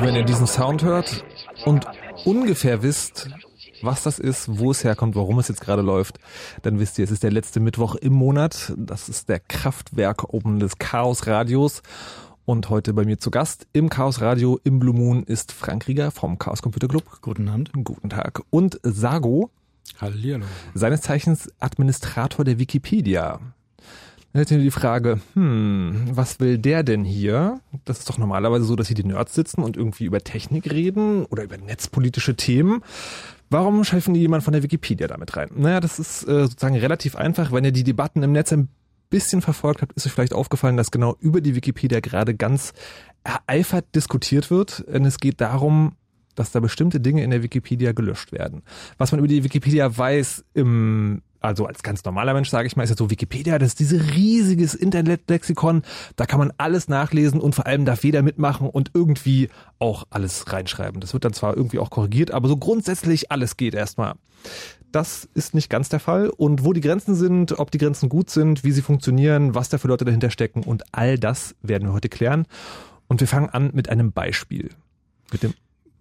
Wenn ihr diesen Sound hört und ungefähr wisst, was das ist, wo es herkommt, warum es jetzt gerade läuft, dann wisst ihr, es ist der letzte Mittwoch im Monat. Das ist der Kraftwerk oben des Chaos Radios. Und heute bei mir zu Gast im Chaos Radio im Blue Moon ist Frank Rieger vom Chaos Computer Club. Guten Abend. Guten Tag. Und Sago. Hallihallo. Seines Zeichens Administrator der Wikipedia. Dann hätte die Frage, hm, was will der denn hier? Das ist doch normalerweise so, dass hier die Nerds sitzen und irgendwie über Technik reden oder über netzpolitische Themen. Warum schaffen die jemand von der Wikipedia damit rein? Naja, das ist äh, sozusagen relativ einfach. Wenn ihr die Debatten im Netz ein bisschen verfolgt habt, ist euch vielleicht aufgefallen, dass genau über die Wikipedia gerade ganz ereifert diskutiert wird. Denn es geht darum, dass da bestimmte Dinge in der Wikipedia gelöscht werden. Was man über die Wikipedia weiß im also als ganz normaler Mensch sage ich mal, ist ja so Wikipedia, das ist dieses riesiges Internetlexikon, da kann man alles nachlesen und vor allem darf jeder mitmachen und irgendwie auch alles reinschreiben. Das wird dann zwar irgendwie auch korrigiert, aber so grundsätzlich alles geht erstmal. Das ist nicht ganz der Fall. Und wo die Grenzen sind, ob die Grenzen gut sind, wie sie funktionieren, was da für Leute dahinter stecken und all das werden wir heute klären. Und wir fangen an mit einem Beispiel. Mit dem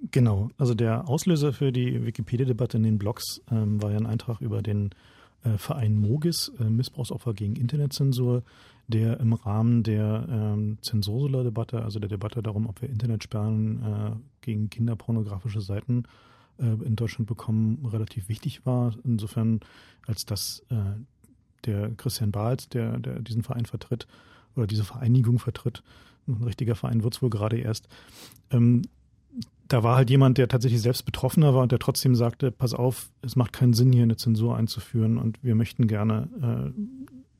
Genau, also der Auslöser für die Wikipedia-Debatte in den Blogs ähm, war ja ein Eintrag über den äh, Verein Mogis, äh, Missbrauchsopfer gegen Internetzensur, der im Rahmen der ähm, Zensursula-Debatte, also der Debatte darum, ob wir Internetsperren äh, gegen kinderpornografische Seiten äh, in Deutschland bekommen, relativ wichtig war. Insofern, als dass äh, der Christian Bahls, der, der diesen Verein vertritt, oder diese Vereinigung vertritt, ein richtiger Verein wird es wohl gerade erst, ähm, da war halt jemand, der tatsächlich selbst Betroffener war und der trotzdem sagte, pass auf, es macht keinen Sinn, hier eine Zensur einzuführen und wir möchten gerne äh,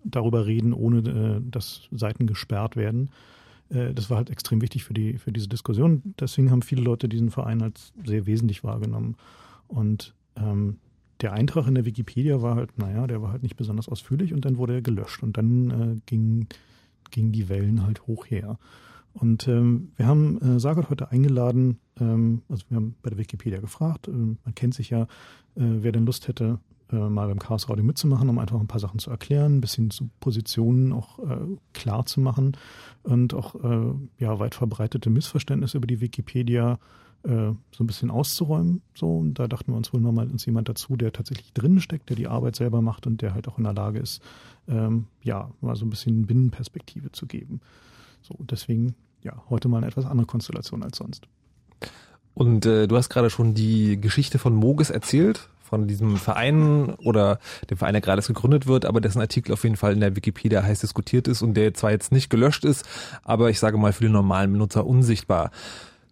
darüber reden, ohne äh, dass Seiten gesperrt werden. Äh, das war halt extrem wichtig für die für diese Diskussion. Deswegen haben viele Leute diesen Verein als sehr wesentlich wahrgenommen. Und ähm, der Eintrag in der Wikipedia war halt, naja, der war halt nicht besonders ausführlich und dann wurde er gelöscht und dann äh, ging, gingen die Wellen halt hoch her. Und ähm, wir haben äh, Sagat heute eingeladen, ähm, also wir haben bei der Wikipedia gefragt, äh, man kennt sich ja, äh, wer denn Lust hätte, äh, mal beim Chaos Radio mitzumachen, um einfach ein paar Sachen zu erklären, ein bisschen zu Positionen auch äh, klar zu machen und auch äh, ja weit verbreitete Missverständnisse über die Wikipedia äh, so ein bisschen auszuräumen. So, und da dachten wir uns, holen wir mal uns jemand dazu, der tatsächlich drin steckt, der die Arbeit selber macht und der halt auch in der Lage ist, ähm, ja, mal so ein bisschen Binnenperspektive zu geben. So, deswegen, ja, heute mal eine etwas andere Konstellation als sonst. Und äh, du hast gerade schon die Geschichte von Moges erzählt, von diesem Verein oder dem Verein, der gerade gegründet wird, aber dessen Artikel auf jeden Fall in der Wikipedia heiß diskutiert ist und der zwar jetzt nicht gelöscht ist, aber ich sage mal für den normalen Benutzer unsichtbar.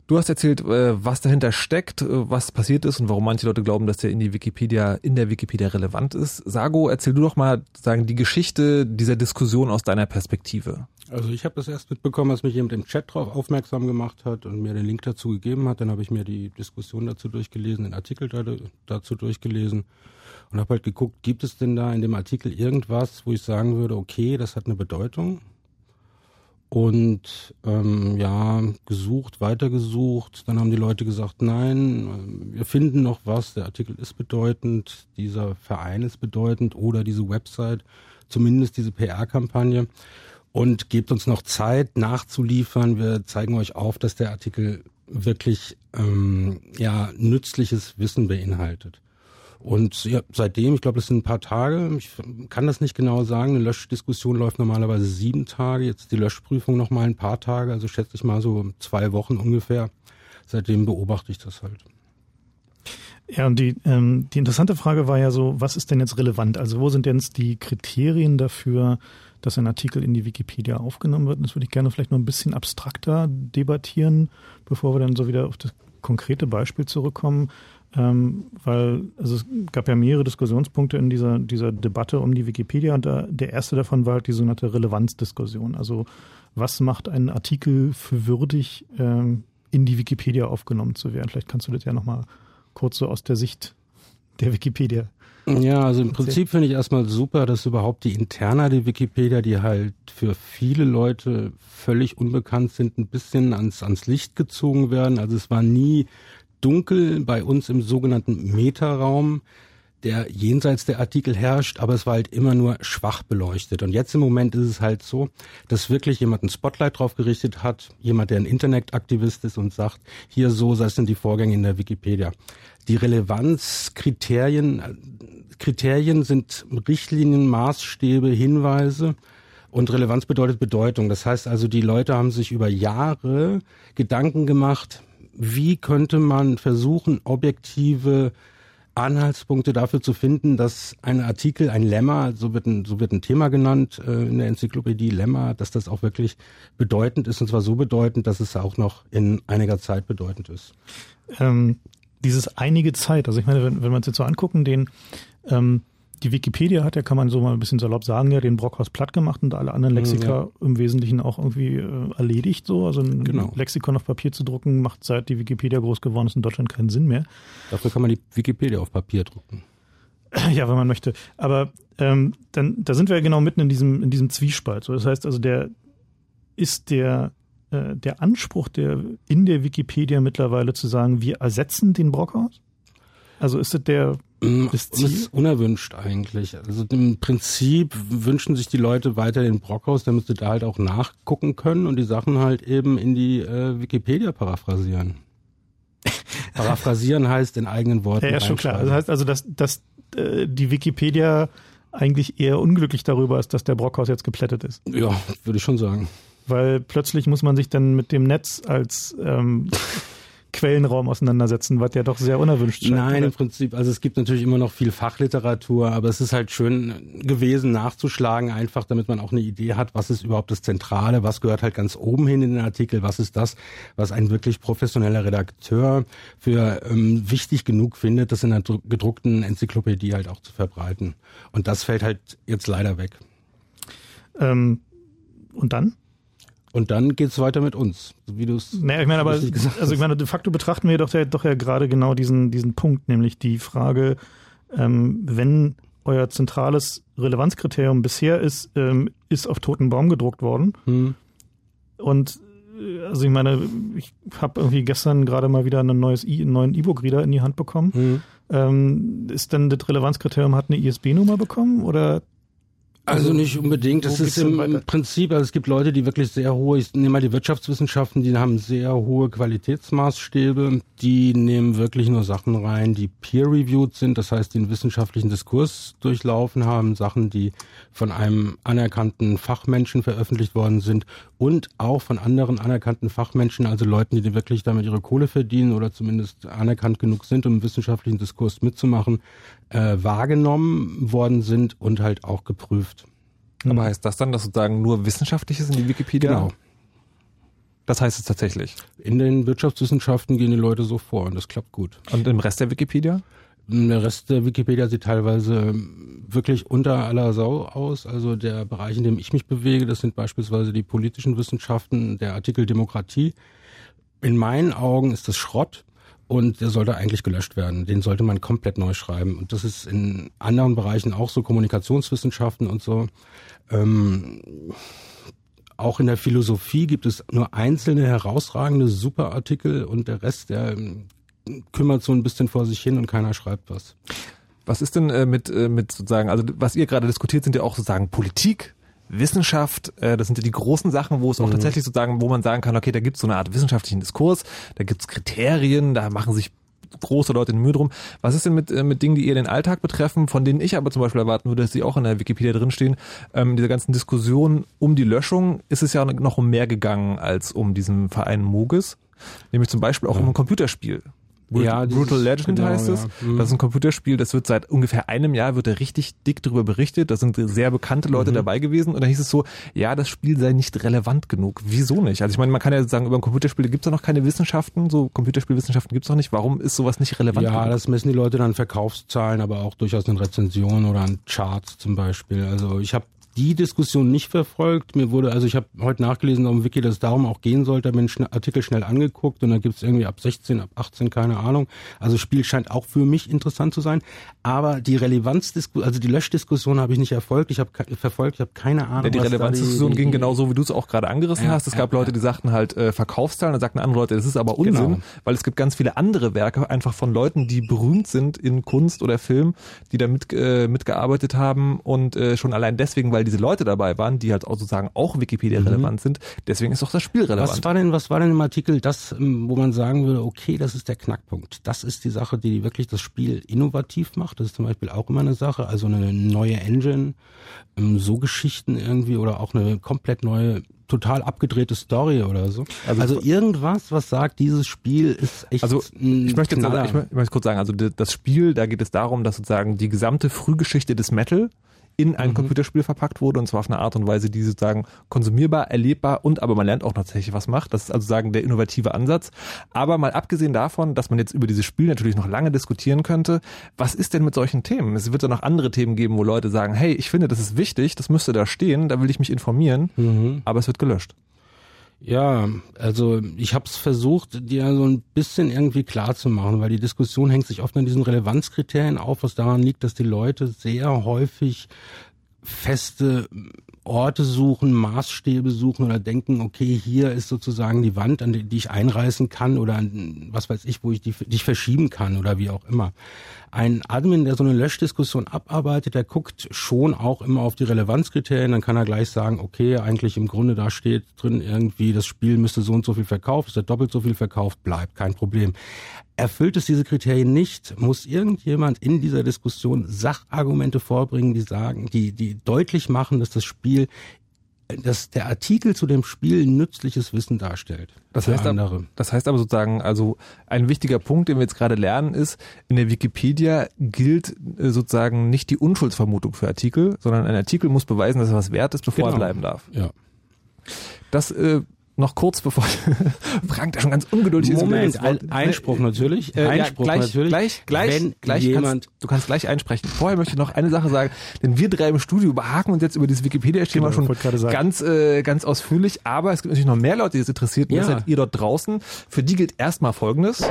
Du hast erzählt, äh, was dahinter steckt, äh, was passiert ist und warum manche Leute glauben, dass der in die Wikipedia, in der Wikipedia relevant ist. Sago, erzähl du doch mal sagen die Geschichte dieser Diskussion aus deiner Perspektive. Also ich habe das erst mitbekommen, als mich jemand im Chat drauf aufmerksam gemacht hat und mir den Link dazu gegeben hat. Dann habe ich mir die Diskussion dazu durchgelesen, den Artikel dazu durchgelesen und habe halt geguckt, gibt es denn da in dem Artikel irgendwas, wo ich sagen würde, okay, das hat eine Bedeutung? Und ähm, ja, gesucht, weitergesucht. Dann haben die Leute gesagt, nein, wir finden noch was, der Artikel ist bedeutend, dieser Verein ist bedeutend oder diese Website, zumindest diese PR-Kampagne und gebt uns noch Zeit nachzuliefern. Wir zeigen euch auf, dass der Artikel wirklich ähm, ja nützliches Wissen beinhaltet. Und ja, seitdem, ich glaube, das sind ein paar Tage, ich kann das nicht genau sagen, eine Löschdiskussion läuft normalerweise sieben Tage, jetzt die Löschprüfung noch mal ein paar Tage, also schätze ich mal so zwei Wochen ungefähr. Seitdem beobachte ich das halt. Ja, und die, ähm, die interessante Frage war ja so, was ist denn jetzt relevant? Also wo sind denn jetzt die Kriterien dafür, dass ein Artikel in die Wikipedia aufgenommen wird. Und das würde ich gerne vielleicht noch ein bisschen abstrakter debattieren, bevor wir dann so wieder auf das konkrete Beispiel zurückkommen. Ähm, weil also es gab ja mehrere Diskussionspunkte in dieser, dieser Debatte um die Wikipedia und da, der erste davon war halt die sogenannte Relevanzdiskussion. Also was macht einen Artikel für würdig, ähm, in die Wikipedia aufgenommen zu werden? Vielleicht kannst du das ja nochmal kurz so aus der Sicht der Wikipedia ja, also im Prinzip finde ich erstmal super, dass überhaupt die Interna der Wikipedia, die halt für viele Leute völlig unbekannt sind, ein bisschen ans, ans Licht gezogen werden. Also es war nie dunkel bei uns im sogenannten Metaraum, der jenseits der Artikel herrscht, aber es war halt immer nur schwach beleuchtet. Und jetzt im Moment ist es halt so, dass wirklich jemand ein Spotlight drauf gerichtet hat, jemand, der ein Internetaktivist ist und sagt, hier so, das sind die Vorgänge in der Wikipedia. Die Relevanzkriterien Kriterien sind Richtlinien, Maßstäbe, Hinweise. Und Relevanz bedeutet Bedeutung. Das heißt also, die Leute haben sich über Jahre Gedanken gemacht, wie könnte man versuchen, objektive Anhaltspunkte dafür zu finden, dass ein Artikel, ein Lemma, so wird ein, so wird ein Thema genannt äh, in der Enzyklopädie Lemma, dass das auch wirklich bedeutend ist und zwar so bedeutend, dass es auch noch in einiger Zeit bedeutend ist. Ähm, dieses einige Zeit, also ich meine, wenn, wenn wir uns jetzt so angucken, den ähm, die Wikipedia hat ja, kann man so mal ein bisschen salopp sagen, ja den Brockhaus platt gemacht und alle anderen Lexika ja. im Wesentlichen auch irgendwie äh, erledigt. So, also ein genau. Lexikon auf Papier zu drucken, macht seit die Wikipedia groß geworden ist in Deutschland keinen Sinn mehr. Dafür kann man die Wikipedia auf Papier drucken. Ja, wenn man möchte. Aber ähm, dann, da sind wir ja genau mitten in diesem, in diesem Zwiespalt. So, das heißt also, der ist der, äh, der Anspruch der in der Wikipedia mittlerweile zu sagen, wir ersetzen den Brockhaus? Also ist es der das Das ist unerwünscht eigentlich. Also im Prinzip wünschen sich die Leute weiter den Brockhaus, damit sie da halt auch nachgucken können und die Sachen halt eben in die äh, Wikipedia paraphrasieren. paraphrasieren heißt in eigenen Worten. Ja, ja schon klar. Reinschreiben. heißt also, dass, dass äh, die Wikipedia eigentlich eher unglücklich darüber ist, dass der Brockhaus jetzt geplättet ist. ja, würde ich schon sagen. Weil plötzlich muss man sich dann mit dem Netz als ähm, Quellenraum auseinandersetzen, was ja doch sehr unerwünscht scheint. Nein, oder? im Prinzip, also es gibt natürlich immer noch viel Fachliteratur, aber es ist halt schön gewesen nachzuschlagen, einfach damit man auch eine Idee hat, was ist überhaupt das Zentrale, was gehört halt ganz oben hin in den Artikel, was ist das, was ein wirklich professioneller Redakteur für ähm, wichtig genug findet, das in einer dru- gedruckten Enzyklopädie halt auch zu verbreiten. Und das fällt halt jetzt leider weg. Ähm, und dann? Und dann geht's weiter mit uns, wie du es Naja, ich meine, aber, also ich meine, de facto betrachten wir doch ja, doch ja gerade genau diesen, diesen Punkt, nämlich die Frage, ähm, wenn euer zentrales Relevanzkriterium bisher ist, ähm, ist auf toten Baum gedruckt worden. Hm. Und äh, also ich meine, ich habe irgendwie gestern gerade mal wieder ein neues I, einen neuen E-Book-Reader in die Hand bekommen. Hm. Ähm, ist denn das Relevanzkriterium, hat eine ISB-Nummer bekommen oder Also nicht unbedingt. Das ist im, im Prinzip, also es gibt Leute, die wirklich sehr hohe, ich nehme mal die Wirtschaftswissenschaften, die haben sehr hohe Qualitätsmaßstäbe. Die nehmen wirklich nur Sachen rein, die peer-reviewed sind, das heißt, die einen wissenschaftlichen Diskurs durchlaufen haben, Sachen, die von einem anerkannten Fachmenschen veröffentlicht worden sind und auch von anderen anerkannten Fachmenschen, also Leuten, die wirklich damit ihre Kohle verdienen oder zumindest anerkannt genug sind, um im wissenschaftlichen Diskurs mitzumachen, äh, wahrgenommen worden sind und halt auch geprüft. Aber heißt das dann, dass sozusagen nur Wissenschaftliches in die Wikipedia? Genau. Das heißt es tatsächlich. In den Wirtschaftswissenschaften gehen die Leute so vor und das klappt gut. Und im Rest der Wikipedia? Der Rest der Wikipedia sieht teilweise wirklich unter aller Sau aus. Also der Bereich, in dem ich mich bewege, das sind beispielsweise die politischen Wissenschaften, der Artikel Demokratie. In meinen Augen ist das Schrott und der sollte eigentlich gelöscht werden. Den sollte man komplett neu schreiben. Und das ist in anderen Bereichen auch so, Kommunikationswissenschaften und so. Ähm, auch in der Philosophie gibt es nur einzelne herausragende Superartikel und der Rest, der ähm, kümmert so ein bisschen vor sich hin und keiner schreibt was. Was ist denn äh, mit, äh, mit sozusagen, also was ihr gerade diskutiert, sind ja auch sozusagen Politik, Wissenschaft, äh, das sind ja die großen Sachen, wo es auch tatsächlich sozusagen, wo man sagen kann, okay, da gibt es so eine Art wissenschaftlichen Diskurs, da gibt es Kriterien, da machen sich große Leute eine Mühe drum. Was ist denn mit, mit Dingen, die eher den Alltag betreffen, von denen ich aber zum Beispiel erwarten würde, dass sie auch in der Wikipedia drinstehen? Ähm, diese ganzen Diskussionen um die Löschung ist es ja noch um mehr gegangen als um diesen Verein Mogis. Nämlich zum Beispiel auch um ein Computerspiel. Brut Ja, Brutal Legend genau, heißt es. ja. Mhm. Das ist ein Computerspiel, das wird seit ungefähr einem Jahr wird da richtig dick drüber berichtet. Da sind sehr bekannte Mhm. Leute dabei gewesen und da hieß es so, ja, das Spiel sei nicht relevant genug. Wieso nicht? Also ich meine, man kann ja sagen, über ein Computerspiel gibt es ja noch keine Wissenschaften, so Computerspielwissenschaften gibt es noch nicht. Warum ist sowas nicht relevant Ja, genug? das messen die Leute dann an Verkaufszahlen, aber auch durchaus in Rezensionen oder an Charts zum Beispiel. Also ich habe die Diskussion nicht verfolgt. Mir wurde, also ich habe heute nachgelesen auf dem Wiki, dass es darum auch gehen sollte, habe mir den Artikel schnell angeguckt und da gibt's irgendwie ab 16, ab 18, keine Ahnung. Also Spiel scheint auch für mich interessant zu sein. Aber die Relevanzdiskussion, also die Löschdiskussion habe ich nicht erfolgt. Ich habe verfolgt, ich habe keine Ahnung. Ja, die Relevanzdiskussion die- ging genauso, wie du es auch gerade angerissen Ja, hast. Es ja, gab Leute, ja. die sagten halt äh, Verkaufszahlen, dann sagten andere Leute, das ist aber Unsinn, Genau. weil es gibt ganz viele andere Werke einfach von Leuten, die berühmt sind in Kunst oder Film, die da mit, äh, mitgearbeitet haben und äh, schon allein deswegen, weil diese Leute dabei waren, die halt auch sozusagen auch Wikipedia relevant sind, deswegen ist auch das Spiel relevant. Mhm. Was war denn, was war denn im Artikel das, ähm, wo man sagen würde, okay, das ist der Knackpunkt. Das ist die Sache, die wirklich das Spiel innovativ macht. Das ist zum Beispiel auch immer eine Sache. Also eine neue Engine, ähm, so Geschichten irgendwie oder auch eine komplett neue, total abgedrehte Story oder so. Also- Also, irgendwas, was sagt, dieses Spiel ist echt Also ich möchte, jetzt, ich, mö- ich möchte kurz sagen, also das Spiel, da geht es darum, dass sozusagen die gesamte Frühgeschichte des Metal in Mhm. ein Computerspiel verpackt wurde und zwar auf eine Art und Weise, die sozusagen konsumierbar, erlebbar und aber man lernt auch tatsächlich was macht. Das ist also sagen der innovative Ansatz. Aber mal abgesehen davon, dass man jetzt über dieses Spiel natürlich noch lange diskutieren könnte, was ist denn mit solchen Themen? Es wird ja noch andere Themen geben, wo Leute sagen, hey, ich finde, das ist wichtig, das müsste da stehen, da will ich mich informieren, Mhm. aber es wird gelöscht. Ja, also ich habe es versucht, dir so ein bisschen irgendwie klar zu machen, weil die Diskussion hängt sich oft an diesen Relevanzkriterien auf, was daran liegt, dass die Leute sehr häufig feste Orte suchen, Maßstäbe suchen oder denken, okay, hier ist sozusagen die Wand, an die, die ich einreißen kann oder an, was weiß ich, wo ich die, die verschieben kann oder wie auch immer. Ein Admin, der so eine Löschdiskussion abarbeitet, der guckt schon auch immer auf die Relevanzkriterien, dann kann er gleich sagen, okay, eigentlich im Grunde da steht drin irgendwie, das Spiel müsste so und so viel verkauft, ist er doppelt so viel verkauft, bleibt, kein Problem. Erfüllt es diese Kriterien nicht, muss irgendjemand in dieser Diskussion Sachargumente vorbringen, die sagen, die, die deutlich machen, dass das Spiel dass der Artikel zu dem Spiel nützliches Wissen darstellt. Das heißt, andere. das heißt aber sozusagen, also ein wichtiger Punkt, den wir jetzt gerade lernen, ist, in der Wikipedia gilt äh, sozusagen nicht die Unschuldsvermutung für Artikel, sondern ein Artikel muss beweisen, dass er was wert ist, bevor genau. er bleiben darf. Ja. Das äh, noch kurz bevor Frank da schon ganz ungeduldig Moment, ist. Moment, Einspruch natürlich. Äh, Einspruch ja, gleich, natürlich. Gleich, gleich, wenn gleich jemand, kannst, du kannst gleich einsprechen. Vorher möchte ich noch eine Sache sagen, denn wir drei im Studio behaken uns jetzt über dieses Wikipedia-Thema genau, schon ganz, äh, ganz ausführlich, aber es gibt natürlich noch mehr Leute, die das interessiert. Und ja. das seid ihr dort draußen. Für die gilt erstmal Folgendes.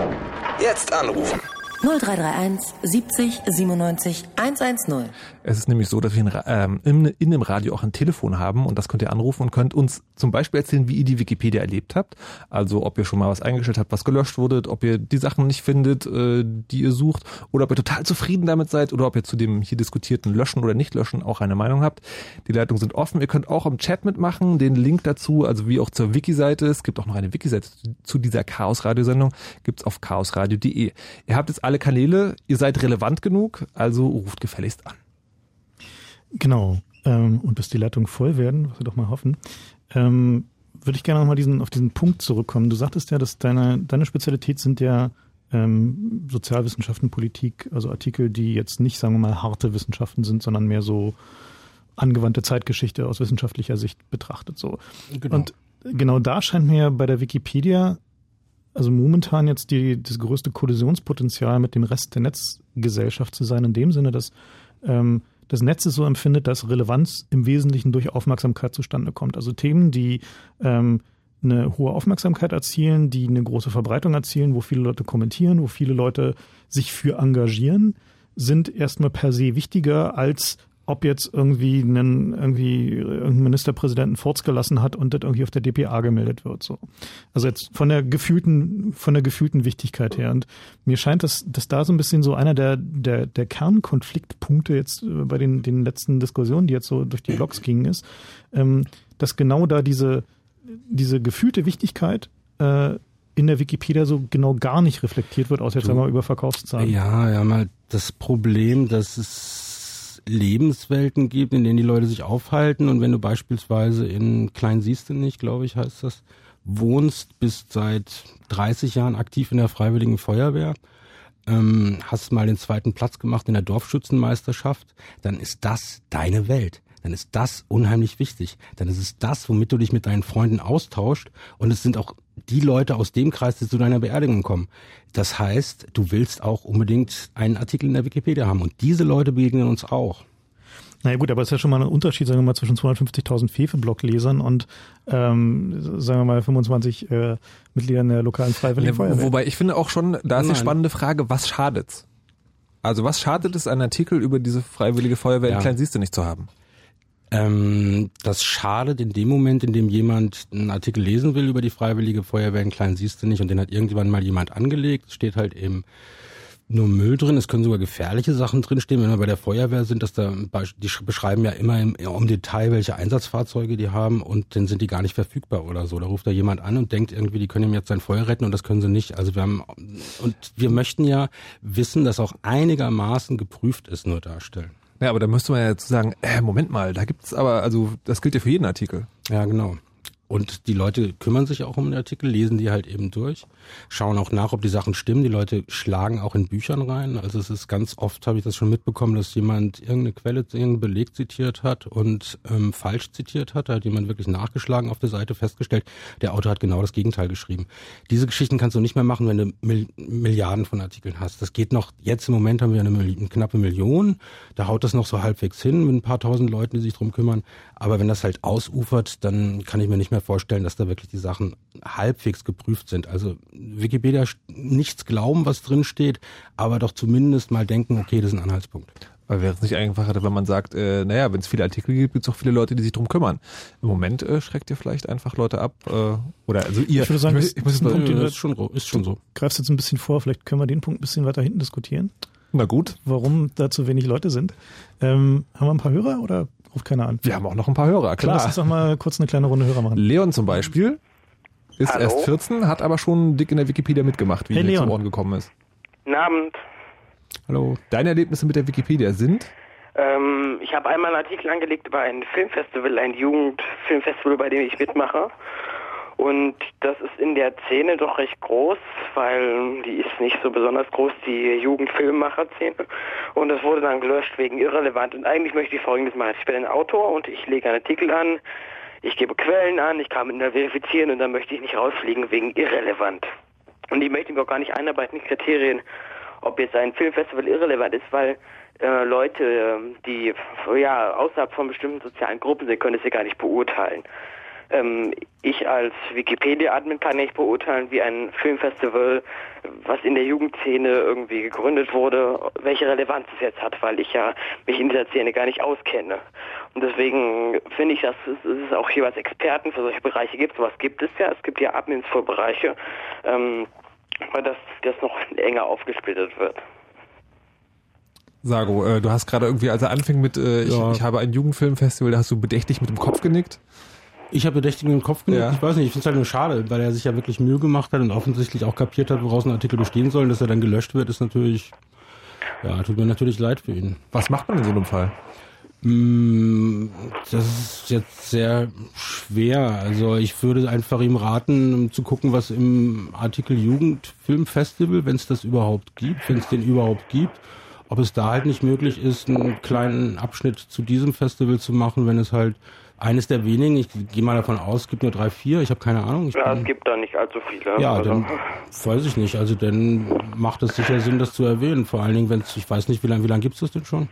Jetzt anrufen. 0331 70 97 110. Es ist nämlich so, dass wir in, ähm, in, in dem Radio auch ein Telefon haben und das könnt ihr anrufen und könnt uns zum Beispiel erzählen, wie ihr die Wikipedia erlebt habt. Also ob ihr schon mal was eingestellt habt, was gelöscht wurde, ob ihr die Sachen nicht findet, äh, die ihr sucht oder ob ihr total zufrieden damit seid oder ob ihr zu dem hier diskutierten Löschen oder nicht löschen auch eine Meinung habt. Die Leitungen sind offen. Ihr könnt auch im Chat mitmachen. Den Link dazu, also wie auch zur Wiki-Seite, es gibt auch noch eine Wiki-Seite zu dieser Chaos-Radio-Sendung, gibt's auf chaosradio.de. Ihr habt jetzt alle Kanäle, ihr seid relevant genug, also ruft gefälligst an. Genau. Ähm, und bis die Leitungen voll werden, was wir doch mal hoffen, ähm, würde ich gerne nochmal diesen, auf diesen Punkt zurückkommen. Du sagtest ja, dass deine, deine Spezialität sind ja ähm, Sozialwissenschaften, Politik, also Artikel, die jetzt nicht, sagen wir mal, harte Wissenschaften sind, sondern mehr so angewandte Zeitgeschichte aus wissenschaftlicher Sicht betrachtet. So. Genau. Und genau da scheint mir bei der Wikipedia also momentan jetzt die, das größte Kollisionspotenzial mit dem Rest der Netzgesellschaft zu sein, in dem Sinne, dass ähm, das Netz es so empfindet, dass Relevanz im Wesentlichen durch Aufmerksamkeit zustande kommt. Also Themen, die ähm, eine hohe Aufmerksamkeit erzielen, die eine große Verbreitung erzielen, wo viele Leute kommentieren, wo viele Leute sich für engagieren, sind erstmal per se wichtiger als ob jetzt irgendwie einen, irgendwie irgendein Ministerpräsidenten Furz gelassen hat und das irgendwie auf der DPA gemeldet wird. So. Also jetzt von der gefühlten, von der gefühlten Wichtigkeit her. Und mir scheint, dass, dass da so ein bisschen so einer der, der, der Kernkonfliktpunkte jetzt äh, bei den, den letzten Diskussionen, die jetzt so durch die Blogs gingen, ist, ähm, dass genau da diese, diese gefühlte Wichtigkeit äh, in der Wikipedia so genau gar nicht reflektiert wird, außer jetzt einmal über Verkaufszahlen. Ja, ja, mal das Problem, dass es Lebenswelten gibt, in denen die Leute sich aufhalten. Und wenn du beispielsweise in Klein siehst du nicht, glaube ich, heißt das, wohnst, bist seit 30 Jahren aktiv in der Freiwilligen Feuerwehr, ähm, hast mal den zweiten Platz gemacht in der Dorfschützenmeisterschaft, dann ist das deine Welt. Dann ist das unheimlich wichtig. Dann ist es das, womit du dich mit deinen Freunden austauscht. Und es sind auch die Leute aus dem Kreis, die zu deiner Beerdigung kommen. Das heißt, du willst auch unbedingt einen Artikel in der Wikipedia haben. Und diese Leute begegnen uns auch. Naja gut, aber es ist ja schon mal ein Unterschied, sagen wir mal, zwischen 250.000 Fefe-Blog-Lesern und, ähm, sagen wir mal, 25 äh, Mitgliedern der lokalen Freiwilligen ja, Feuerwehr. Wobei ich finde auch schon, da ist Nein. die spannende Frage, was schadet's? Also was schadet es, einen Artikel über diese Freiwillige Feuerwehr ja. in Kleinsieste nicht zu haben? Ähm, das schadet in dem Moment, in dem jemand einen Artikel lesen will über die Freiwillige Feuerwehr in Klein siehst du nicht und den hat irgendwann mal jemand angelegt, steht halt eben nur Müll drin, es können sogar gefährliche Sachen drinstehen, wenn wir bei der Feuerwehr sind, dass da, die beschreiben ja immer im, im Detail, welche Einsatzfahrzeuge die haben und dann sind die gar nicht verfügbar oder so. Da ruft da jemand an und denkt irgendwie, die können ihm jetzt sein Feuer retten und das können sie nicht. Also wir haben, und wir möchten ja wissen, dass auch einigermaßen geprüft ist, nur darstellen. Ja, aber da müsste man ja zu sagen, äh, Moment mal, da gibt's aber, also das gilt ja für jeden Artikel. Ja, genau. Und die Leute kümmern sich auch um den Artikel, lesen die halt eben durch, schauen auch nach, ob die Sachen stimmen. Die Leute schlagen auch in Büchern rein. Also es ist ganz oft, habe ich das schon mitbekommen, dass jemand irgendeine Quelle, irgendeinen Beleg zitiert hat und ähm, falsch zitiert hat. Da hat jemand wirklich nachgeschlagen auf der Seite, festgestellt, der Autor hat genau das Gegenteil geschrieben. Diese Geschichten kannst du nicht mehr machen, wenn du Mil Milliarden von Artikeln hast. Das geht noch, jetzt im Moment haben wir eine, eine knappe Million. Da haut das noch so halbwegs hin mit ein paar tausend Leuten, die sich drum kümmern. Aber wenn das halt ausufert, dann kann ich mir nicht mehr mehr vorstellen, dass da wirklich die Sachen halbwegs geprüft sind. Also Wikipedia nichts glauben, was drin steht, aber doch zumindest mal denken, okay, das ist ein Anhaltspunkt. Weil wäre es nicht einfacher, wenn man sagt, äh, naja, wenn es viele Artikel gibt, gibt es auch viele Leute, die sich drum kümmern. Im Moment äh, schreckt ihr vielleicht einfach Leute ab. Äh, oder also ihr. Ich würde sagen, ich, ich muss das Punkt, ist schon, ist schon so. Greifst jetzt ein bisschen vor, vielleicht können wir den Punkt ein bisschen weiter hinten diskutieren. Na gut. Warum da zu wenig Leute sind. Ähm, haben wir ein paar Hörer oder ruft keiner an? Wir haben auch noch ein paar Hörer, klar. Lass uns doch mal kurz eine kleine Runde Hörer machen. Leon zum Beispiel ist Hallo? erst 14, hat aber schon dick in der Wikipedia mitgemacht, wie Hey, Leon. zu Ohren gekommen ist. Guten Abend. Hallo. Deine Erlebnisse mit der Wikipedia sind? Ähm, ich habe einmal einen Artikel angelegt über ein Filmfestival, ein Jugendfilmfestival, bei dem ich mitmache. Und das ist in der Szene doch recht groß, weil die ist nicht so besonders groß, die Jugendfilmmacher-Szene. Und das wurde dann gelöscht wegen irrelevant. Und eigentlich möchte ich Folgendes machen. Ich bin ein Autor und ich lege einen Artikel an, ich gebe Quellen an, ich kann mit einer verifizieren und dann möchte ich nicht rausfliegen wegen irrelevant. Und ich möchte mir auch gar nicht einarbeiten in Kriterien, ob jetzt ein Filmfestival irrelevant ist, weil äh, Leute, die ja außerhalb von bestimmten sozialen Gruppen sind, können es ja gar nicht beurteilen. Ähm, ich als Wikipedia-Admin kann nicht beurteilen, wie ein Filmfestival, was in der Jugendszene irgendwie gegründet wurde, welche Relevanz es jetzt hat, weil ich ja mich in dieser Szene gar nicht auskenne. Und deswegen finde ich, dass es, es auch jeweils Experten für solche Bereiche gibt. Sowas gibt es ja. Es gibt ja Admins für Bereiche, ähm, weil das, das noch enger aufgesplittet wird. Sago, äh, du hast gerade irgendwie, als er anfing mit, äh, ich, Ja. ich habe ein Jugendfilmfestival, da hast du bedächtig mit dem Kopf genickt. Ich habe bedächtig in den Kopf genickt. Ja. Ich weiß nicht, ich finde es halt nur schade, weil er sich ja wirklich Mühe gemacht hat und offensichtlich auch kapiert hat, woraus ein Artikel bestehen soll. Und dass er dann gelöscht wird, ist natürlich, ja, tut mir natürlich leid für ihn. Was macht man in so einem Fall? Mm, Das ist jetzt sehr schwer. Also ich würde einfach ihm raten, um zu gucken, was im Artikel Jugendfilmfestival, wenn es das überhaupt gibt, wenn es den überhaupt gibt, ob es da halt nicht möglich ist, einen kleinen Abschnitt zu diesem Festival zu machen, wenn es halt eines der wenigen, ich gehe mal davon aus, es gibt nur drei, vier, ich habe keine Ahnung. Ich Ja, bin- es gibt da nicht allzu viele. ja, Also- dann weiß ich nicht. Also dann macht es sicher Sinn, das zu erwähnen. Vor allen Dingen, wenn es, ich weiß nicht, wie lange, wie lange gibt's das denn schon?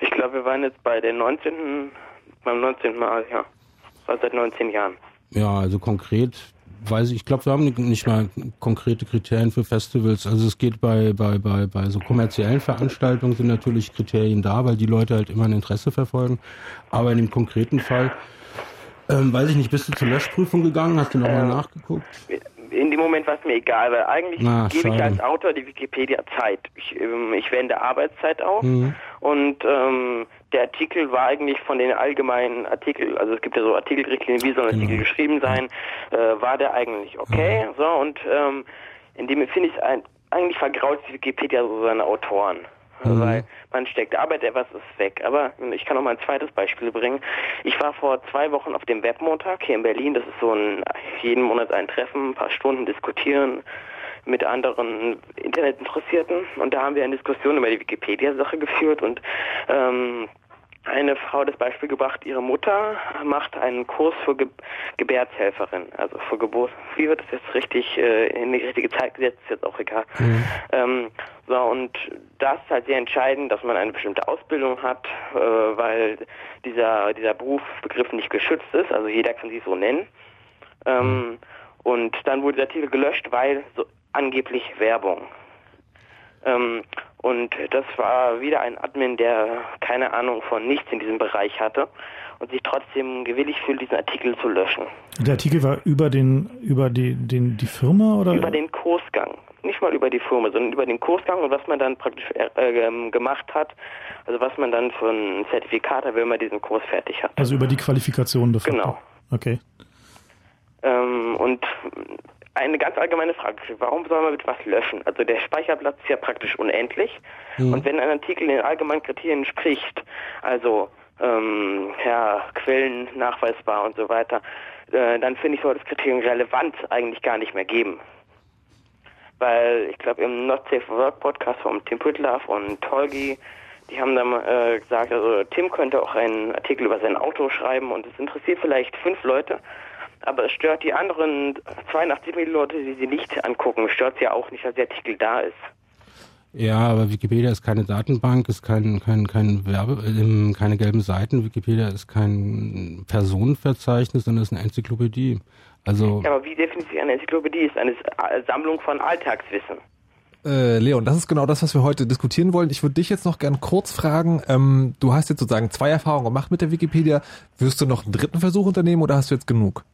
Ich glaube, wir waren jetzt bei den 19. beim 19. Mal, ja. War seit 19 Jahren. Ja, also konkret weiß ich, ich glaube, wir haben nicht mal konkrete Kriterien für Festivals. Also es geht bei, bei, bei, bei so kommerziellen Veranstaltungen sind natürlich Kriterien da, weil die Leute halt immer ein Interesse verfolgen. Aber in dem konkreten Fall, ähm, weiß ich nicht, bist du zur Löschprüfung gegangen? Hast du nochmal Ähm, nachgeguckt? In dem Moment war es mir egal, weil eigentlich Ah, gebe ich schade. als Autor die Wikipedia Zeit. Ich, ähm, ich wende Arbeitszeit auf Mhm. und ähm, der Artikel war eigentlich von den allgemeinen Artikeln, also es gibt ja so Artikelrichtlinien, wie soll ein Genau. Artikel geschrieben sein, äh, war der eigentlich okay. Mhm. So und ähm, in dem finde ich es ein, eigentlich vergraut Wikipedia so seine Autoren. Mhm. Weil man steckt Arbeit, etwas ist weg. Aber ich kann noch mal ein zweites Beispiel bringen. Ich war vor zwei Wochen auf dem Webmontag hier in Berlin. Das ist so ein jeden Monat ein Treffen, ein paar Stunden diskutieren mit anderen Internetinteressierten. Und da haben wir eine Diskussion über die Wikipedia-Sache geführt und ähm, eine Frau hat das Beispiel gebracht, ihre Mutter macht einen Kurs für Ge Gebärtshelferin, also für Geburt. Wie wird das jetzt richtig äh, in die richtige Zeit gesetzt, ist jetzt auch egal. Ähm, so, und das ist halt sehr entscheidend, dass man eine bestimmte Ausbildung hat, äh, weil dieser, dieser Berufsbegriff nicht geschützt ist, also jeder kann sich so nennen. Ähm, und dann wurde der Artikel gelöscht, weil so angeblich Werbung. Ähm, und das war wieder ein Admin, der keine Ahnung von nichts in diesem Bereich hatte und sich trotzdem gewillig fühlt, diesen Artikel zu löschen. Der Artikel war über den, über die, den, die Firma oder? Über den Kursgang. Nicht mal über die Firma, sondern über den Kursgang und was man dann praktisch äh, ähm, gemacht hat. Also was man dann für ein Zertifikat hat, wenn man diesen Kurs fertig hat. also über die Qualifikation de facto. Genau. Okay. Ähm, und eine ganz allgemeine Frage, warum soll man etwas löschen? Also der Speicherplatz ist ja praktisch unendlich. Und wenn ein Artikel den allgemeinen Kriterien spricht, also ähm, ja, Quellen nachweisbar und so weiter, äh, dann finde ich, soll das Kriterium Relevanz eigentlich gar nicht mehr geben. Weil ich glaube im Not Safe for Work Podcast von Tim Pütlaff und Tolgi, die haben dann äh, gesagt, also Tim könnte auch einen Artikel über sein Auto schreiben und es interessiert vielleicht fünf Leute, aber es stört die anderen 82 Millionen Leute, die sie nicht angucken, stört sie ja auch nicht, dass der Artikel da ist. Ja, aber Wikipedia ist keine Datenbank, ist kein, kein, kein Werbe, äh, keine gelben Seiten. Wikipedia ist kein Personenverzeichnis, sondern ist eine Enzyklopädie. Also. Ja, aber wie definiert sich eine Enzyklopädie? Ist eine Sammlung von Alltagswissen. Äh, Leon, das ist genau das, was wir heute diskutieren wollen. Ich würde dich jetzt noch gern kurz fragen. Ähm, du hast jetzt sozusagen zwei Erfahrungen gemacht mit der Wikipedia. Wirst du noch einen dritten Versuch unternehmen oder hast du jetzt genug?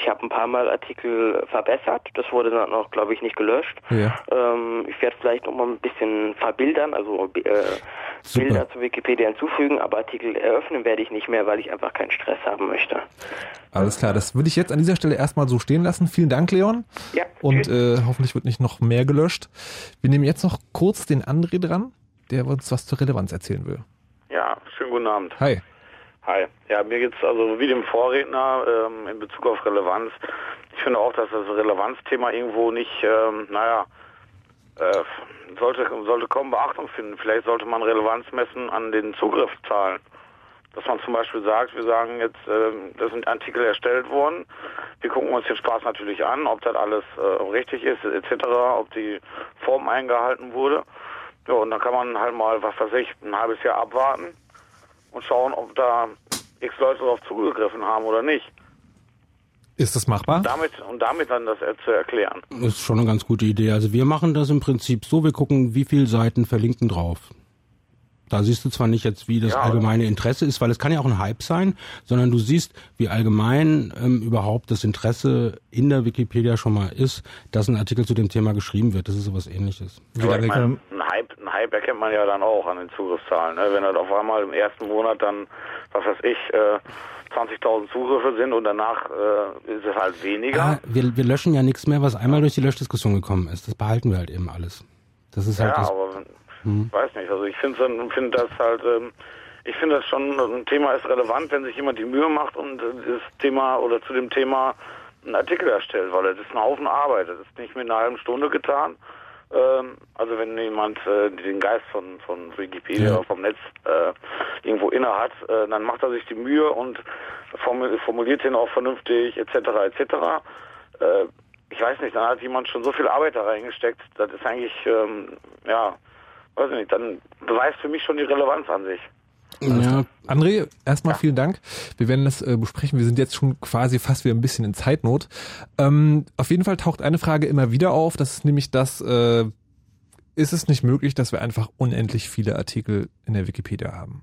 Ich habe ein paar Mal Artikel verbessert. Das wurde dann auch, glaube ich, nicht gelöscht. Ja. Ähm, ich werde vielleicht noch mal ein bisschen verbildern, also äh, Bilder zu Wikipedia hinzufügen, aber Artikel eröffnen werde ich nicht mehr, weil ich einfach keinen Stress haben möchte. Alles klar, das würde ich jetzt an dieser Stelle erstmal so stehen lassen. Vielen Dank, Leon. Ja. Und äh, hoffentlich wird nicht noch mehr gelöscht. Wir nehmen jetzt noch kurz den André dran, der uns was zur Relevanz erzählen will. Ja, schönen guten Abend. Hi. Hi. Ja, mir geht's also wie dem Vorredner ähm, in Bezug auf Relevanz. Ich finde auch, dass das Relevanzthema irgendwo nicht, ähm, naja, äh, sollte, sollte kaum Beachtung finden. Vielleicht sollte man Relevanz messen an den Zugriffszahlen. Dass man zum Beispiel sagt, wir sagen jetzt, äh, das sind Artikel erstellt worden, wir gucken uns den Spaß natürlich an, ob das alles äh, richtig ist, etc., ob die Form eingehalten wurde. Ja, und dann kann man halt mal, was weiß ich, ein halbes Jahr abwarten und schauen, ob da x Leute darauf zugegriffen haben oder nicht. Ist das machbar? Und damit, und damit dann das zu erklären. Das ist schon eine ganz gute Idee. Also wir machen das im Prinzip so, wir gucken, wie viele Seiten verlinken drauf. Da siehst du zwar nicht jetzt, wie das ja, allgemeine Interesse ist, weil es kann ja auch ein Hype sein, sondern du siehst, wie allgemein ähm, überhaupt das Interesse in der Wikipedia schon mal ist, dass ein Artikel zu dem Thema geschrieben wird. Das ist sowas ähnliches. Ja, ich mein, ein, Hype, ein Hype erkennt man ja dann auch an den Zugriffszahlen. Ne? Wenn halt auf einmal im ersten Monat dann, was weiß ich, äh, 20.000 Zugriffe sind und danach äh, ist es halt weniger. Ah, wir, wir löschen ja nichts mehr, was einmal durch die Löschdiskussion gekommen ist. Das behalten wir halt eben alles. Das ist halt ja, das. aber hm. weiß nicht. Also ich finde find das halt, ähm, ich finde das schon, ein Thema ist relevant, wenn sich jemand die Mühe macht und äh, das Thema oder zu dem Thema einen Artikel erstellt, weil das ist ein Haufen Arbeit. Das ist nicht mit einer halben Stunde getan. Ähm, also wenn jemand äh, den Geist von, von Wikipedia ja. vom Netz äh, irgendwo inne hat, äh, dann macht er sich die Mühe und formuliert den auch vernünftig etc. etc. Äh, ich weiß nicht, dann hat jemand schon so viel Arbeit da reingesteckt, das ist eigentlich, ähm, ja, weiß ich nicht, dann beweist für mich schon die Relevanz an sich. Ja. André, erstmal ja. vielen Dank. Wir werden das äh, besprechen. Wir sind jetzt schon quasi fast wieder ein bisschen in Zeitnot. Ähm, auf jeden Fall taucht eine Frage immer wieder auf. Das ist nämlich das, äh, ist es nicht möglich, dass wir einfach unendlich viele Artikel in der Wikipedia haben?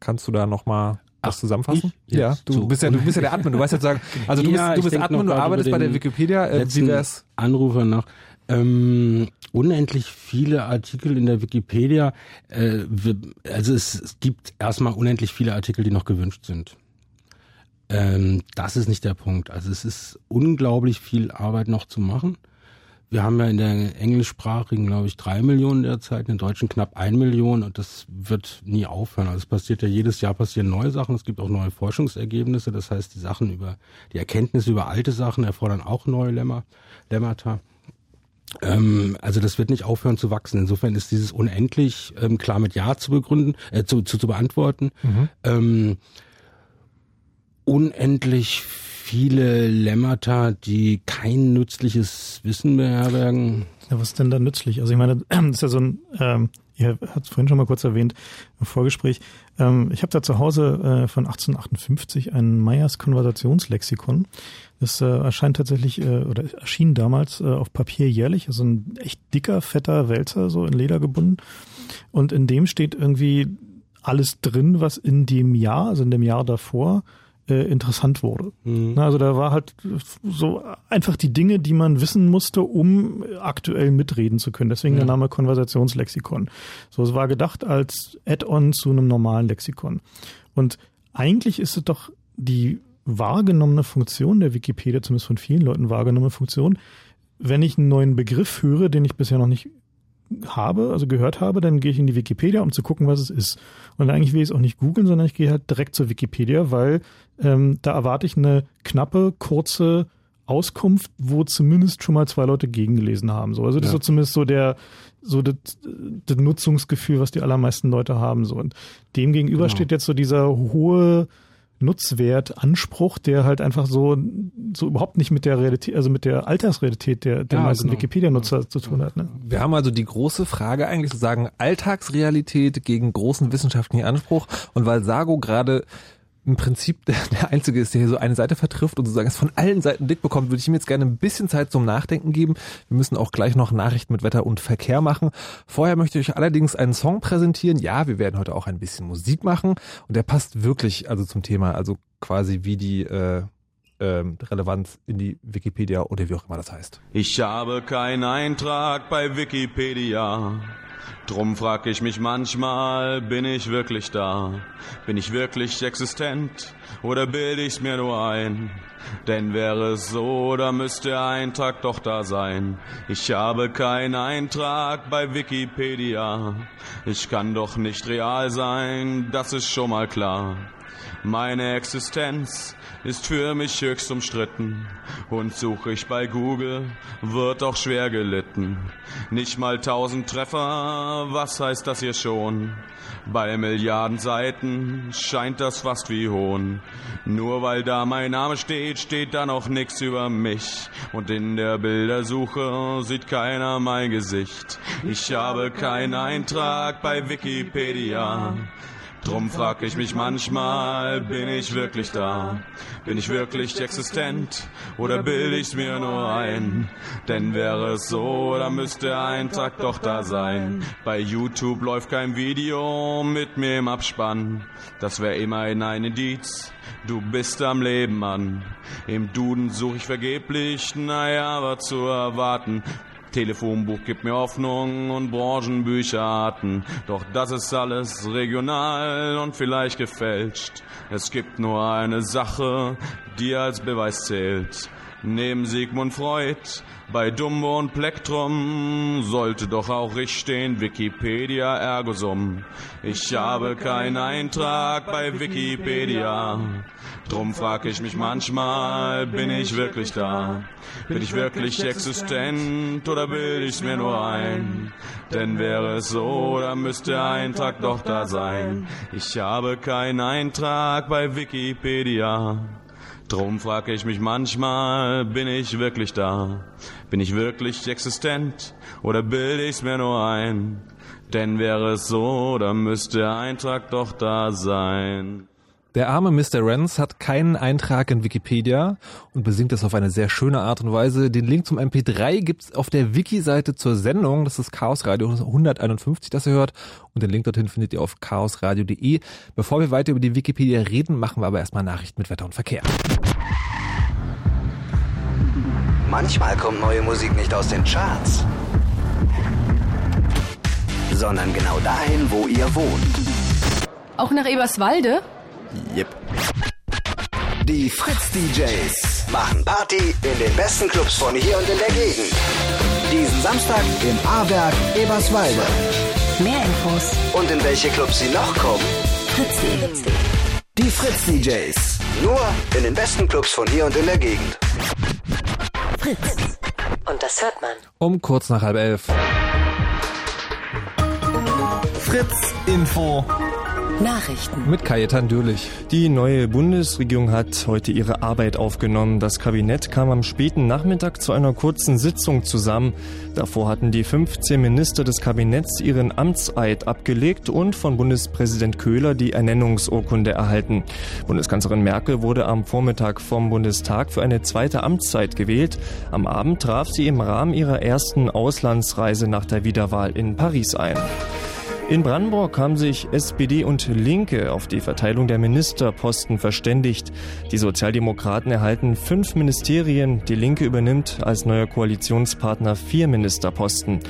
Kannst du da nochmal was zusammenfassen? ja, du so. bist ja, du bist ja der Admin. Du weißt ja sagen, also du ja, bist, du bist Admin, du arbeitest bei der Wikipedia. Äh, wie wär's? Anrufer noch. Ähm, unendlich viele Artikel in der Wikipedia. Äh, also es, es gibt erstmal unendlich viele Artikel, die noch gewünscht sind. Ähm, das ist nicht der Punkt. Also es ist unglaublich viel Arbeit noch zu machen. Wir haben ja in der englischsprachigen, glaube ich, drei Millionen derzeit, in der deutschen knapp ein Million und das wird nie aufhören. Also es passiert ja jedes Jahr passieren neue Sachen, es gibt auch neue Forschungsergebnisse, das heißt, die Sachen über, die Erkenntnisse über alte Sachen erfordern auch neue Lemma, Lemmata. Ähm, also das wird nicht aufhören zu wachsen. Insofern ist dieses unendlich ähm, klar mit Ja zu begründen, äh, zu, zu, zu beantworten. Mhm. Ähm, unendlich viele Lemmata, die kein nützliches Wissen beherbergen. Ja, was ist denn da nützlich? Also ich meine, das ist ja so ein, ähm, ihr habt es vorhin schon mal kurz erwähnt im Vorgespräch. Ähm, ich habe da zu Hause äh, von 1858 ein Meyers Konversationslexikon. Das äh, erscheint tatsächlich äh, oder erschien damals äh, auf Papier jährlich, also ein echt dicker, fetter Wälzer, so in Leder gebunden. Und in dem steht irgendwie alles drin, was in dem Jahr, also in dem Jahr davor, äh, interessant wurde. Mhm. Also da war halt so einfach die Dinge, die man wissen musste, um aktuell mitreden zu können. Deswegen ja. der Name Konversationslexikon. So, es war gedacht als Add-on zu einem normalen Lexikon. Und eigentlich ist es doch die wahrgenommene Funktion der Wikipedia, zumindest von vielen Leuten wahrgenommene Funktion, wenn ich einen neuen Begriff höre, den ich bisher noch nicht habe, also gehört habe, dann gehe ich in die Wikipedia, um zu gucken, was es ist. Und eigentlich will ich es auch nicht googeln, sondern ich gehe halt direkt zur Wikipedia, weil ähm, da erwarte ich eine knappe, kurze Auskunft, wo zumindest schon mal zwei Leute gegengelesen haben. So, also das ja. ist so zumindest so der so das, das Nutzungsgefühl, was die allermeisten Leute haben. So und dem gegenüber genau. steht jetzt so dieser hohe Nutzwert, Anspruch, der halt einfach so, so überhaupt nicht mit der Realität, also mit der Alltagsrealität der, der Ja, meisten genau. Wikipedia-Nutzer zu tun hat. Ne? Wir haben also die große Frage eigentlich zu sagen, Alltagsrealität gegen großen wissenschaftlichen Anspruch. Und weil Sago gerade im Prinzip der, Einzige ist, der hier so eine Seite vertrifft und sozusagen es von allen Seiten dick bekommt, würde ich ihm jetzt gerne ein bisschen Zeit zum Nachdenken geben. Wir müssen auch gleich noch Nachrichten mit Wetter und Verkehr machen. Vorher möchte ich euch allerdings einen Song präsentieren. Ja, wir werden heute auch ein bisschen Musik machen und der passt wirklich also zum Thema, also quasi wie die äh, ähm, Relevanz in die Wikipedia oder wie auch immer das heißt. Ich habe keinen Eintrag bei Wikipedia. Drum frag ich mich manchmal, bin ich wirklich da? Bin ich wirklich existent? Oder bilde ich's mir nur ein? Denn wäre es so, da müsste der Eintrag doch da sein. Ich habe keinen Eintrag bei Wikipedia. Ich kann doch nicht real sein, das ist schon mal klar. Meine Existenz ist für mich höchst umstritten und suche ich bei Google, wird auch schwer gelitten. Nicht mal tausend Treffer, was heißt das hier schon? Bei Milliarden Seiten scheint das fast wie Hohn. Nur weil da mein Name steht, steht da noch nix über mich. Und in der Bildersuche sieht keiner mein Gesicht. Ich habe keinen Eintrag bei Wikipedia. Drum frag ich mich manchmal, bin ich wirklich da? Bin ich wirklich existent? Oder bilde ich's mir nur ein? Denn wäre es so, dann müsste der Eintrag doch da sein. Bei YouTube läuft kein Video mit mir im Abspann. Das wäre immerhin ein Indiz. Du bist am Leben, Mann. Im Duden suche ich vergeblich, naja, war zu erwarten. Telefonbuch gibt mir Hoffnung und Branchenbücherarten. Doch das ist alles regional und vielleicht gefälscht. Es gibt nur eine Sache, die als Beweis zählt. Neben Sigmund Freud, bei Dumbo und Plektrum sollte doch auch ich stehen, Wikipedia ergo sum. Ich habe keinen Eintrag bei Wikipedia. Drum frag ich mich manchmal, bin ich wirklich da? Bin ich wirklich existent oder bilde ich's mir nur ein? Denn wäre es so, dann müsste der Eintrag doch da sein. Ich habe keinen Eintrag bei Wikipedia. Drum frag ich mich manchmal, bin ich wirklich da? Bin ich wirklich existent oder bilde ich's mir nur ein? Denn wäre es so, dann müsste der Eintrag doch da sein. Der arme Mr. Renz hat keinen Eintrag in Wikipedia und besingt es auf eine sehr schöne Art und Weise. Den Link zum MP3 gibt's auf der Wiki-Seite zur Sendung. Das ist Chaos Radio 151, das ihr hört. Und den Link dorthin findet ihr auf chaosradio.de. Bevor wir weiter über die Wikipedia reden, machen wir aber erstmal Nachrichten mit Wetter und Verkehr. Manchmal kommt neue Musik nicht aus den Charts, sondern genau dahin, wo ihr wohnt. Auch nach Eberswalde? Yep. Die Fritz DJs machen Party in den besten Clubs von hier und in der Gegend. Diesen Samstag im A-Werk Eberswalde. Mehr Infos Und in welche Clubs sie noch kommen? fritz.de. Die Fritz DJs. Nur in den besten Clubs von hier und in der Gegend. Fritz. Und das hört man. Um kurz nach halb elf. Fritz Info. Nachrichten. Mit Kajetan Dürlich. Die neue Bundesregierung hat heute ihre Arbeit aufgenommen. Das Kabinett kam am späten Nachmittag zu einer kurzen Sitzung zusammen. Davor hatten die 15 Minister des Kabinetts ihren Amtseid abgelegt und von Bundespräsident Köhler die Ernennungsurkunde erhalten. Bundeskanzlerin Merkel wurde am Vormittag vom Bundestag für eine zweite Amtszeit gewählt. Am Abend traf sie im Rahmen ihrer ersten Auslandsreise nach der Wiederwahl in Paris ein. In Brandenburg haben sich SPD und Linke auf die Verteilung der Ministerposten verständigt. Die Sozialdemokraten erhalten fünf Ministerien, die Linke übernimmt als neuer Koalitionspartner vier Ministerposten.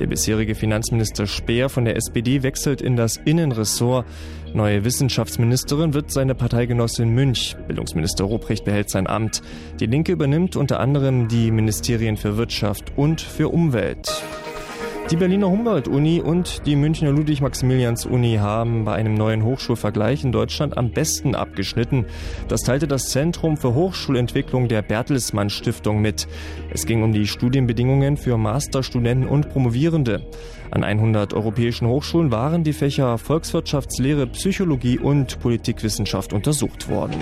Der bisherige Finanzminister Speer von der SPD wechselt in das Innenressort. Neue Wissenschaftsministerin wird seine Parteigenossin Münch. Bildungsminister Ruprecht behält sein Amt. Die Linke übernimmt unter anderem die Ministerien für Wirtschaft und für Umwelt. Die Berliner Humboldt-Uni und die Münchner Ludwig-Maximilians-Uni haben bei einem neuen Hochschulvergleich in Deutschland am besten abgeschnitten. Das teilte das Zentrum für Hochschulentwicklung der Bertelsmann Stiftung mit. Es ging um die Studienbedingungen für Masterstudenten und Promovierende. An 100 europäischen Hochschulen waren die Fächer Volkswirtschaftslehre, Psychologie und Politikwissenschaft untersucht worden.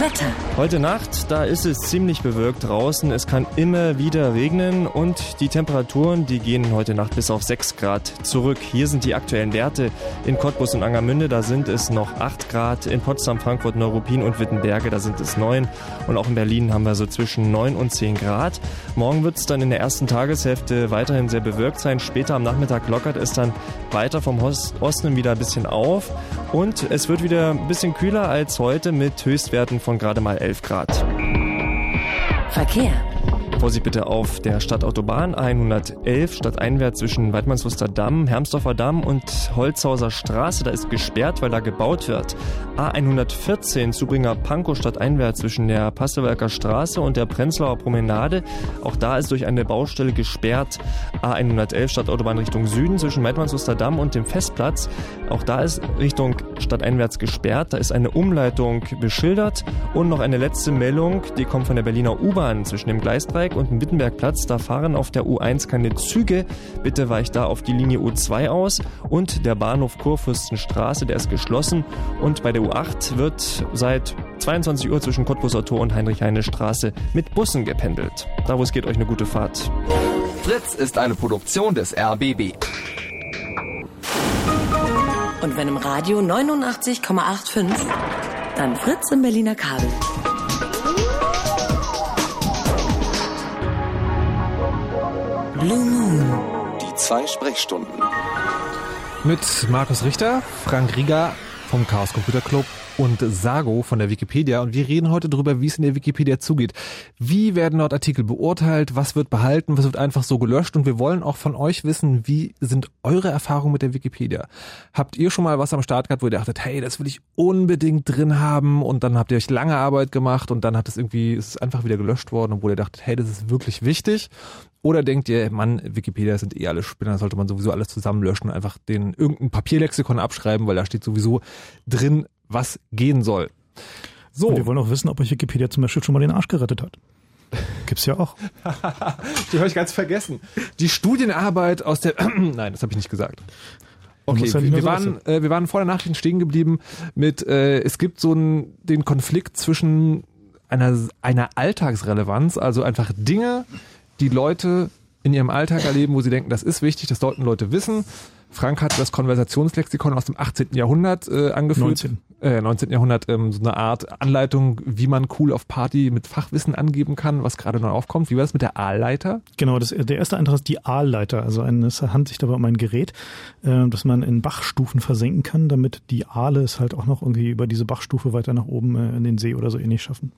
Wetter. Heute Nacht, da ist es ziemlich bewölkt draußen. Es kann immer wieder regnen und die Temperaturen, die gehen heute Nacht bis auf 6 Grad zurück. Hier sind die aktuellen Werte. In Cottbus und Angermünde, da sind es noch 8 Grad. In Potsdam, Frankfurt, Neuruppin und Wittenberge, da sind es 9. Und auch in Berlin haben wir so zwischen 9 und 10 Grad. Morgen wird es dann in der ersten Tageshälfte weiterhin sehr bewölkt sein. Später am Nachmittag lockert es dann weiter vom Osten wieder ein bisschen auf. Und es wird wieder ein bisschen kühler als heute mit Höchstwerten von gerade mal 11 Grad. Verkehr. Vorsicht bitte auf der Stadtautobahn 111 stadteinwärts zwischen Weidmannsluster Damm, Hermsdorfer Damm und Holzhauser Straße. Da ist gesperrt, weil da gebaut wird. A114 Zubringer Pankow stadteinwärts zwischen der Passelwerker Straße und der Prenzlauer Promenade. Auch da ist durch eine Baustelle gesperrt. A111 Stadtautobahn Richtung Süden zwischen Weidmannsluster Damm und dem Festplatz. Auch da ist Richtung stadteinwärts gesperrt. Da ist eine Umleitung beschildert. Und noch eine letzte Meldung, die kommt von der Berliner U-Bahn zwischen dem Gleisdreieck Bahnsteig und dem Wittenbergplatz. Da fahren auf der U1 keine Züge. Bitte weicht da auf die Linie U2 aus. Und der Bahnhof Kurfürstenstraße, der ist geschlossen. Und bei der U8 wird seit 22 Uhr zwischen Cottbuser Tor und Heinrich-Heine-Straße mit Bussen gependelt. Da wo es geht, euch eine gute Fahrt. Fritz ist eine Produktion des RBB. Und wenn im Radio 89,85, dann Fritz im Berliner Kabel. Blue Moon. Die zwei Sprechstunden. Mit Markus Richter, Frank Rieger vom Chaos Computer Club und Sago von der Wikipedia und wir reden heute darüber, wie es in der Wikipedia zugeht. Wie werden dort Artikel beurteilt, was wird behalten, was wird einfach so gelöscht und wir wollen auch von euch wissen, wie sind eure Erfahrungen mit der Wikipedia? Habt ihr schon mal was am Start gehabt, wo ihr dachtet, hey, das will ich unbedingt drin haben und dann habt ihr euch lange Arbeit gemacht und dann hat es irgendwie, ist es einfach wieder gelöscht worden, obwohl ihr dachtet, hey, das ist wirklich wichtig oder denkt ihr, Mann, Wikipedia sind eh alle Spinner, sollte man sowieso alles zusammenlöschen und einfach den irgendein Papierlexikon abschreiben, weil da steht sowieso drin, was gehen soll. So. Und wir wollen auch wissen, ob euch Wikipedia zum Beispiel schon mal den Arsch gerettet hat. Gibt's ja auch. Die habe ich ganz vergessen. Die Studienarbeit aus der. Nein, das habe ich nicht gesagt. Okay, ja wir, waren, äh, wir waren vor der Nachricht stehen geblieben mit, äh, es gibt so einen, den Konflikt zwischen einer, einer Alltagsrelevanz, also einfach Dinge, die Leute in ihrem Alltag erleben, wo sie denken, das ist wichtig, das sollten Leute wissen Frank hat das Konversationslexikon aus dem 18. Jahrhundert äh, angeführt. 19. Äh, 19. Jahrhundert, ähm, so eine Art Anleitung, wie man cool auf Party mit Fachwissen angeben kann, was gerade neu aufkommt. Wie war das mit der Aalleiter? Genau, das, der erste Eintrag ist die Aalleiter. Also ein, es handelt sich dabei um ein Gerät, äh, das man in Bachstufen versenken kann, damit die Aale es halt auch noch irgendwie über diese Bachstufe weiter nach oben äh, in den See oder so ähnlich schaffen.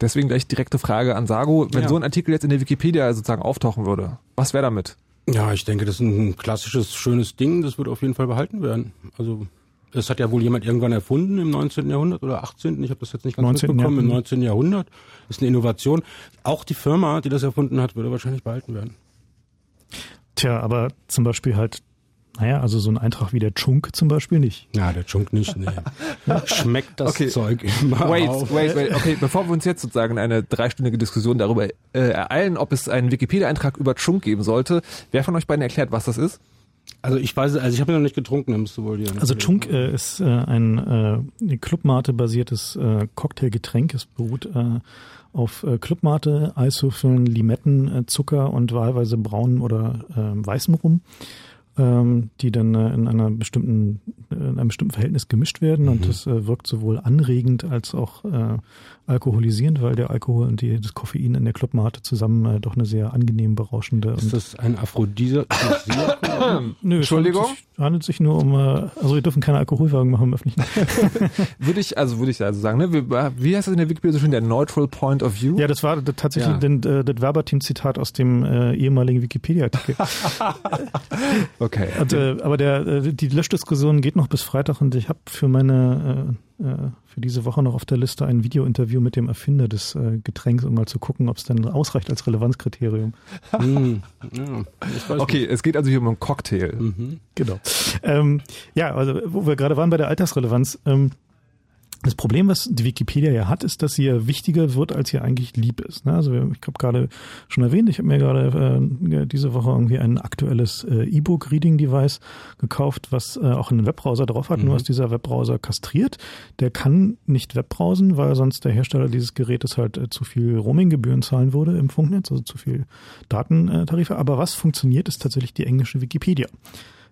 Deswegen gleich direkte Frage an Sago. Wenn ja. so ein Artikel jetzt in der Wikipedia sozusagen auftauchen würde, was wäre damit? Ja, ich denke, das ist ein klassisches, schönes Ding. Das wird auf jeden Fall behalten werden. Also das hat ja wohl jemand irgendwann erfunden im 19. Jahrhundert oder 18. Ich habe das jetzt nicht ganz 19. mitbekommen. Im 19. Jahrhundert das ist eine Innovation. Auch die Firma, die das erfunden hat, würde wahrscheinlich behalten werden. Tja, aber zum Beispiel halt naja, also so ein Eintrag wie der Chunk zum Beispiel nicht. Ja, der Chunk nicht, nee. Schmeckt das okay. Zeug immer Wait, auf. wait, wait, okay, bevor wir uns jetzt sozusagen eine dreistündige Diskussion darüber äh, ereilen, ob es einen Wikipedia-Eintrag über Chunk geben sollte, wer von euch beiden erklärt, was das ist? Also ich weiß, also ich habe noch nicht getrunken, nimmst du wohl. Also Chunk äh, ist äh, ein äh, Clubmate-basiertes äh, Cocktailgetränk. Es beruht äh, auf äh, Clubmate, Eiswürfeln, Limetten, äh, Zucker und wahlweise braunen oder äh, weißem Rum ähm, die dann äh, in einer bestimmten in einem bestimmten Verhältnis gemischt werden mhm. und das äh, wirkt sowohl anregend als auch äh, alkoholisierend, weil der Alkohol und die, das Koffein in der Clubmate zusammen äh, doch eine sehr angenehm berauschende. Ist das ein Aphrodisiak? Nö, Entschuldigung. Es handelt, sich, handelt sich nur um, äh, also wir dürfen keine Alkoholwagen machen im öffentlichen. würde ich, also würde ich also sagen, ne? Wie, wie heißt das in der Wikipedia so schön, der Neutral Point of View? Ja, das war tatsächlich ja. den, äh, das Verbatim-Zitat aus dem äh, ehemaligen Wikipedia-Artikel. okay. Okay. Und, äh, aber der, äh, die Löschdiskussion geht noch bis Freitag und ich habe für meine äh, äh, für diese Woche noch auf der Liste ein Videointerview mit dem Erfinder des äh, Getränks, um mal zu gucken, ob es denn ausreicht als Relevanzkriterium. Hm, ja, Okay, es geht also hier um einen Cocktail. Mhm. Genau. Ähm, ja, also wo wir gerade waren bei der Altersrelevanz. Ähm, das Problem, was die Wikipedia ja hat, ist, dass sie ja wichtiger wird, als sie eigentlich lieb ist. Ne? Also ich habe gerade schon erwähnt, ich habe mir gerade äh, diese Woche irgendwie ein aktuelles äh, E-Book-Reading-Device gekauft, was äh, auch einen Webbrowser drauf hat, Mhm. nur ist dieser Webbrowser kastriert. Der kann nicht Webbrowsen, weil sonst der Hersteller dieses Gerätes halt äh, zu viel Roaminggebühren zahlen würde im Funknetz, also zu viel Datentarife. Aber was funktioniert, ist tatsächlich die englische Wikipedia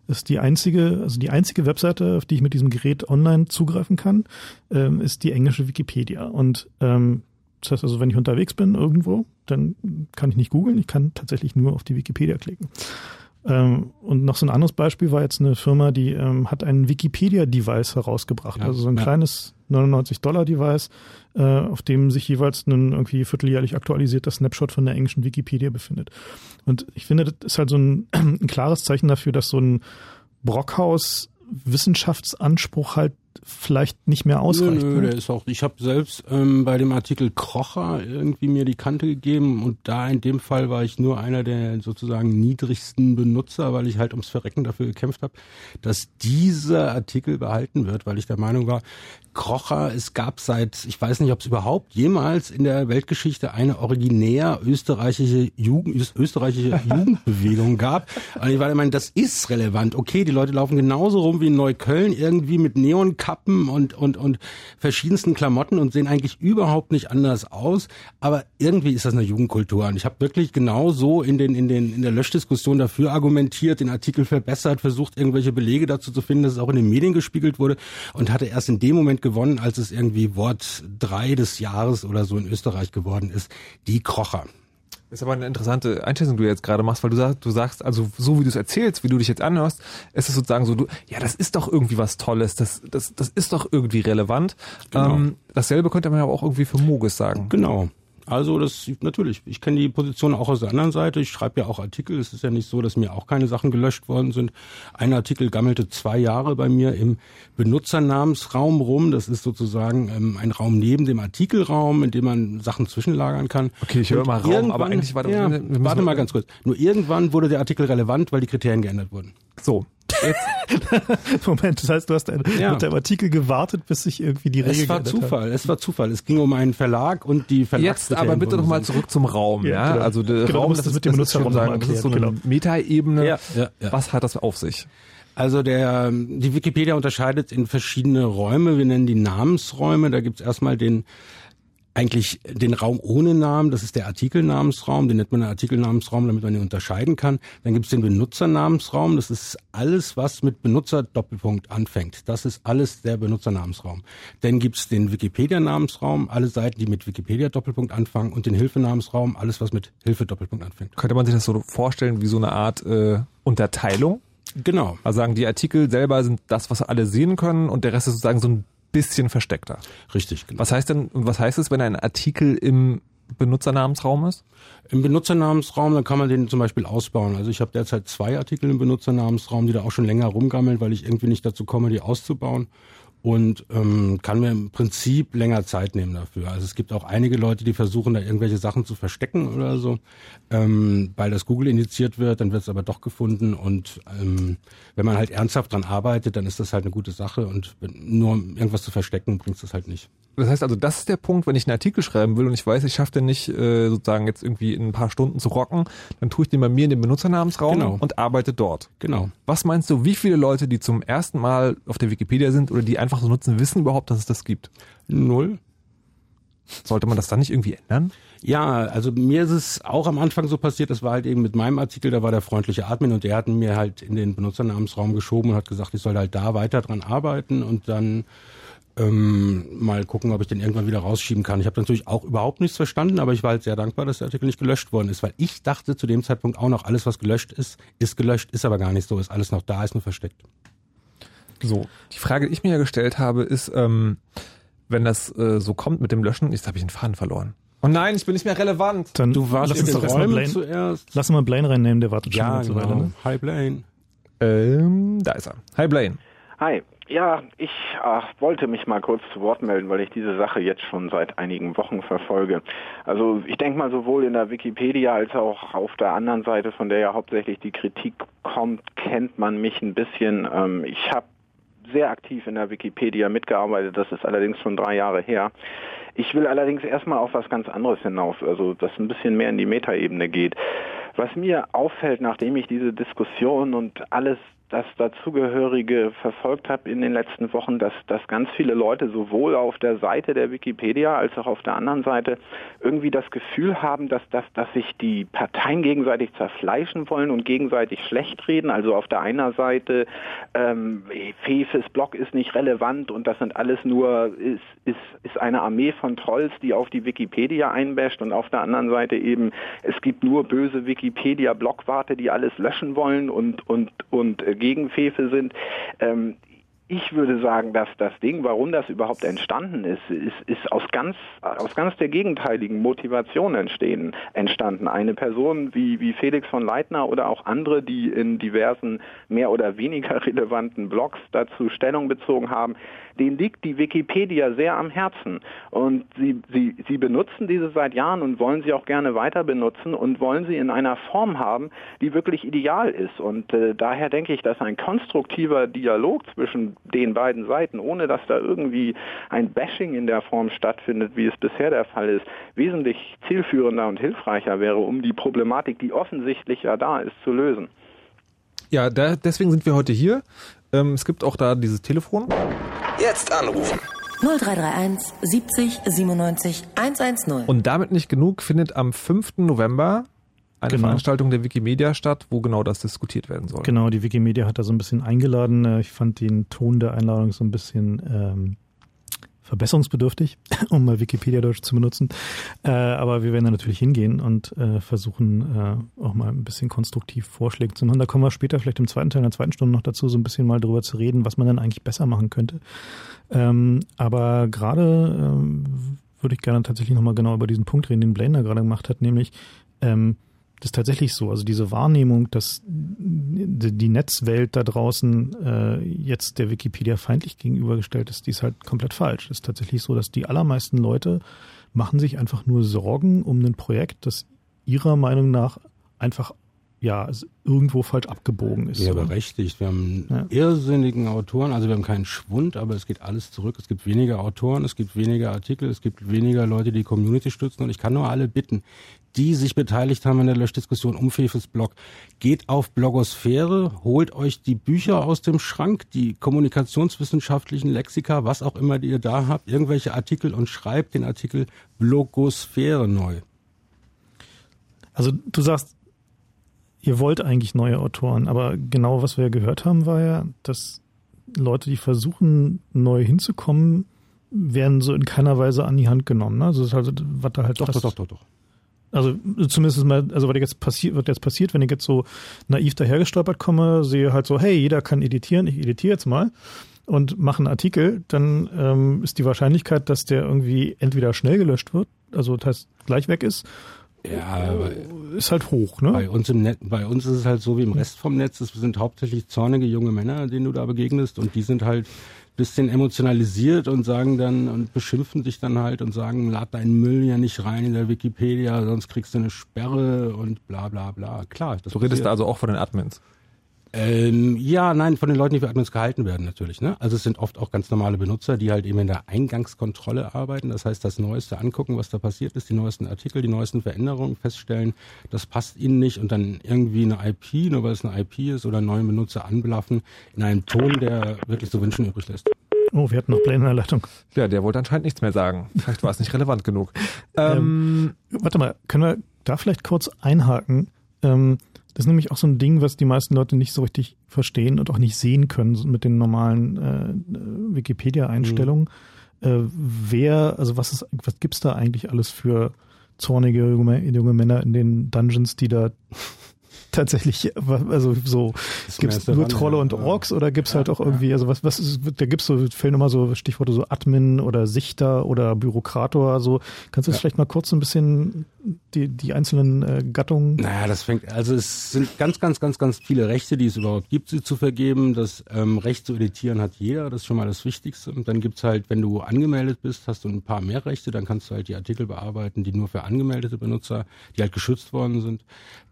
ist die einzige, also die einzige Webseite, auf die ich mit diesem Gerät online zugreifen kann, ähm, ist die englische Wikipedia. Und ähm, das heißt also, wenn ich unterwegs bin irgendwo, dann kann ich nicht googeln, ich kann tatsächlich nur auf die Wikipedia klicken. Ähm, und noch so ein anderes Beispiel war jetzt eine Firma, die ähm, hat ein Wikipedia-Device herausgebracht, Ja, also so ein ja. kleines 99-Dollar-Device, äh, auf dem sich jeweils ein irgendwie vierteljährlich aktualisierter Snapshot von der englischen Wikipedia befindet. Und ich finde, das ist halt so ein, ein klares Zeichen dafür, dass so ein Brockhaus Wissenschaftsanspruch halt vielleicht nicht mehr ausreicht. Nö, nö, ne? der ist auch, ich habe selbst ähm, bei dem Artikel Krocher irgendwie mir die Kante gegeben und da in dem Fall war ich nur einer der sozusagen niedrigsten Benutzer, weil ich halt ums Verrecken dafür gekämpft habe, dass dieser Artikel behalten wird, weil ich der Meinung war, Krocher, es gab seit, ich weiß nicht, ob es überhaupt jemals in der Weltgeschichte eine originär österreichische Jugend, österreichische Jugendbewegung gab. Und ich war der Meinung, das ist relevant. Okay, die Leute laufen genauso rum wie in Neukölln, irgendwie mit Neonkappen und, und, und verschiedensten Klamotten und sehen eigentlich überhaupt nicht anders aus. Aber irgendwie ist das eine Jugendkultur. Und ich habe wirklich genau so in den, in den, in der Löschdiskussion dafür argumentiert, den Artikel verbessert, versucht, irgendwelche Belege dazu zu finden, dass es auch in den Medien gespiegelt wurde und hatte erst in dem Moment gewonnen, als es irgendwie Wort drei des Jahres oder so in Österreich geworden ist. Die Krocher. Das ist aber eine interessante Einschätzung, die du jetzt gerade machst, weil du sagst, du sagst, also so wie du es erzählst, wie du dich jetzt anhörst, ist es sozusagen so, du, ja, das ist doch irgendwie was Tolles, das, das, das ist doch irgendwie relevant. Genau. Ähm, dasselbe könnte man ja auch irgendwie für Mogis sagen. Genau. Also das natürlich. Ich kenne die Position auch aus der anderen Seite. Ich schreibe ja auch Artikel. Es ist ja nicht so, dass mir auch keine Sachen gelöscht worden sind. Ein Artikel gammelte zwei Jahre bei mir im Benutzernamensraum rum. Das ist sozusagen ähm, ein Raum neben dem Artikelraum, in dem man Sachen zwischenlagern kann. Okay, ich höre mal Raum, irgendwann- aber eigentlich war das- ja, Warte mal- ganz kurz. Nur irgendwann wurde der Artikel relevant, weil die Kriterien geändert wurden. So, Moment, das heißt, du hast ein, Ja. mit dem Artikel gewartet, bis sich irgendwie die Regel Es war geändert hat. Zufall. Es war Zufall. Es ging um einen Verlag und die jetzt Verlagskriterien aber bitte nochmal zurück zum Raum, ja? Ja, genau. Also der Genau, Raum, das, das ist, mit dem das sagen, das ist so eine Metaebene. Ja, ja, ja. Was hat das auf sich? Also der, die Wikipedia unterscheidet in verschiedene Räume. Wir nennen die Namensräume. Da gibt's erstmal den eigentlich den Raum ohne Namen, das ist der Artikelnamensraum, den nennt man Artikelnamensraum, damit man ihn unterscheiden kann. Dann gibt's den Benutzernamensraum, das ist alles, was mit Benutzer-Doppelpunkt anfängt. Das ist alles der Benutzernamensraum. Dann gibt's den Wikipedia-Namensraum, alle Seiten, die mit Wikipedia-Doppelpunkt anfangen und den Hilfenamensraum, alles, was mit Hilfe-Doppelpunkt anfängt. Könnte man sich das so vorstellen wie so eine Art äh, Unterteilung? Genau. Also sagen, die Artikel selber sind das, was alle sehen können und der Rest ist sozusagen so ein bisschen versteckter. Richtig, genau. Was heißt denn, was heißt es, wenn ein Artikel im Benutzernamensraum ist? Im Benutzernamensraum, dann kann man den zum Beispiel ausbauen. Also ich habe derzeit zwei Artikel im Benutzernamensraum, die da auch schon länger rumgammeln, weil ich irgendwie nicht dazu komme, die auszubauen. Und ähm, kann mir im Prinzip länger Zeit nehmen dafür. Also es gibt auch einige Leute, die versuchen, da irgendwelche Sachen zu verstecken oder so, ähm, weil das Google indiziert wird, dann wird es aber doch gefunden. Und ähm, wenn man halt ernsthaft dran arbeitet, dann ist das halt eine gute Sache. Und nur um irgendwas zu verstecken, bringt das halt nicht. Das heißt also, das ist der Punkt, wenn ich einen Artikel schreiben will und ich weiß, ich schaffe den nicht äh, sozusagen jetzt irgendwie in ein paar Stunden zu rocken, dann tue ich den bei mir in den Benutzernamensraum Genau. und arbeite dort. Genau. Was meinst du, wie viele Leute, die zum ersten Mal auf der Wikipedia sind oder die einfach so nutzen, wissen überhaupt, dass es das gibt? Null. Sollte man das dann nicht irgendwie ändern? Ja, also mir ist es auch am Anfang so passiert, das war halt eben mit meinem Artikel, da war der freundliche Admin und der hat mir halt in den Benutzernamensraum geschoben und hat gesagt, ich soll halt da weiter dran arbeiten und dann ähm, mal gucken, ob ich den irgendwann wieder rausschieben kann. Ich habe natürlich auch überhaupt nichts verstanden, aber ich war halt sehr dankbar, dass der Artikel nicht gelöscht worden ist, weil ich dachte zu dem Zeitpunkt auch noch, alles was gelöscht ist, ist gelöscht, ist aber gar nicht so, ist alles noch da, ist nur versteckt. So, die Frage, die ich mir ja gestellt habe, ist, ähm, wenn das äh, so kommt mit dem Löschen, jetzt habe ich den Faden verloren. Oh nein, ich bin nicht mehr relevant. Dann Du warst lass uns doch erstmal Blaine, zuerst. lass mal Blaine reinnehmen, der wartet schon Ja, eine genau. Weile. Ne? Hi Blaine. Ähm, da ist er. Hi Blaine. Hi. Ja, ich äh, wollte mich mal kurz zu Wort melden, weil ich diese Sache jetzt schon seit einigen Wochen verfolge. Also ich denke mal sowohl in der Wikipedia als auch auf der anderen Seite, von der ja hauptsächlich die Kritik kommt, kennt man mich ein bisschen. Ähm, ich habe sehr aktiv in der Wikipedia mitgearbeitet, das ist allerdings schon drei Jahre her. Ich will allerdings erstmal auf was ganz anderes hinaus, also das ein bisschen mehr in die Metaebene geht. Was mir auffällt, nachdem ich diese Diskussion und alles das dazugehörige verfolgt habe in den letzten Wochen, dass, dass ganz viele Leute sowohl auf der Seite der Wikipedia als auch auf der anderen Seite irgendwie das Gefühl haben, dass, dass, dass sich die Parteien gegenseitig zerfleischen wollen und gegenseitig schlecht reden. Also auf der einen Seite ähm, Fefes Blog ist nicht relevant und das sind alles nur, ist, ist, ist eine Armee von Trolls, die auf die Wikipedia einbasht und auf der anderen Seite eben, es gibt nur böse Wikipedia-Blogwarte, die alles löschen wollen und, und, und äh, gegen sind. Ähm, ich würde sagen, dass das Ding, warum das überhaupt entstanden ist, ist, ist aus ganz aus ganz der gegenteiligen Motivation entstehen, entstanden. Eine Person wie wie Felix von Leitner oder auch andere, die in diversen mehr oder weniger relevanten Blogs dazu Stellung bezogen haben, denen liegt die Wikipedia sehr am Herzen und sie sie sie benutzen diese seit Jahren und wollen sie auch gerne weiter benutzen und wollen sie in einer Form haben, die wirklich ideal ist und äh, daher denke ich, dass ein konstruktiver Dialog zwischen den beiden Seiten, ohne dass da irgendwie ein Bashing in der Form stattfindet, wie es bisher der Fall ist, wesentlich zielführender und hilfreicher wäre, um die Problematik, die offensichtlich ja da ist, zu lösen. Ja, da, deswegen sind wir heute hier. Ähm, es gibt auch da dieses Telefon. Jetzt anrufen. 0331 70 97 110. Und damit nicht genug findet am 5. November eine Genau. Veranstaltung der Wikimedia statt, wo genau das diskutiert werden soll. Genau, die Wikimedia hat da so ein bisschen eingeladen. Äh, Ich fand den Ton der Einladung so ein bisschen ähm, verbesserungsbedürftig, um mal Wikipedia Deutsch zu benutzen. Äh, aber wir werden da natürlich hingehen und äh, versuchen äh, auch mal ein bisschen konstruktiv Vorschläge zu machen. Da kommen wir später vielleicht im zweiten Teil, in der zweiten Stunde noch dazu, so ein bisschen mal drüber zu reden, was man dann eigentlich besser machen könnte. Ähm, aber gerade ähm, würde ich gerne tatsächlich nochmal genau über diesen Punkt reden, den Blaine da gerade gemacht hat, nämlich ähm, das ist tatsächlich so. Also diese Wahrnehmung, dass die Netzwelt da draußen äh, jetzt der Wikipedia feindlich gegenübergestellt ist, die ist halt komplett falsch. Es ist tatsächlich so, dass die allermeisten Leute machen sich einfach nur Sorgen um ein Projekt, das ihrer Meinung nach einfach ja irgendwo falsch abgebogen ist. Ja, oder? berechtigt. Wir haben Ja. irrsinnigen Autoren, also wir haben keinen Schwund, aber es geht alles zurück. Es gibt weniger Autoren, es gibt weniger Artikel, es gibt weniger Leute, die die Community stützen und ich kann nur alle bitten, die sich beteiligt haben an der Löschdiskussion um Fefes Blog, geht auf Blogosphäre, holt euch die Bücher aus dem Schrank, die kommunikationswissenschaftlichen Lexika, was auch immer die ihr da habt, irgendwelche Artikel und schreibt den Artikel Blogosphäre neu. Also du sagst, ihr wollt eigentlich neue Autoren, aber genau was wir gehört haben, war ja, dass Leute, die versuchen, neu hinzukommen, werden so in keiner Weise an die Hand genommen. Ne? Also das ist halt, was da halt Doch, doch, doch, doch, doch. Also zumindest mal, also was jetzt passiert, wird jetzt passiert, wenn ich jetzt so naiv dahergestolpert komme, sehe halt so, hey, jeder kann editieren, ich editiere jetzt mal und mache einen Artikel, dann ähm, ist die Wahrscheinlichkeit, dass der irgendwie entweder schnell gelöscht wird, also das heißt gleich weg ist, Ja, ist halt hoch, ne? Bei uns im Net, bei uns ist es halt so wie im Rest vom Netz, es sind hauptsächlich zornige junge Männer, denen du da begegnest und die sind halt bisschen emotionalisiert und sagen dann und beschimpfen dich dann halt und sagen, lad deinen Müll ja nicht rein in der Wikipedia, sonst kriegst du eine Sperre und bla bla bla. Klar, das Du redest da also auch von den Admins. Ähm, ja, nein, von den Leuten, die für Admins gehalten werden natürlich. Ne? Also es sind oft auch ganz normale Benutzer, die halt eben in der Eingangskontrolle arbeiten. Das heißt, das Neueste angucken, was da passiert ist, die neuesten Artikel, die neuesten Veränderungen feststellen, das passt ihnen nicht und dann irgendwie eine IP, nur weil es eine IP ist oder einen neuen Benutzer anblaffen, in einem Ton, der wirklich zu wünschen übrig lässt. Oh, wir hatten noch Blaine in der Leitung. Ja, der wollte anscheinend nichts mehr sagen. Vielleicht war es nicht relevant genug. Ähm, Warte mal, können wir da vielleicht kurz einhaken? Ähm, das ist nämlich auch so ein Ding, was die meisten Leute nicht so richtig verstehen und auch nicht sehen können mit den normalen äh, Wikipedia-Einstellungen. Äh, wer, also was ist, was gibt's da eigentlich alles für zornige junge, junge Männer in den Dungeons, die da tatsächlich, also so, gibt es nur Trolle und Orks oder gibt es halt auch irgendwie, also was, was ist, da gibt es so, fehlen nochmal so Stichworte so Admin oder Sichter oder Bürokrator, so. Kannst du ja. vielleicht mal kurz so ein bisschen die, die einzelnen äh, Gattungen? Naja, das fängt, also es sind ganz, ganz, ganz, ganz viele Rechte, die es überhaupt gibt, sie zu vergeben. Das ähm, Recht zu editieren hat jeder, das ist schon mal das Wichtigste. Und dann gibt's halt, wenn du angemeldet bist, hast du ein paar mehr Rechte, dann kannst du halt die Artikel bearbeiten, die nur für angemeldete Benutzer, die halt geschützt worden sind.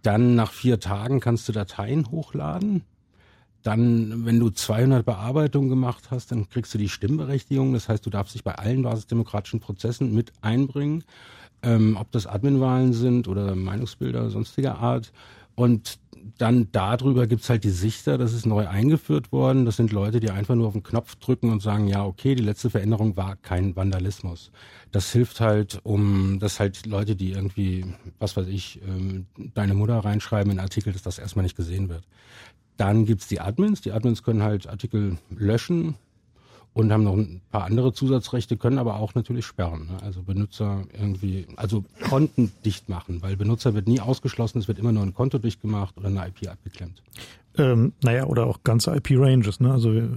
Dann nach vier Tagen kannst du Dateien hochladen. Dann, wenn du 200 Bearbeitungen gemacht hast, dann kriegst du die Stimmberechtigung. Das heißt, du darfst dich bei allen basisdemokratischen Prozessen mit einbringen, ähm, ob das Adminwahlen sind oder Meinungsbilder sonstiger Art. Und dann darüber gibt's halt die Sichter, das ist neu eingeführt worden. Das sind Leute, die einfach nur auf den Knopf drücken und sagen, ja, okay, die letzte Veränderung war kein Vandalismus. Das hilft halt, um, dass halt Leute, die irgendwie, was weiß ich, ähm, deine Mutter reinschreiben in Artikel, dass das erstmal nicht gesehen wird. Dann gibt's die Admins. Die Admins können halt Artikel löschen, und haben noch ein paar andere Zusatzrechte, können aber auch natürlich sperren. Ne? Also Benutzer irgendwie, also Konten dicht machen, weil Benutzer wird nie ausgeschlossen, es wird immer nur ein Konto dicht gemacht oder eine IP abgeklemmt. Ähm, naja, oder auch ganze IP-Ranges, ne? Also äh,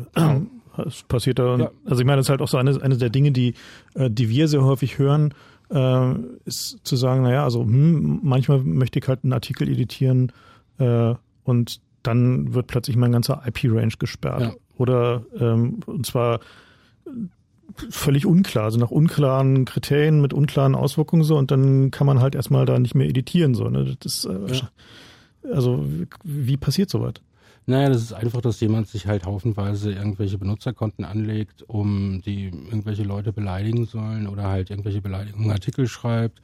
es passiert da, ja. also ich meine, das ist halt auch so eine, eine der Dinge, die, äh, die wir sehr häufig hören, äh, ist zu sagen, naja, also hm, manchmal möchte ich halt einen Artikel editieren äh, und dann wird plötzlich mein ganzer IP-Range gesperrt. Ja oder ähm, und zwar völlig unklar, also nach unklaren Kriterien mit unklaren Auswirkungen so und dann kann man halt erstmal da nicht mehr editieren so. Ne? Das ist, äh, ja. also wie passiert sowas? Naja, das ist einfach, dass jemand sich halt haufenweise irgendwelche Benutzerkonten anlegt, um die irgendwelche Leute beleidigen sollen oder halt irgendwelche Beleidigungen Artikel schreibt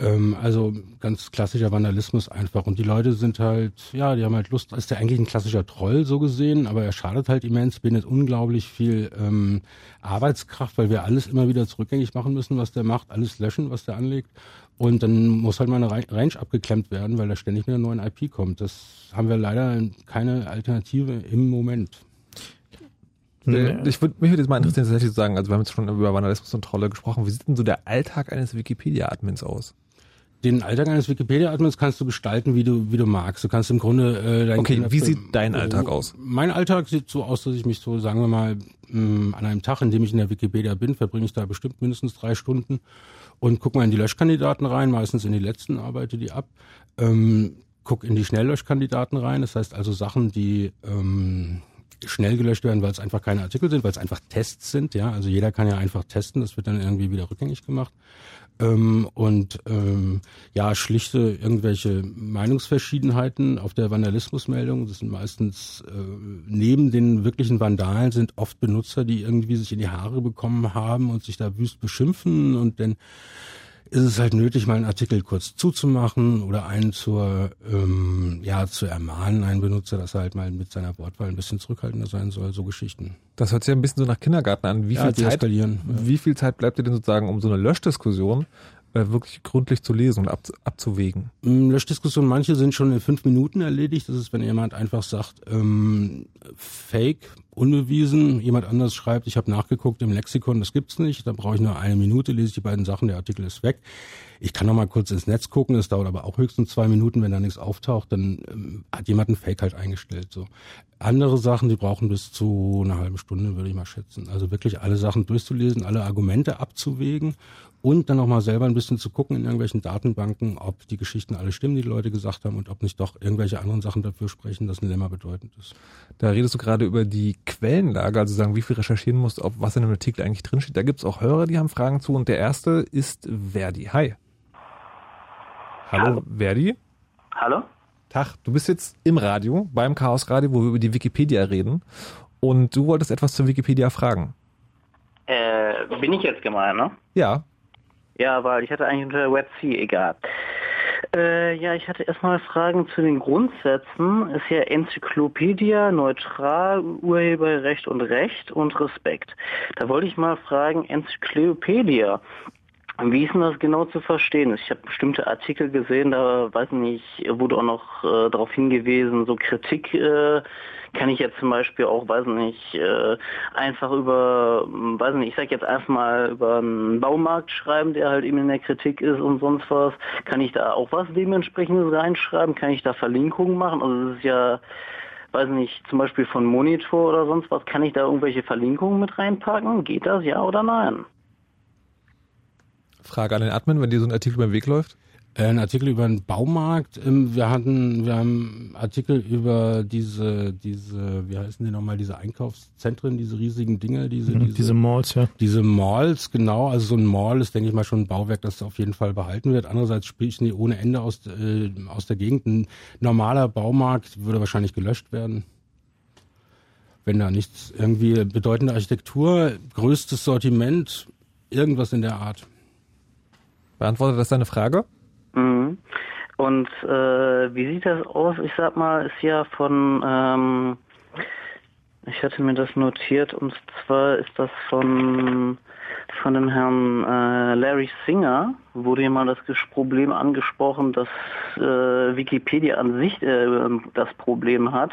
ähm, also ganz klassischer Vandalismus einfach. Und die Leute sind halt, ja, die haben halt Lust. Ist ja eigentlich ein klassischer Troll so gesehen, aber er schadet halt immens, bindet unglaublich viel ähm, Arbeitskraft, weil wir alles immer wieder zurückgängig machen müssen, was der macht, alles löschen, was der anlegt. Und dann muss halt mal eine Range abgeklemmt werden, weil da ständig mit einer neuen IP kommt. Das haben wir leider keine Alternative im Moment. Ich würde mich würde jetzt mal interessieren, tatsächlich zu sagen, also wir haben jetzt schon über Vandalismus und Trolle gesprochen. Wie sieht denn so der Alltag eines Wikipedia-Admins aus? Den Alltag eines Wikipedia-Admins kannst du gestalten, wie du, wie du magst. Du kannst im Grunde äh, dein Okay, wie sieht dein Alltag aus? Mein Alltag sieht so aus, dass ich mich so, sagen wir mal, mh, mm, an einem Tag, in dem ich in der Wikipedia bin, verbringe ich da bestimmt mindestens drei Stunden und guck mal in die Löschkandidaten rein, meistens in die letzten arbeite die ab. Ähm, guck in die Schnelllöschkandidaten rein, das heißt also Sachen, die ähm, schnell gelöscht werden, weil es einfach keine Artikel sind, weil es einfach Tests sind, ja. Also jeder kann ja einfach testen, das wird dann irgendwie wieder rückgängig gemacht ähm, und ähm, ja, schlichte irgendwelche Meinungsverschiedenheiten auf der Vandalismusmeldung. Das sind meistens äh, neben den wirklichen Vandalen sind oft Benutzer, die irgendwie sich in die Haare bekommen haben und sich da wüst beschimpfen und dann ist es halt nötig, mal einen Artikel kurz zuzumachen oder einen zur, ähm, ja, zu ermahnen, einen Benutzer, dass er halt mal mit seiner Wortwahl ein bisschen zurückhaltender sein soll, so Geschichten. Das hört sich ein bisschen so nach Kindergarten an. Wie, ja, viel, Zeit, wie viel Zeit bleibt dir denn sozusagen, um so eine Löschdiskussion äh, wirklich gründlich zu lesen und ab, abzuwägen? Mm, Löschdiskussionen, manche sind schon in fünf Minuten erledigt. Das ist, wenn jemand einfach sagt, ähm, Fake, unbewiesen, jemand anders schreibt, ich habe nachgeguckt im Lexikon, das gibt's nicht, da brauche ich nur eine Minute, lese ich die beiden Sachen, der Artikel ist weg. Ich kann noch mal kurz ins Netz gucken, es dauert aber auch höchstens zwei Minuten, wenn da nichts auftaucht, dann ähm, hat jemand einen Fake halt eingestellt. So andere Sachen, die brauchen bis zu einer halben Stunde, würde ich mal schätzen. Also wirklich alle Sachen durchzulesen, alle Argumente abzuwägen und dann nochmal selber ein bisschen zu gucken in irgendwelchen Datenbanken, ob die Geschichten alle stimmen, die die Leute gesagt haben und ob nicht doch irgendwelche anderen Sachen dafür sprechen, dass ein Lemma bedeutend ist. Da redest du gerade über die Quellenlage, also sagen, wie viel recherchieren musst, ob was in einem Artikel eigentlich drinsteht. Da gibt's auch Hörer, die haben Fragen zu und der erste ist Verdi. Hi. Hallo, Hallo. Verdi. Hallo. Tag, du bist jetzt im Radio, beim Chaos Radio, wo wir über die Wikipedia reden und du wolltest etwas zur Wikipedia fragen. Äh, bin ich jetzt gemeint, ne? Ja. Ja, weil ich hatte eigentlich unter Web C, egal. Äh, ja, ich hatte erstmal Fragen zu den Grundsätzen. Ist ja Enzyklopädie, neutral, Urheberrecht und Recht und Respekt. Da wollte ich mal fragen, Enzyklopädie. Wie ist denn das genau zu verstehen? Ich habe bestimmte Artikel gesehen, da weiß nicht, wurde auch noch äh, darauf hingewiesen, so Kritik äh, kann ich jetzt zum Beispiel auch, weiß nicht, äh, einfach über, weiß nicht, ich sag jetzt einfach mal über einen Baumarkt schreiben, der halt eben in der Kritik ist und sonst was. Kann ich da auch was dementsprechendes reinschreiben? Kann ich da Verlinkungen machen? Also das ist ja, weiß nicht, zum Beispiel von Monitor oder sonst was, kann ich da irgendwelche Verlinkungen mit reinpacken? Geht das, ja oder nein? Frage an den Admin, wenn dir so ein Artikel beim Weg läuft? Äh, ein Artikel über einen Baumarkt. Ähm, wir hatten, wir haben Artikel über diese, diese, wie heißen die nochmal, diese Einkaufszentren, diese riesigen Dinge, diese, diese, diese Malls, ja. Diese Malls, genau. Also so ein Mall ist, denke ich mal, schon ein Bauwerk, das auf jeden Fall behalten wird. Andererseits sprechen die ohne Ende aus, äh, aus der Gegend. Ein normaler Baumarkt würde wahrscheinlich gelöscht werden wenn da nichts irgendwie bedeutende Architektur, größtes Sortiment, irgendwas in der Art. Beantwortet das deine Frage? Mhm. Und äh, wie sieht das aus? Ich sag mal, ist ja von, ähm, ich hatte mir das notiert, und zwar ist das von von dem Herrn äh, Larry Singer wurde ja mal das Problem angesprochen, dass äh, Wikipedia an sich äh, das Problem hat,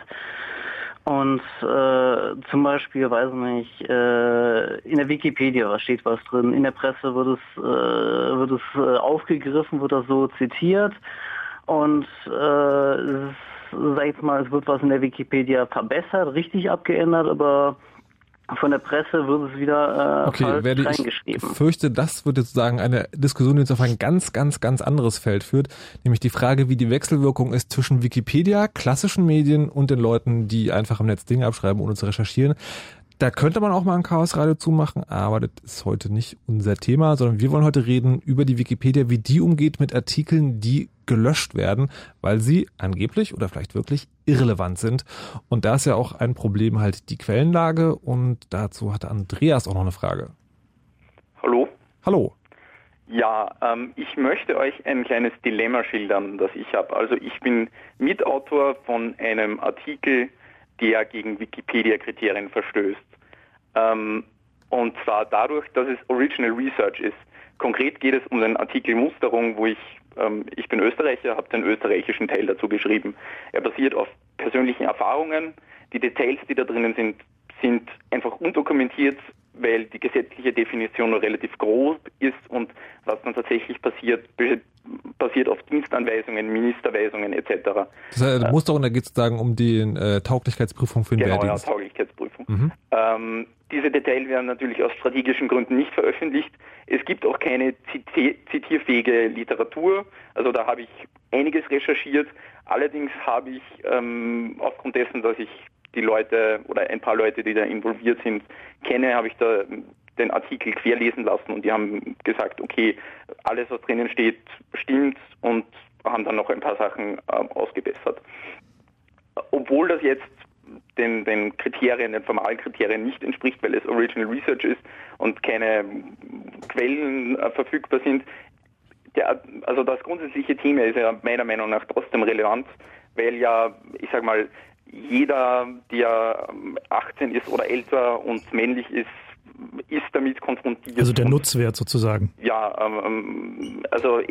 und äh, zum Beispiel, weiß nicht, äh, in der Wikipedia steht was drin, in der Presse wird es, äh, wird es äh, aufgegriffen, wird das so zitiert. Und äh, sag ich mal, es wird was in der Wikipedia verbessert, richtig abgeändert, aber von der Presse wird es wieder äh, okay, werde reingeschrieben. Ich fürchte, das wird jetzt sagen eine Diskussion, die uns auf ein ganz, ganz, ganz anderes Feld führt, nämlich die Frage, wie die Wechselwirkung ist zwischen Wikipedia, klassischen Medien und den Leuten, die einfach im Netz Dinge abschreiben, ohne zu recherchieren. Da könnte man auch mal ein Chaosradio zumachen, aber das ist heute nicht unser Thema, sondern wir wollen heute reden über die Wikipedia, wie die umgeht mit Artikeln, die gelöscht werden, weil sie angeblich oder vielleicht wirklich irrelevant sind. Und da ist ja auch ein Problem halt die Quellenlage und dazu hatte Andreas auch noch eine Frage. Hallo. Hallo. Ja, ähm, ich möchte euch ein kleines Dilemma schildern, das ich habe. Also ich bin Mitautor von einem Artikel, der gegen Wikipedia-Kriterien verstößt. Ähm, und zwar dadurch, dass es Original Research ist. Konkret geht es um den Artikel Musterung, wo ich, ähm, ich bin Österreicher, habe den österreichischen Teil dazu geschrieben. Er basiert auf persönlichen Erfahrungen. Die Details, die da drinnen sind, sind einfach undokumentiert, weil die gesetzliche Definition nur relativ groß ist und was dann tatsächlich passiert, basiert auf Dienstanweisungen, Ministerweisungen etc. Das heißt, äh, Musterung, da geht es sozusagen um die äh, Tauglichkeitsprüfung für den genau, Wehrdienst. Ja, Tauglichkeitsprüfung. Mhm. Ähm, diese Details werden natürlich aus strategischen Gründen nicht veröffentlicht. Es gibt auch keine zitierfähige Literatur. Also da habe ich einiges recherchiert. Allerdings habe ich ähm, aufgrund dessen, dass ich die Leute oder ein paar Leute, die da involviert sind, kenne, habe ich da den Artikel querlesen lassen und die haben gesagt, okay, alles, was drinnen steht, stimmt und haben dann noch ein paar Sachen äh, ausgebessert. Obwohl das jetzt den, den Kriterien, den formalen Kriterien nicht entspricht, weil es Original Research ist und keine Quellen äh, verfügbar sind. Der, also das grundsätzliche Thema ist ja meiner Meinung nach trotzdem relevant, weil ja, ich sag mal, jeder, der 18 ist oder älter und männlich ist, ist damit konfrontiert. Also der Nutzwert sozusagen. Ja, ähm, also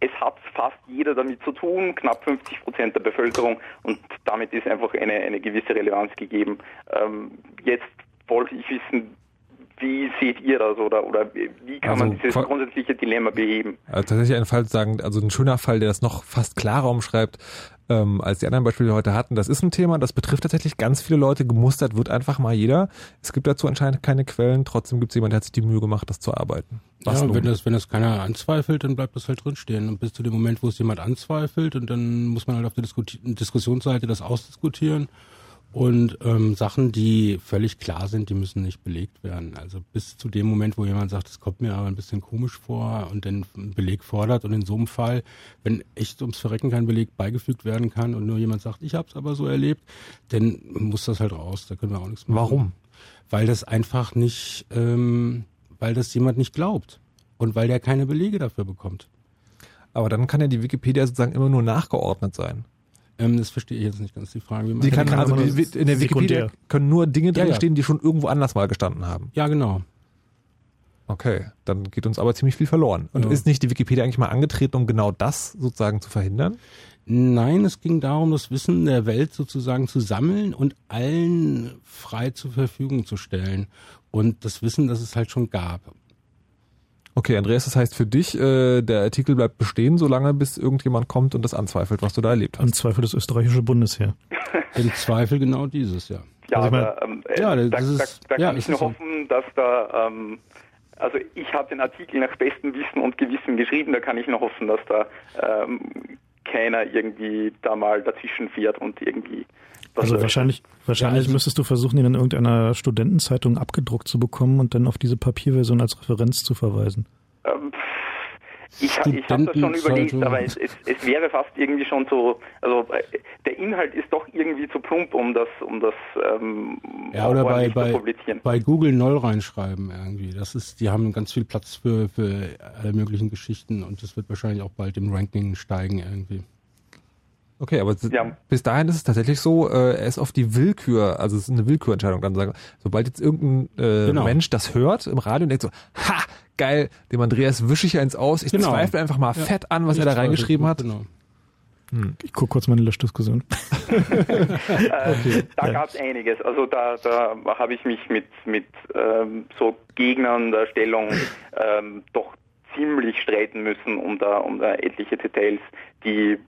es hat fast jeder damit zu tun, knapp 50 Prozent der Bevölkerung und damit ist einfach eine, eine gewisse Relevanz gegeben. Ähm, jetzt wollte ich wissen, wie seht ihr das oder, oder wie kann also, man dieses grundsätzliche Dilemma beheben? Also tatsächlich ein Fall sagen, also ein schöner Fall, der das noch fast klarer umschreibt, ähm, als die anderen Beispiele, die wir heute hatten. Das ist ein Thema, das betrifft tatsächlich ganz viele Leute. Gemustert wird einfach mal jeder. Es gibt dazu anscheinend keine Quellen. Trotzdem gibt es jemanden, der hat sich die Mühe gemacht, das zu arbeiten. Was ja, wenn das, wenn das keiner anzweifelt, dann bleibt das halt drinstehen. Und bis zu dem Moment, wo es jemand anzweifelt, und dann muss man halt auf der Disku Diskussionsseite das ausdiskutieren. Und ähm, Sachen, die völlig klar sind, die müssen nicht belegt werden. Also bis zu dem Moment, wo jemand sagt, es kommt mir aber ein bisschen komisch vor und den Beleg fordert und in so einem Fall, wenn echt ums Verrecken kein Beleg beigefügt werden kann und nur jemand sagt, ich habe es aber so erlebt, dann muss das halt raus. Da können wir auch nichts machen. Warum? Weil das einfach nicht, ähm, weil das jemand nicht glaubt und weil der keine Belege dafür bekommt. Aber dann kann ja die Wikipedia sozusagen immer nur nachgeordnet sein. Ähm, das verstehe ich jetzt nicht ganz die Frage. Wie man die kann, also die, in der Wikipedia können nur Dinge drin ja, ja. stehen, die schon irgendwo anders mal gestanden haben. Ja, genau. Okay, dann geht uns aber ziemlich viel verloren. Und Ja. ist nicht die Wikipedia eigentlich mal angetreten, um genau das sozusagen zu verhindern? Nein, es ging darum, das Wissen der Welt sozusagen zu sammeln und allen frei zur Verfügung zu stellen. Und das Wissen, das es halt schon gab. Okay, Andreas, das heißt für dich, äh, der Artikel bleibt bestehen, solange bis irgendjemand kommt und das anzweifelt, was du da erlebt hast. Im Zweifel das österreichische Bundesheer. Im Zweifel genau dieses, ja. Ja, Also ich mein- aber ähm, äh, Ja, da, das da, ist- da ja, kann ich nur so. hoffen, dass da, ähm, also ich habe den Artikel nach bestem Wissen und Gewissen geschrieben, da kann ich nur hoffen, dass da ähm, keiner irgendwie da mal dazwischen fährt und irgendwie Also wahrscheinlich, wahrscheinlich also- müsstest du versuchen, ihn in irgendeiner Studentenzeitung abgedruckt zu bekommen und dann auf diese Papierversion als Referenz zu verweisen. Ähm, ich ha- ich habe das schon überlegt, aber es, es, es wäre fast irgendwie schon so, also äh, der Inhalt ist doch irgendwie zu plump, um das, um das ähm, Ja, oder bei, bei, publizieren. bei Google Null reinschreiben irgendwie. Das ist, die haben ganz viel Platz für, für alle möglichen Geschichten und das wird wahrscheinlich auch bald im Ranking steigen irgendwie. Okay, aber Ja. bis dahin ist es tatsächlich so, äh, er ist auf die Willkür, also es ist eine Willkürentscheidung dann sagen. Sobald jetzt irgendein äh, Genau. Mensch das hört im Radio und denkt so, ha, geil, dem Andreas wische ich eins aus, ich Genau. zweifle einfach mal Ja. fett an, was Ich er da reingeschrieben hat. Genau. Ich gucke kurz meine Löschdiskussion. Äh, da gab es einiges. Also da, da habe ich mich mit, mit ähm, so Gegnern der Stellung ähm, doch ziemlich streiten müssen, um da, um da etliche Details, die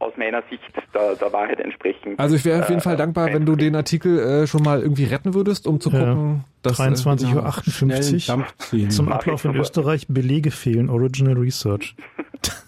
aus meiner Sicht der, der Wahrheit entsprechen. Also ich wäre auf jeden äh, Fall dankbar, wenn du den Artikel äh, schon mal irgendwie retten würdest, um zu Ja. gucken, dass äh, 23.58 Schnell Dampf ziehen. Zum Ablauf in. Österreich Belege fehlen, Original Research.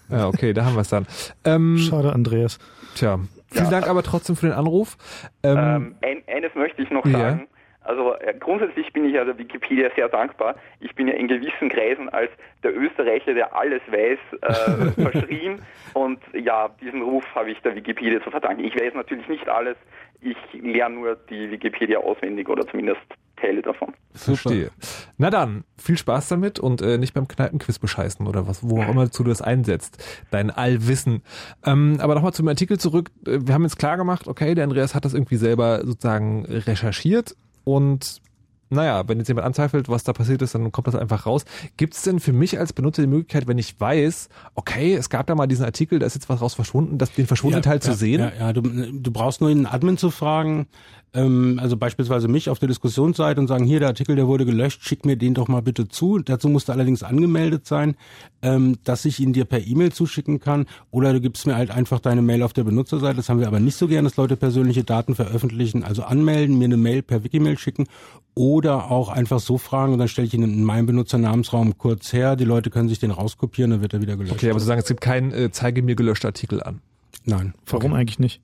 Ja, okay, da haben wir es dann. Ähm, Schade, Andreas. tja, vielen Ja. Dank aber trotzdem für den Anruf. Ähm, Ähm, ein, eines möchte ich noch Ja. sagen. Also äh, grundsätzlich bin ich ja der Wikipedia sehr dankbar. Ich bin ja in gewissen Kreisen als der Österreicher, der alles weiß, äh, verschrien. Und ja, diesen Ruf habe ich der Wikipedia zu verdanken. Ich weiß natürlich nicht alles. Ich lerne nur die Wikipedia auswendig oder zumindest Teile davon. Verstehe. Na dann, viel Spaß damit und äh, nicht beim Kneipenquiz bescheißen oder was, wo auch immer du das einsetzt. Dein Allwissen. Ähm, aber nochmal zum Artikel zurück. Äh, Wir haben jetzt klar gemacht, okay, der Andreas hat das irgendwie selber sozusagen recherchiert und naja, wenn jetzt jemand anzweifelt, was da passiert ist, dann kommt das einfach raus. Gibt es denn für mich als Benutzer die Möglichkeit, wenn ich weiß, okay, es gab da mal diesen Artikel, da ist jetzt was raus verschwunden, das, den verschwundenen Teil zu ja, sehen? Ja, ja du, du brauchst nur einen Admin zu fragen, ähm, also beispielsweise mich auf der Diskussionsseite und sagen, hier der Artikel, der wurde gelöscht, schick mir den doch mal bitte zu. Dazu musst du allerdings angemeldet sein, ähm, dass ich ihn dir per E-Mail zuschicken kann. Oder du gibst mir halt einfach deine Mail auf der Benutzerseite. Das haben wir aber nicht so gern, dass Leute persönliche Daten veröffentlichen. Also anmelden, mir eine Mail per Wikimail schicken oder auch einfach so fragen und dann stelle ich ihn in meinem Benutzernamensraum kurz her. Die Leute können sich den rauskopieren, dann wird er wieder gelöscht. Okay, aber sozusagen, es gibt keinen äh, Zeige mir gelöschte Artikel an. Nein. Warum eigentlich nicht?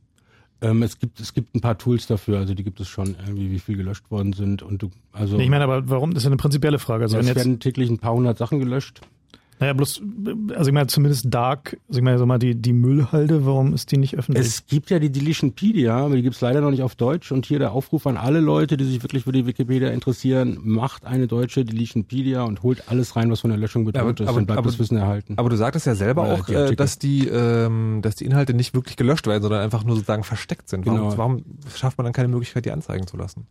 Ähm, es gibt es gibt ein paar Tools dafür, also die gibt es schon irgendwie, wie viel gelöscht worden sind und du also Nee, ich meine, aber warum? Das ist ja eine prinzipielle Frage. Also ja, wenn es jetzt, werden täglich ein paar hundert Sachen gelöscht. Naja, bloß, also ich meine, zumindest Dark, also ich meine, sag mal, die, die Müllhalde, warum ist die nicht öffentlich? Es gibt ja die Deletionpedia, aber die gibt es leider noch nicht auf Deutsch. Und hier der Aufruf an alle Leute, die sich wirklich für die Wikipedia interessieren, macht eine deutsche Deletionpedia und holt alles rein, was von der Löschung bedroht ist und bleibt das Wissen erhalten. Aber du sagtest ja selber auch, die äh, dass die, ähm, dass die Inhalte nicht wirklich gelöscht werden, sondern einfach nur sozusagen versteckt sind. Warum, Genau. warum schafft man dann keine Möglichkeit, die anzeigen zu lassen?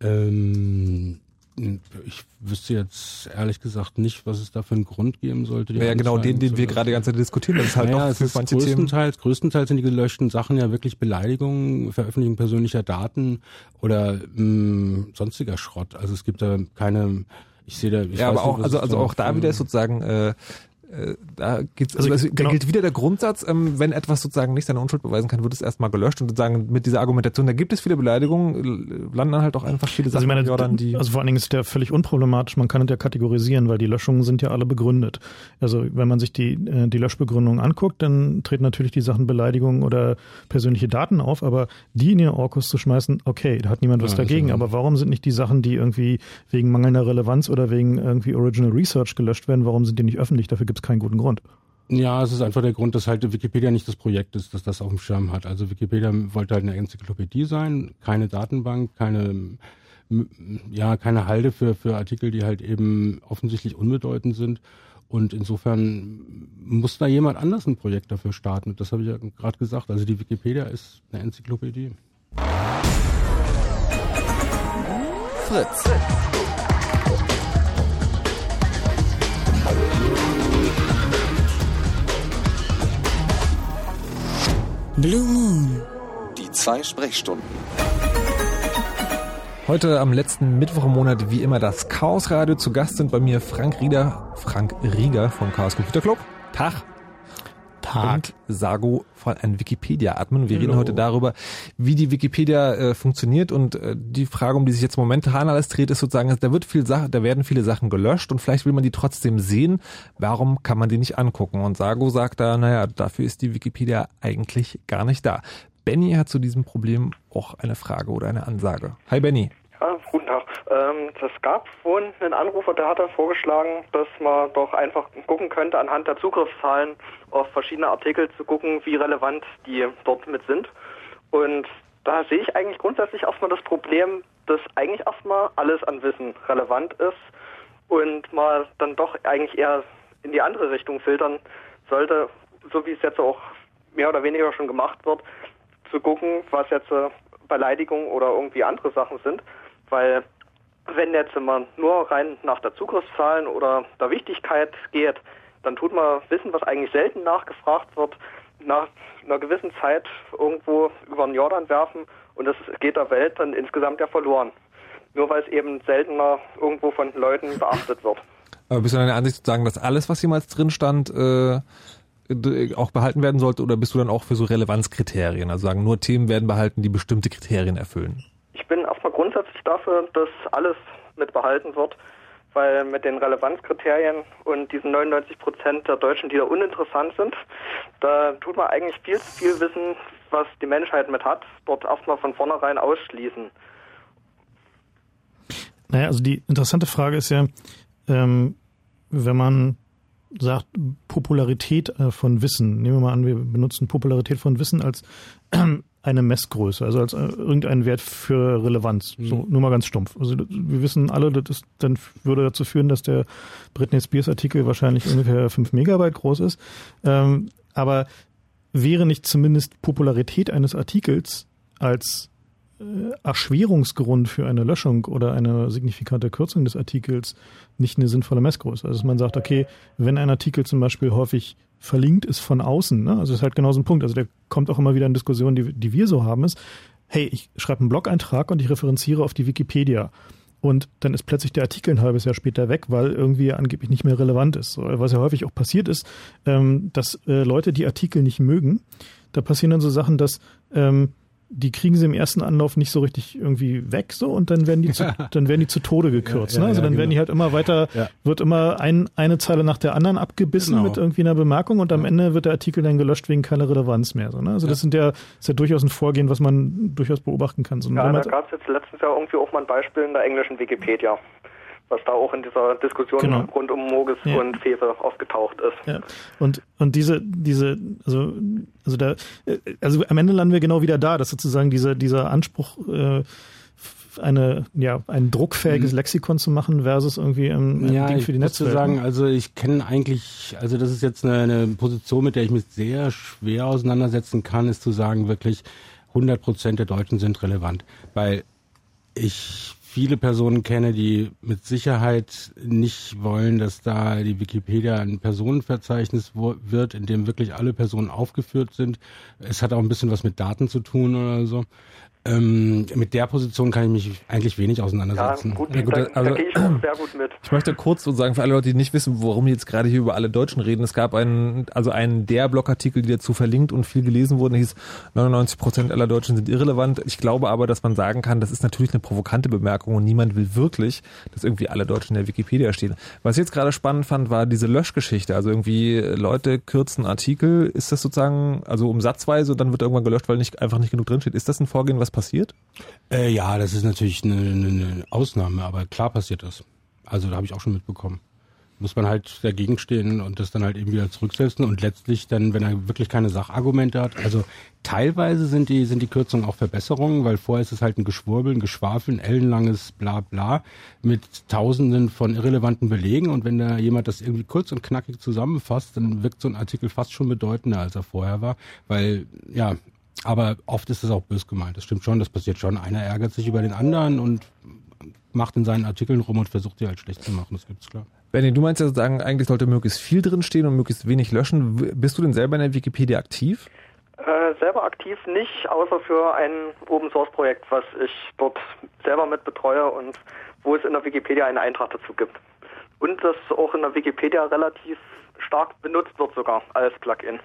Ähm, ich wüsste jetzt ehrlich gesagt nicht, was es da für einen Grund geben sollte. Ja, genau den, den wir gerade die ganze Zeit diskutieren. Das ist halt naja, es für manche Themen. größtenteils, größtenteils sind die gelöschten Sachen ja wirklich Beleidigungen, Veröffentlichung persönlicher Daten oder mh, sonstiger Schrott. Also es gibt da keine, ich sehe da, ich Ja, aber auch, nicht, also, also auch da wieder ist sozusagen, äh, da gibt's, also, Also, also, genau. da gilt wieder der Grundsatz, ähm, wenn etwas sozusagen nicht seine Unschuld beweisen kann, wird es erstmal gelöscht und sozusagen mit dieser Argumentation, da gibt es viele Beleidigungen, äh, landen dann halt auch einfach viele Also Sachen, ich meine, dann die, also vor allen Dingen ist der völlig unproblematisch. Man kann es ja kategorisieren, weil die Löschungen sind ja alle begründet. Also wenn man sich die, äh, die Löschbegründung anguckt, dann treten natürlich die Sachen Beleidigungen oder persönliche Daten auf, aber die in den Orkus zu schmeißen, okay, da hat niemand was Ja, dagegen. Aber warum sind nicht die Sachen, die irgendwie wegen mangelnder Relevanz oder wegen irgendwie Original Research gelöscht werden, warum sind die nicht öffentlich? Dafür gibt es keinen guten Grund. Ja, es ist einfach der Grund, dass halt Wikipedia nicht das Projekt ist, dass das auf dem Schirm hat. Also Wikipedia wollte halt eine Enzyklopädie sein, keine Datenbank, keine ja, keine Halde für, für Artikel, die halt eben offensichtlich unbedeutend sind. Und insofern muss da jemand anders ein Projekt dafür starten. Und das habe ich ja gerade gesagt. Also die Wikipedia ist eine Enzyklopädie. Fritz. Blue Moon. Die zwei Sprechstunden. Heute am letzten Mittwoch im Monat wie immer das Chaos Radio. Zu Gast sind bei mir Frank Rieder, Frank Rieger vom Chaos Computer Club. Tag. Tag. Und Sago von einem Wikipedia-Admin. Wir Hallo. reden heute darüber, wie die Wikipedia äh, funktioniert und äh, die Frage, um die sich jetzt momentan alles dreht, ist sozusagen, da wird viel Sache, da werden viele Sachen gelöscht und vielleicht will man die trotzdem sehen. Warum kann man die nicht angucken? Und Sago sagt da, naja, dafür ist die Wikipedia eigentlich gar nicht da. Benny hat zu diesem Problem auch eine Frage oder eine Ansage. Hi Benny. Guten Tag. Ähm, gab vorhin einen Anrufer, der hat vorgeschlagen, dass man doch einfach gucken könnte, anhand der Zugriffszahlen auf verschiedene Artikel zu gucken, wie relevant die dort mit sind. Und da sehe ich eigentlich grundsätzlich erstmal das Problem, dass eigentlich erstmal alles an Wissen relevant ist und man dann doch eigentlich eher in die andere Richtung filtern sollte, so wie es jetzt auch mehr oder weniger schon gemacht wird, zu gucken, was jetzt äh, Beleidigungen oder irgendwie andere Sachen sind, weil wenn jetzt man nur rein nach der Zugriffszahlen oder der Wichtigkeit geht, dann tut man Wissen, was eigentlich selten nachgefragt wird, nach einer gewissen Zeit irgendwo über den Jordan werfen und das geht der Welt dann insgesamt ja verloren. Nur weil es eben seltener irgendwo von Leuten beachtet wird. Aber bist du deiner Ansicht zu sagen, dass alles, was jemals drin stand, äh, auch behalten werden sollte oder bist du dann auch für so Relevanzkriterien? Also sagen, nur Themen werden behalten, die bestimmte Kriterien erfüllen. Ich bin erstmal grundsätzlich dafür, dass alles mit behalten wird, weil mit den Relevanzkriterien und diesen 99 Prozent der Deutschen, die da uninteressant sind, da tut man eigentlich viel zu viel Wissen, was die Menschheit mit hat, dort erstmal von vornherein ausschließen. Naja, also die interessante Frage ist ja, ähm, wenn man sagt Popularität äh, von Wissen, nehmen wir mal an, wir benutzen Popularität von Wissen als eine Messgröße, also als äh, irgendeinen Wert für Relevanz. So, nur mal ganz stumpf. Also wir wissen alle, das ist, dann würde dazu führen, dass der Britney Spears Artikel wahrscheinlich ungefähr 5 Megabyte groß ist. Ähm, aber wäre nicht zumindest Popularität eines Artikels als Erschwerungsgrund für eine Löschung oder eine signifikante Kürzung des Artikels nicht eine sinnvolle Messgröße. Also dass man sagt, okay, wenn ein Artikel zum Beispiel häufig verlinkt ist von außen, ne, also das ist halt genau so ein Punkt, also der kommt auch immer wieder in Diskussionen, die, die wir so haben, ist, hey, ich schreibe einen Blog-Eintrag und ich referenziere auf die Wikipedia. Und dann ist plötzlich der Artikel ein halbes Jahr später weg, weil irgendwie angeblich nicht mehr relevant ist. Was ja häufig auch passiert ist, ähm, dass äh, Leute die Artikel nicht mögen. Da passieren dann so Sachen, dass ähm, die kriegen sie im ersten Anlauf nicht so richtig irgendwie weg, so und dann werden die zu, dann werden die zu Tode gekürzt. Ja, ja, ne? Also ja, dann werden die genau. halt immer weiter, Ja. wird immer ein, eine Zeile nach der anderen abgebissen Genau. mit irgendwie einer Bemerkung und am Ende wird der Artikel dann gelöscht wegen keiner Relevanz mehr. So, ne? Also das sind ja, ist ja durchaus ein Vorgehen, was man durchaus beobachten kann. So, Ja, da gab es jetzt letztens ja irgendwie auch mal ein Beispiel in der englischen Wikipedia, was da auch in dieser Diskussion Genau. rund um Mogis Ja. und Fefe aufgetaucht ist. Ja. Und, und diese, diese, also, also da, äh, also am Ende landen wir genau wieder da, dass sozusagen dieser, dieser Anspruch, äh, eine, ja, ein druckfähiges Lexikon zu machen versus irgendwie ein, ein Mhm. Ja, Ding ich für die muss dir Netzwelt. sagen, ne? also ich kenne eigentlich, also das ist jetzt eine, eine Position, mit der ich mich sehr schwer auseinandersetzen kann, ist zu sagen, wirklich 100 Prozent der Deutschen sind relevant, weil ich viele Personen kenne, die mit Sicherheit nicht wollen, dass da die Wikipedia ein Personenverzeichnis wird, in dem wirklich alle Personen aufgeführt sind. Es hat auch ein bisschen was mit Daten zu tun oder so. Ähm, mit der Position kann ich mich eigentlich wenig auseinandersetzen. Ja, gut, Ja, gut, da, also- da gehe ich auch sehr gut mit. Ich möchte kurz sozusagen für alle Leute, die nicht wissen, warum wir jetzt gerade hier über alle Deutschen reden. Es gab einen, also einen der Blogartikel, die dazu verlinkt und viel gelesen wurden, hieß 99 Prozent aller Deutschen sind irrelevant. Ich glaube aber, dass man sagen kann, das ist natürlich eine provokante Bemerkung und niemand will wirklich, dass irgendwie alle Deutschen in der Wikipedia stehen. Was ich jetzt gerade spannend fand, war diese Löschgeschichte. Also irgendwie Leute kürzen Artikel. Ist das sozusagen, also umsatzweise und dann wird irgendwann gelöscht, weil nicht, einfach nicht genug drinsteht. Ist das ein Vorgehen, was passiert? Äh, ja, das ist natürlich eine, eine, Ausnahme, aber klar passiert das. Also da habe ich auch schon mitbekommen. Muss man halt dagegen stehen und das dann halt eben wieder zurücksetzen und letztlich dann, wenn er wirklich keine Sachargumente hat, also teilweise sind die, sind die Kürzungen auch Verbesserungen, weil vorher ist es halt ein Geschwurbel, ein Geschwafel, ein ellenlanges Bla bla mit tausenden von irrelevanten Belegen und wenn da jemand das irgendwie kurz und knackig zusammenfasst, dann wirkt so ein Artikel fast schon bedeutender, als er vorher war, weil, ja, aber oft ist es auch bös gemeint. Das stimmt schon, das passiert schon. Einer ärgert sich über den anderen und macht in seinen Artikeln rum und versucht die halt schlecht zu machen. Das gibt's klar. Benny, du meinst ja sozusagen, eigentlich sollte möglichst viel drinstehen und möglichst wenig löschen. Bist du denn selber in der Wikipedia aktiv? Äh, selber aktiv nicht, außer für ein Open Source Projekt, was ich dort selber mit betreue und wo es in der Wikipedia eine Eintrag dazu gibt. Und das auch in der Wikipedia relativ stark benutzt wird sogar als Plugin.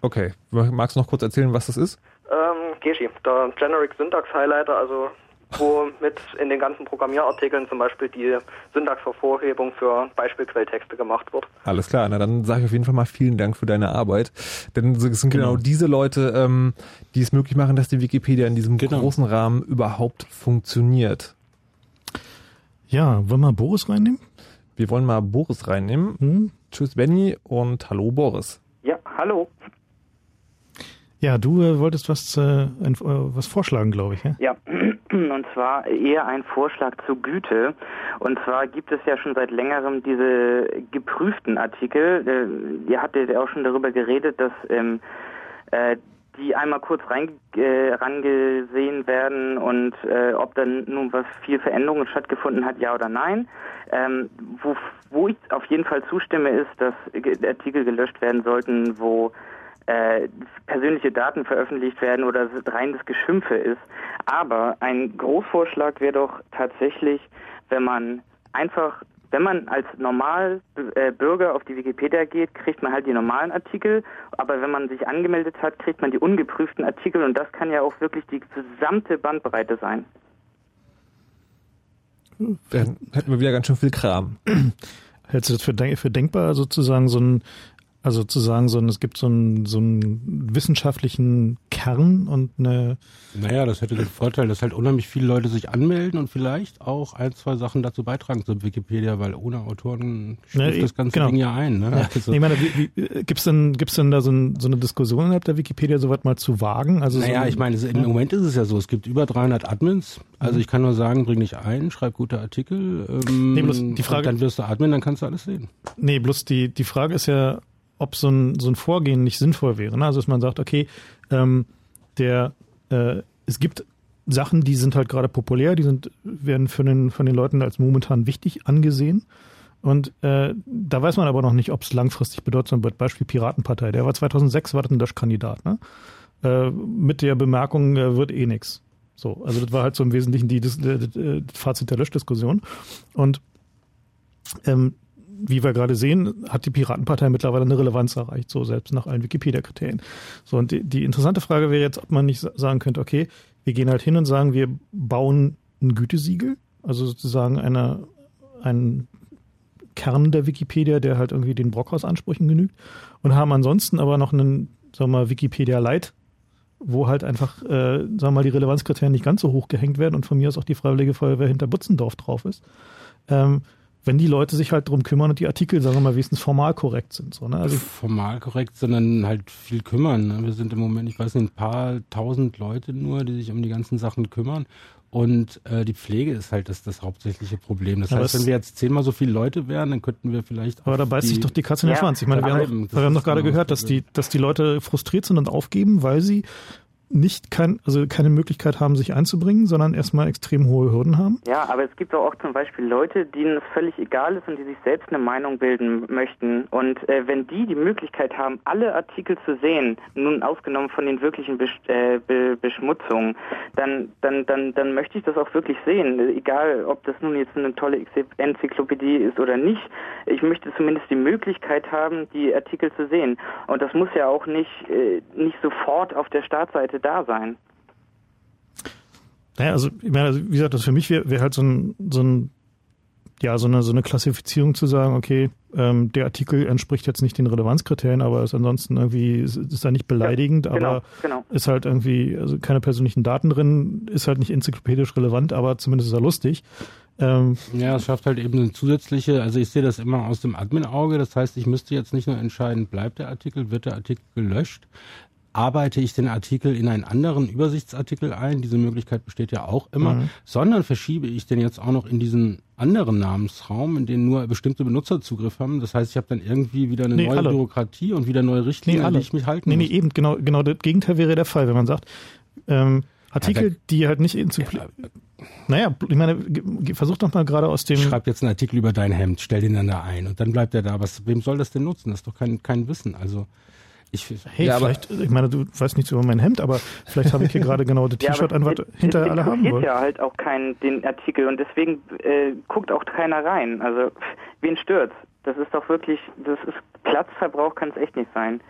Okay, magst du noch kurz erzählen, was das ist? Ähm, Geshi, der Generic Syntax Highlighter, also wo mit in den ganzen Programmierartikeln zum Beispiel die Syntaxhervorhebung für Beispielquelltexte gemacht wird. Alles klar, na dann sage ich auf jeden Fall mal vielen Dank für deine Arbeit. Denn es sind genau, genau diese Leute, ähm, die es möglich machen, dass die Wikipedia in diesem genau. großen Rahmen überhaupt funktioniert. Ja, wollen wir Boris reinnehmen? Wir wollen mal Boris reinnehmen. Hm? Tschüss Benny und hallo Boris. Ja, hallo. Ja, du äh, wolltest was, äh, ein, äh, was vorschlagen, glaube ich. Ja? ja, und zwar eher ein Vorschlag zur Güte. Und zwar gibt es ja schon seit längerem diese geprüften Artikel. Äh, ihr hattet ja auch schon darüber geredet, dass ähm, äh, die einmal kurz rein, äh, rangesehen werden und ob dann nun was viel Veränderungen stattgefunden hat, ja oder nein. Ähm, wo, wo ich auf jeden Fall zustimme, ist, dass Artikel gelöscht werden sollten, wo äh, persönliche Daten veröffentlicht werden oder rein das Geschimpfe ist. Aber ein Großvorschlag wäre doch tatsächlich, wenn man einfach wenn man als Normalbürger auf die Wikipedia geht, kriegt man halt die normalen Artikel, aber wenn man sich angemeldet hat, kriegt man die ungeprüften Artikel und das kann ja auch wirklich die gesamte Bandbreite sein. Dann hätten wir wieder ganz schön viel Kram. Hältst du das für, für denkbar, sozusagen so ein also zu sagen, so, es gibt so einen, so einen wissenschaftlichen Kern und eine. Naja, das hätte den Vorteil, dass halt unheimlich viele Leute sich anmelden und vielleicht auch ein, zwei Sachen dazu beitragen zur Wikipedia, weil ohne Autoren stimmt das ganze genau. Ding ja ein. Ne? Ja. Also, ich meine, wie, wie, gibt's denn, gibt's denn da so, ein, so eine Diskussion innerhalb der Wikipedia, soweit mal zu wagen? Also naja, so, ich meine, im ja. Moment ist es ja so, es gibt über 300 Admins. Also mhm. ich kann nur sagen, bring dich ein, schreib gute Artikel. Ähm, nee, bloß die Frage, dann wirst du Admin, dann kannst du alles sehen. Nee, bloß die, die Frage ist ja, ob so ein, so ein Vorgehen nicht sinnvoll wäre. Ne? Also dass man sagt, okay, ähm, der, äh, es gibt Sachen, die sind halt gerade populär, die sind, werden von den, von den Leuten als momentan wichtig angesehen. Und äh, da weiß man aber noch nicht, ob es langfristig bedeutsam wird. Beispiel Piratenpartei. Der war 2006, war das ein Löschkandidat. Ne? Äh, mit der Bemerkung, äh, wird eh nix. So, also das war halt so im Wesentlichen die, das, das, das Fazit der Löschdiskussion. Und ähm, wie wir gerade sehen, hat die Piratenpartei mittlerweile eine Relevanz erreicht, so selbst nach allen Wikipedia-Kriterien. So, und die, die interessante Frage wäre jetzt, ob man nicht sagen könnte, okay, wir gehen halt hin und sagen, wir bauen ein Gütesiegel, also sozusagen eine, ein Kern der Wikipedia, der halt irgendwie den Brockhaus-Ansprüchen genügt und haben ansonsten aber noch einen, sagen wir mal, Wikipedia Lite, wo halt einfach, äh, sagen wir mal, die Relevanzkriterien nicht ganz so hoch gehängt werden und von mir aus auch die Freiwillige Feuerwehr hinter Butzendorf drauf ist. Ähm, wenn die Leute sich halt drum kümmern und die Artikel, sagen wir mal, wenigstens formal korrekt sind. So, ne? also formal korrekt, sondern halt viel kümmern. Ne? Wir sind im Moment, ich weiß nicht, ein paar tausend Leute nur, die sich um die ganzen Sachen kümmern. Und äh, die Pflege ist halt das, das hauptsächliche Problem. Das ja, heißt, wenn wir jetzt zehnmal so viele Leute wären, dann könnten wir vielleicht. Aber da beißt sich doch die Katze in den ja, Schwanz. Ich meine, wir haben, doch, wir haben doch gerade genau gehört, dass die, dass die Leute frustriert sind und aufgeben, weil sie nicht kein, also keine Möglichkeit haben, sich einzubringen, sondern erstmal extrem hohe Hürden haben? Ja, aber es gibt auch zum Beispiel Leute, denen es völlig egal ist und die sich selbst eine Meinung bilden möchten. Und äh, wenn die die Möglichkeit haben, alle Artikel zu sehen, nun ausgenommen von den wirklichen Besch äh, Be Beschmutzungen, dann, dann, dann, dann möchte ich das auch wirklich sehen. Egal, ob das nun jetzt eine tolle Enzyklopädie ist oder nicht. Ich möchte zumindest die Möglichkeit haben, die Artikel zu sehen. Und das muss ja auch nicht, äh, nicht sofort auf der Startseite sollte da sein. Naja, also, ich meine, also, wie gesagt, das für mich wäre wär halt so ein, so ein, ja, so eine, so eine Klassifizierung zu sagen, okay, ähm, der Artikel entspricht jetzt nicht den Relevanzkriterien, aber ist ansonsten irgendwie, ist, ist da nicht beleidigend, ja, genau, aber genau. ist halt irgendwie, also keine persönlichen Daten drin, ist halt nicht enzyklopädisch relevant, aber zumindest ist er lustig. Ähm, ja, es schafft halt eben eine zusätzliche, also ich sehe das immer aus dem Admin-Auge, das heißt, ich müsste jetzt nicht nur entscheiden, bleibt der Artikel, wird der Artikel gelöscht, arbeite ich den Artikel in einen anderen Übersichtsartikel ein, diese Möglichkeit besteht ja auch immer, mhm. sondern verschiebe ich den jetzt auch noch in diesen anderen Namensraum, in den nur bestimmte Benutzer Zugriff haben. Das heißt, ich habe dann irgendwie wieder eine nee, neue alle. Bürokratie und wieder neue Richtlinien, nee, an die ich mich halten nee, muss. Nee, eben, genau, genau das Gegenteil wäre der Fall, wenn man sagt, ähm, Artikel, ja, die halt nicht in zu ja, naja, ich meine, versuch doch mal gerade aus dem. Schreib jetzt einen Artikel über dein Hemd, stell den dann da ein und dann bleibt er da. Was, wem soll das denn nutzen? Das ist doch kein, kein Wissen. Also Ich, hey, ja, vielleicht, ich meine, du weißt nichts über mein Hemd, aber vielleicht habe ich hier gerade genau das T-Shirt an, was hinter alle haben wollen. ja halt auch keinen den Artikel und deswegen äh, guckt auch keiner rein. Also wen stört? Das ist doch wirklich, das ist Platzverbrauch kann es echt nicht sein.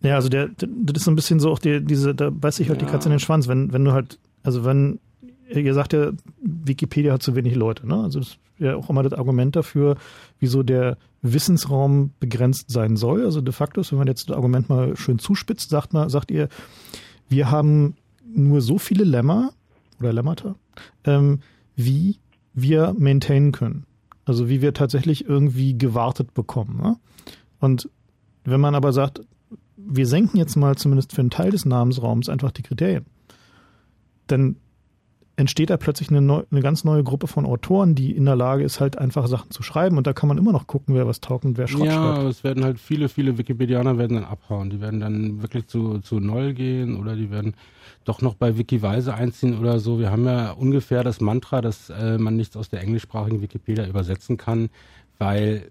Ja, also der, das ist so ein bisschen so auch die, diese, da beißt sich halt ja. die Katze in den Schwanz, wenn, wenn du halt, also wenn, ihr sagt ja, Wikipedia hat zu wenig Leute, ne? Also das ist ja auch immer das Argument dafür, wieso der Wissensraum begrenzt sein soll. Also de facto ist, wenn man jetzt das Argument mal schön zuspitzt, sagt mal, sagt ihr, wir haben nur so viele Lemma oder Lemmata, ähm, wie wir maintainen können. Also wie wir tatsächlich irgendwie gewartet bekommen. Ne? Und wenn man aber sagt, wir senken jetzt mal zumindest für einen Teil des Namensraums einfach die Kriterien, dann entsteht da plötzlich eine, neu, eine ganz neue Gruppe von Autoren, die in der Lage ist, halt einfach Sachen zu schreiben. Und da kann man immer noch gucken, wer was taugt und wer Schrott ja, schreibt. Ja, es werden halt viele, viele Wikipedianer werden dann abhauen. Die werden dann wirklich zu, zu Null gehen oder die werden doch noch bei Wikiweise einziehen oder so. Wir haben ja ungefähr das Mantra, dass äh, man nichts aus der englischsprachigen Wikipedia übersetzen kann, weil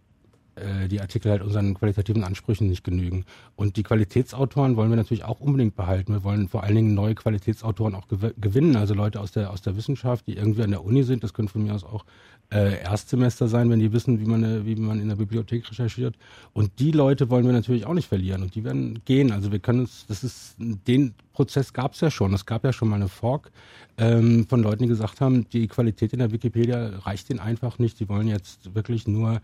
äh, die Artikel halt unseren qualitativen Ansprüchen nicht genügen. Und die Qualitätsautoren wollen wir natürlich auch unbedingt behalten. Wir wollen vor allen Dingen neue Qualitätsautoren auch gew gewinnen, also Leute aus der aus der Wissenschaft, die irgendwie an der Uni sind. Das können von mir aus auch äh, Erstsemester sein, wenn die wissen, wie man wie man in der Bibliothek recherchiert. Und die Leute wollen wir natürlich auch nicht verlieren und die werden gehen. Also wir können uns, das ist den Prozess gab es ja schon. Es gab ja schon mal eine Fork ähm, von Leuten, die gesagt haben, die Qualität in der Wikipedia reicht ihnen einfach nicht. Die wollen jetzt wirklich nur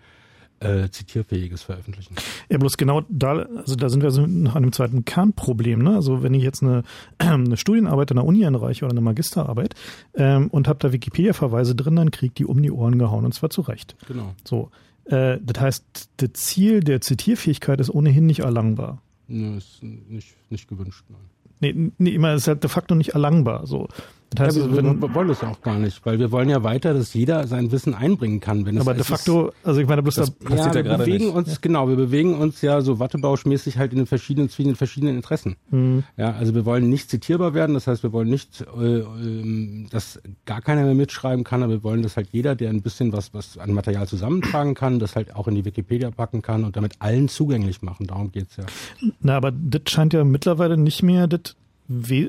äh, zitierfähiges veröffentlichen. Ja, bloß genau da, also da sind wir so nach einem zweiten Kernproblem. Ne? Also wenn ich jetzt eine, eine Studienarbeit an der Uni einreiche oder eine Magisterarbeit ähm, und habe da Wikipedia-Verweise drin, dann kriegt die um die Ohren gehauen und zwar zu Recht. Genau. So, äh, das heißt, das Ziel der Zitierfähigkeit ist ohnehin nicht erlangbar. Ne, ist nicht, nicht gewünscht. Nein. Nee, nee, immer ist halt de facto nicht erlangbar. So. Das heißt, ja, wir, wenn, wir wollen das ja auch gar nicht, weil wir wollen ja weiter, dass jeder sein Wissen einbringen kann. Wenn es, aber de facto, ist, also ich meine, bloß das da passiert ja, ja wir bewegen nicht. uns ja. genau, wir bewegen uns ja so wattebauschmäßig halt in den verschiedenen zwischen den verschiedenen Interessen. Mhm. Ja, also wir wollen nicht zitierbar werden, das heißt, wir wollen nicht, äh, äh, dass gar keiner mehr mitschreiben kann, aber wir wollen, dass halt jeder, der ein bisschen was was an Material zusammentragen kann, das halt auch in die Wikipedia packen kann und damit allen zugänglich machen. Darum geht's ja. Na, aber das scheint ja mittlerweile nicht mehr das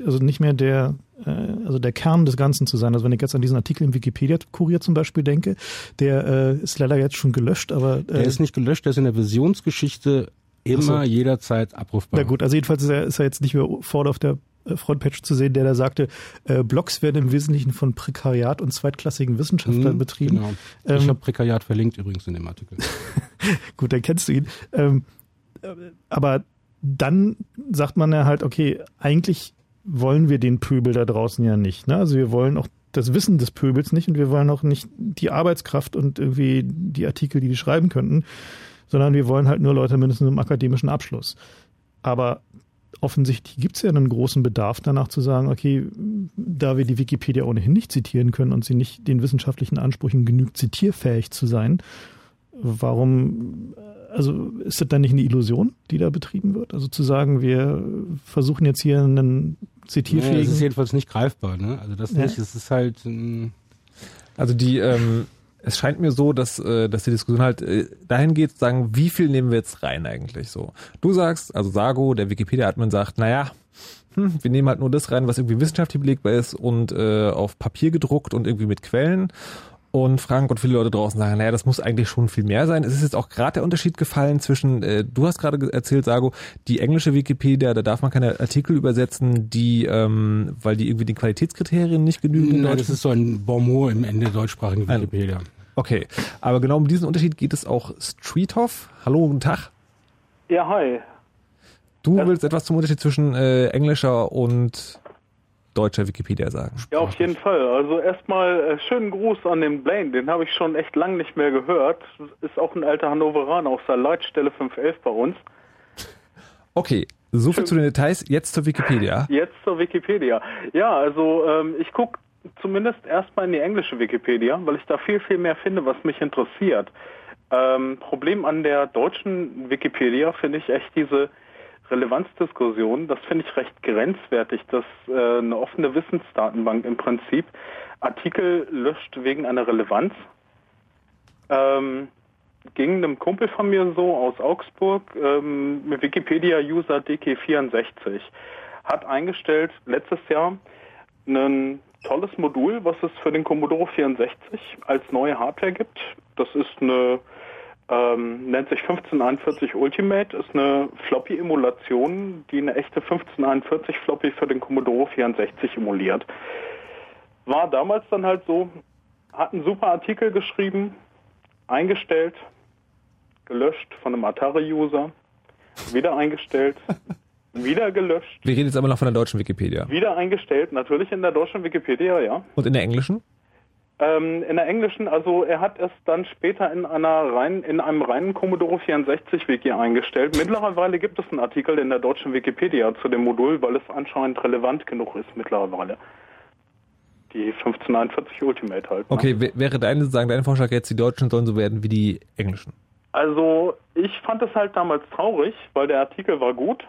also nicht mehr der, äh, also der Kern des Ganzen zu sein. Also wenn ich jetzt an diesen Artikel im Wikipedia-Kurier zum Beispiel denke, der äh, ist leider jetzt schon gelöscht, aber äh, der ist nicht gelöscht, der ist in der Visionsgeschichte immer so. jederzeit abrufbar. Na gut, also jedenfalls ist er, ist er jetzt nicht mehr vorne auf der äh, Frontpage zu sehen, der da sagte, äh, Blogs werden im Wesentlichen von Prekariat und zweitklassigen Wissenschaftlern mhm, betrieben. Genau. Ähm, ich habe Prekariat verlinkt übrigens in dem Artikel. gut, dann kennst du ihn. Ähm, äh, aber dann sagt man ja halt, okay, eigentlich wollen wir den Pöbel da draußen ja nicht. Ne? Also wir wollen auch das Wissen des Pöbels nicht und wir wollen auch nicht die Arbeitskraft und irgendwie die Artikel, die die schreiben könnten, sondern wir wollen halt nur Leute mindestens im akademischen Abschluss. Aber offensichtlich gibt es ja einen großen Bedarf danach zu sagen, okay, da wir die Wikipedia ohnehin nicht zitieren können und sie nicht den wissenschaftlichen Ansprüchen genügt, zitierfähig zu sein, warum also ist das dann nicht eine Illusion, die da betrieben wird? Also zu sagen, wir versuchen jetzt hier einen zitierfähigen... Ja, das ist jedenfalls nicht greifbar, ne? Also das ja. nicht, es ist halt... Ähm also die, ähm, es scheint mir so, dass, äh, dass die Diskussion halt äh, dahin geht, zu sagen, wie viel nehmen wir jetzt rein eigentlich so? Du sagst, also Sago, der Wikipedia-Admin sagt, naja, hm, wir nehmen halt nur das rein, was irgendwie wissenschaftlich belegbar ist und äh, auf Papier gedruckt und irgendwie mit Quellen und Frank und viele Leute draußen sagen, naja, das muss eigentlich schon viel mehr sein. Es ist jetzt auch gerade der Unterschied gefallen zwischen, äh, du hast gerade erzählt, Sago, die englische Wikipedia, da darf man keine Artikel übersetzen, die, ähm, weil die irgendwie den Qualitätskriterien nicht genügen. Nein, das ist so ein Bonmot im Ende deutschsprachigen Wikipedia. Okay, aber genau um diesen Unterschied geht es auch Streethoff. Hallo, guten Tag. Ja, hi. Du willst etwas zum Unterschied zwischen äh, englischer und deutscher Wikipedia sagen. Ja, auf jeden Fall. Also erstmal äh, schönen Gruß an den Blaine, den habe ich schon echt lang nicht mehr gehört. Ist auch ein alter Hannoveraner aus der Leitstelle 511 bei uns. Okay, so viel Schön. zu den Details. Jetzt zur Wikipedia. Jetzt zur Wikipedia. Ja, also ähm, ich gucke zumindest erstmal in die englische Wikipedia, weil ich da viel, viel mehr finde, was mich interessiert. Ähm, Problem an der deutschen Wikipedia finde ich echt diese Relevanzdiskussion, das finde ich recht grenzwertig, dass äh, eine offene Wissensdatenbank im Prinzip Artikel löscht wegen einer Relevanz. Ähm, ging einem Kumpel von mir so aus Augsburg, ähm, Wikipedia-User DK64, hat eingestellt letztes Jahr ein tolles Modul, was es für den Commodore 64 als neue Hardware gibt. Das ist eine ähm, nennt sich 1541 Ultimate, ist eine Floppy-Emulation, die eine echte 1541 Floppy für den Commodore 64 emuliert. War damals dann halt so, hat einen super Artikel geschrieben, eingestellt, gelöscht von einem Atari-User, wieder eingestellt, wieder gelöscht. Wir reden jetzt aber noch von der deutschen Wikipedia. Wieder eingestellt, natürlich in der deutschen Wikipedia, ja. Und in der englischen? Ähm, in der englischen, also er hat es dann später in einer rein, in einem reinen Commodore 64 Wiki eingestellt. Mittlerweile gibt es einen Artikel in der deutschen Wikipedia zu dem Modul, weil es anscheinend relevant genug ist mittlerweile. Die 1541 Ultimate halt. Ne? Okay, wäre dein, sagen, dein Vorschlag jetzt, die Deutschen sollen so werden wie die Englischen? Also ich fand es halt damals traurig, weil der Artikel war gut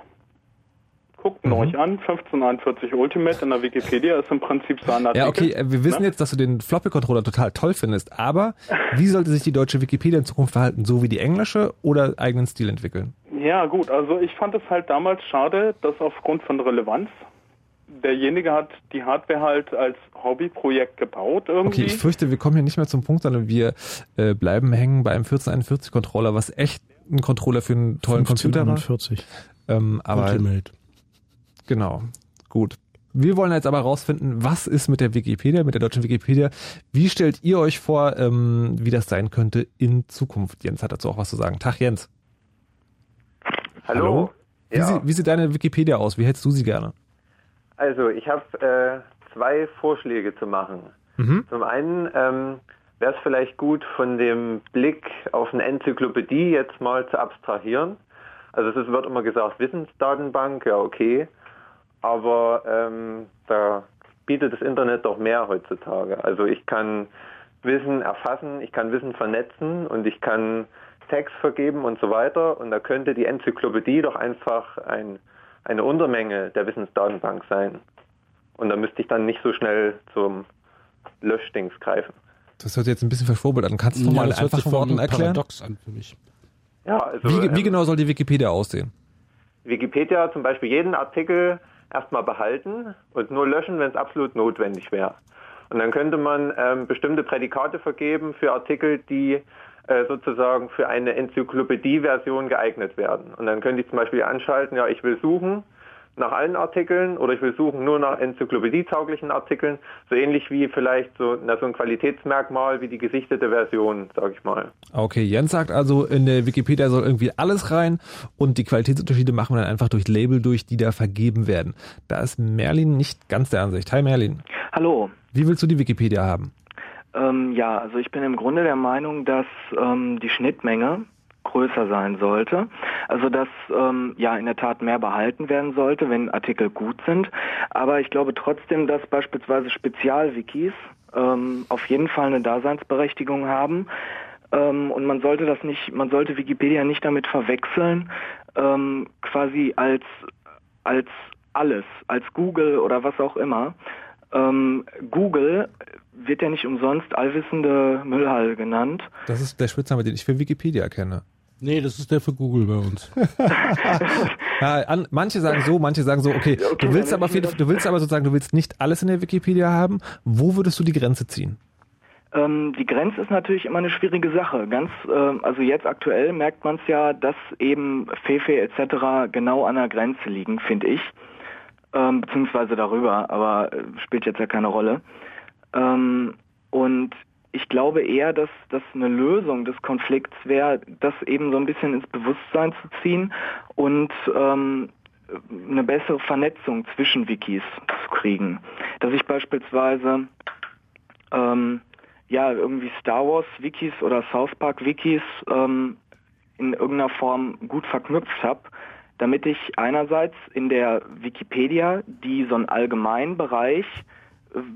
guckt mhm. euch an. 1541 Ultimate in der Wikipedia ist im Prinzip sein Artikel. Ja, okay, äh, wir wissen ne? jetzt, dass du den Floppy-Controller total toll findest, aber wie sollte sich die deutsche Wikipedia in Zukunft verhalten? So wie die englische oder eigenen Stil entwickeln? Ja, gut, also ich fand es halt damals schade, dass aufgrund von Relevanz derjenige hat die Hardware halt als Hobbyprojekt gebaut irgendwie. Okay, ich fürchte, wir kommen hier nicht mehr zum Punkt, sondern wir äh, bleiben hängen bei einem 1441 Controller, was echt ein Controller für einen tollen Computer war. 1541. Ähm, aber Ultimate. Genau, gut. Wir wollen jetzt aber rausfinden, was ist mit der Wikipedia, mit der deutschen Wikipedia. Wie stellt ihr euch vor, ähm, wie das sein könnte in Zukunft? Jens hat dazu auch was zu sagen. Tag Jens. Hallo. Hallo? Wie, ja. sie, wie sieht deine Wikipedia aus? Wie hättest du sie gerne? Also ich habe äh, zwei Vorschläge zu machen. Mhm. Zum einen ähm, wäre es vielleicht gut, von dem Blick auf eine Enzyklopädie jetzt mal zu abstrahieren. Also es wird immer gesagt, Wissensdatenbank, ja okay aber ähm, da bietet das Internet doch mehr heutzutage. Also ich kann Wissen erfassen, ich kann Wissen vernetzen und ich kann Text vergeben und so weiter. Und da könnte die Enzyklopädie doch einfach ein, eine Untermenge der Wissensdatenbank sein. Und da müsste ich dann nicht so schnell zum Löschdings greifen. Das hört sich jetzt ein bisschen verschwurbelt an. Kannst du ja, mal einfach Worten erklären? Paradox an für mich. Ja, also, wie, wie ähm, genau soll die Wikipedia aussehen? Wikipedia zum Beispiel jeden Artikel erstmal behalten und nur löschen, wenn es absolut notwendig wäre. Und dann könnte man ähm, bestimmte Prädikate vergeben für Artikel, die äh, sozusagen für eine Enzyklopädie-Version geeignet werden. Und dann könnte ich zum Beispiel anschalten, ja, ich will suchen nach allen Artikeln oder ich will suchen nur nach enzyklopädietauglichen Artikeln, so ähnlich wie vielleicht so, na, so ein Qualitätsmerkmal wie die gesichtete Version, sage ich mal. Okay, Jens sagt also, in der Wikipedia soll irgendwie alles rein und die Qualitätsunterschiede machen wir dann einfach durch Label durch, die da vergeben werden. Da ist Merlin nicht ganz der Ansicht. Hi Merlin. Hallo. Wie willst du die Wikipedia haben? Ähm, ja, also ich bin im Grunde der Meinung, dass ähm, die Schnittmenge größer sein sollte. Also dass ähm, ja in der Tat mehr behalten werden sollte, wenn Artikel gut sind. Aber ich glaube trotzdem, dass beispielsweise Spezialwikis ähm, auf jeden Fall eine Daseinsberechtigung haben. Ähm, und man sollte das nicht, man sollte Wikipedia nicht damit verwechseln, ähm, quasi als als alles, als Google oder was auch immer. Ähm, Google wird ja nicht umsonst allwissende Müllhalde genannt. Das ist der Spitzname, den ich für Wikipedia kenne. Nee, das ist der für Google bei uns. ja, an, manche sagen so, manche sagen so, okay, okay du willst aber viel, du willst aber sozusagen, du willst nicht alles in der Wikipedia haben. Wo würdest du die Grenze ziehen? Ähm, die Grenze ist natürlich immer eine schwierige Sache. Ganz, äh, also jetzt aktuell merkt man es ja, dass eben Fefe etc. genau an der Grenze liegen, finde ich, ähm, beziehungsweise darüber, aber äh, spielt jetzt ja keine Rolle. Ähm, und ich glaube eher, dass das eine Lösung des Konflikts wäre, das eben so ein bisschen ins Bewusstsein zu ziehen und ähm, eine bessere Vernetzung zwischen Wikis zu kriegen. Dass ich beispielsweise ähm, ja irgendwie Star Wars Wikis oder South Park Wikis ähm, in irgendeiner Form gut verknüpft habe, damit ich einerseits in der Wikipedia, die so einen allgemeinen Bereich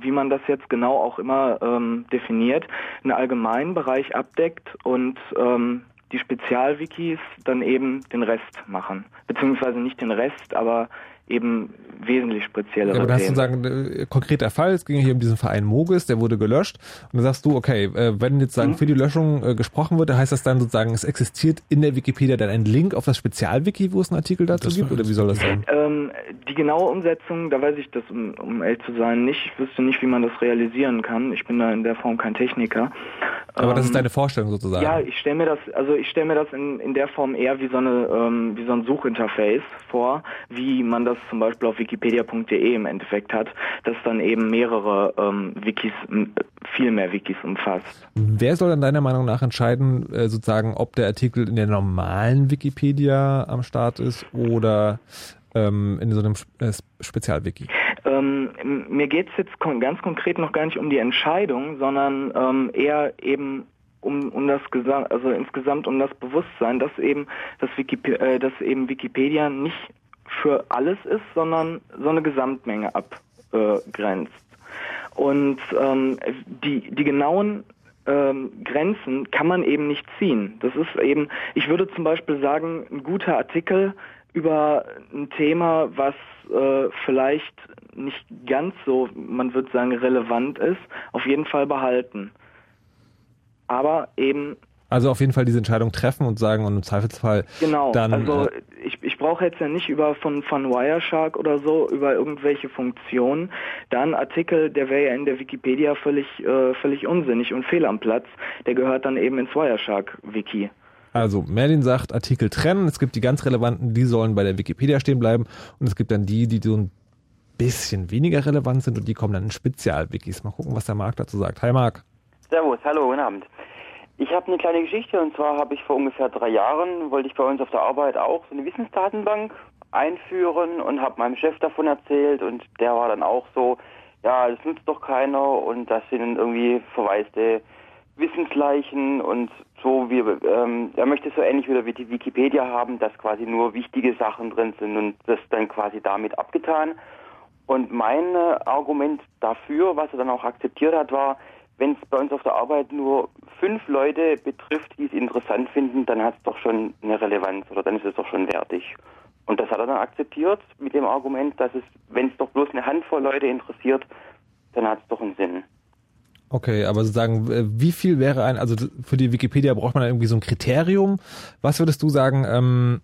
wie man das jetzt genau auch immer ähm, definiert, einen allgemeinen Bereich abdeckt und ähm, die Spezialwikis dann eben den Rest machen. Beziehungsweise nicht den Rest, aber eben wesentlich speziellere Ja, aber da hast du Themen. sagen, äh, konkreter Fall, es ging hier um diesen Verein Mogis, der wurde gelöscht. Und dann sagst du, okay, äh, wenn jetzt Mhm. sagen für die Löschung äh, gesprochen wird, dann heißt das dann sozusagen, es existiert in der Wikipedia dann ein Link auf das Spezialwiki, wo es einen Artikel dazu gibt? Oder wie soll das sein? Ähm, die genaue Umsetzung, da weiß ich das, um, um ehrlich zu sein, nicht. Ich wüsste nicht, wie man das realisieren kann. Ich bin da in der Form kein Techniker. Aber das ist Ähm, deine Vorstellung sozusagen. Ja, ich stelle mir das, also ich stelle mir das in, in der Form eher wie so eine, ähm, wie so ein Suchinterface vor, wie man das zum Beispiel auf wikipedia.de im Endeffekt hat, das dann eben mehrere ähm, Wikis, viel mehr Wikis umfasst. Wer soll dann deiner Meinung nach entscheiden, äh, sozusagen, ob der Artikel in der normalen Wikipedia am Start ist oder ähm, in so einem äh, Spezialwiki? Ähm, mir geht's jetzt kon ganz konkret noch gar nicht um die Entscheidung, sondern ähm, eher eben um, um das Gesam also insgesamt um das Bewusstsein, dass eben das Wikipe äh, dass eben Wikipedia nicht für alles ist, sondern so eine Gesamtmenge abgrenzt. Und ähm, die, die genauen ähm, Grenzen kann man eben nicht ziehen. Das ist eben, ich würde zum Beispiel sagen, ein guter Artikel über ein Thema, was äh, vielleicht nicht ganz so, man würde sagen, relevant ist, auf jeden Fall behalten. Aber eben Also auf jeden Fall diese Entscheidung treffen und sagen und im Zweifelsfall Genau, dann also äh, ich, ich brauche jetzt ja nicht über von, von Wireshark oder so, über irgendwelche Funktionen. Da ein Artikel, der wäre ja in der Wikipedia völlig, äh, völlig unsinnig und fehl am Platz. Der gehört dann eben ins Wireshark-Wiki. Also, Merlin sagt, Artikel trennen. Es gibt die ganz relevanten, die sollen bei der Wikipedia stehen bleiben. Und es gibt dann die, die so ein bisschen weniger relevant sind und die kommen dann in Spezialwikis. Mal gucken, was der Marc dazu sagt. Hi Marc. Servus, hallo, guten Abend. Ich habe eine kleine Geschichte und zwar habe ich vor ungefähr drei Jahren, wollte ich bei uns auf der Arbeit auch so eine Wissensdatenbank einführen und habe meinem Chef davon erzählt und der war dann auch so, ja, das nutzt doch keiner und das sind irgendwie verwaiste Wissensleichen und so, wie, ähm, er möchte so ähnlich wieder wie die Wikipedia haben, dass quasi nur wichtige Sachen drin sind und das dann quasi damit abgetan. Und mein äh, Argument dafür, was er dann auch akzeptiert hat, war, wenn es bei uns auf der Arbeit nur fünf Leute betrifft, die es interessant finden, dann hat es doch schon eine Relevanz oder dann ist es doch schon wertig. Und das hat er dann akzeptiert mit dem Argument, dass es, wenn es doch bloß eine Handvoll Leute interessiert, dann hat es doch einen Sinn. Okay, aber sozusagen, wie viel wäre ein, also für die Wikipedia braucht man irgendwie so ein Kriterium. Was würdest du sagen, ähm,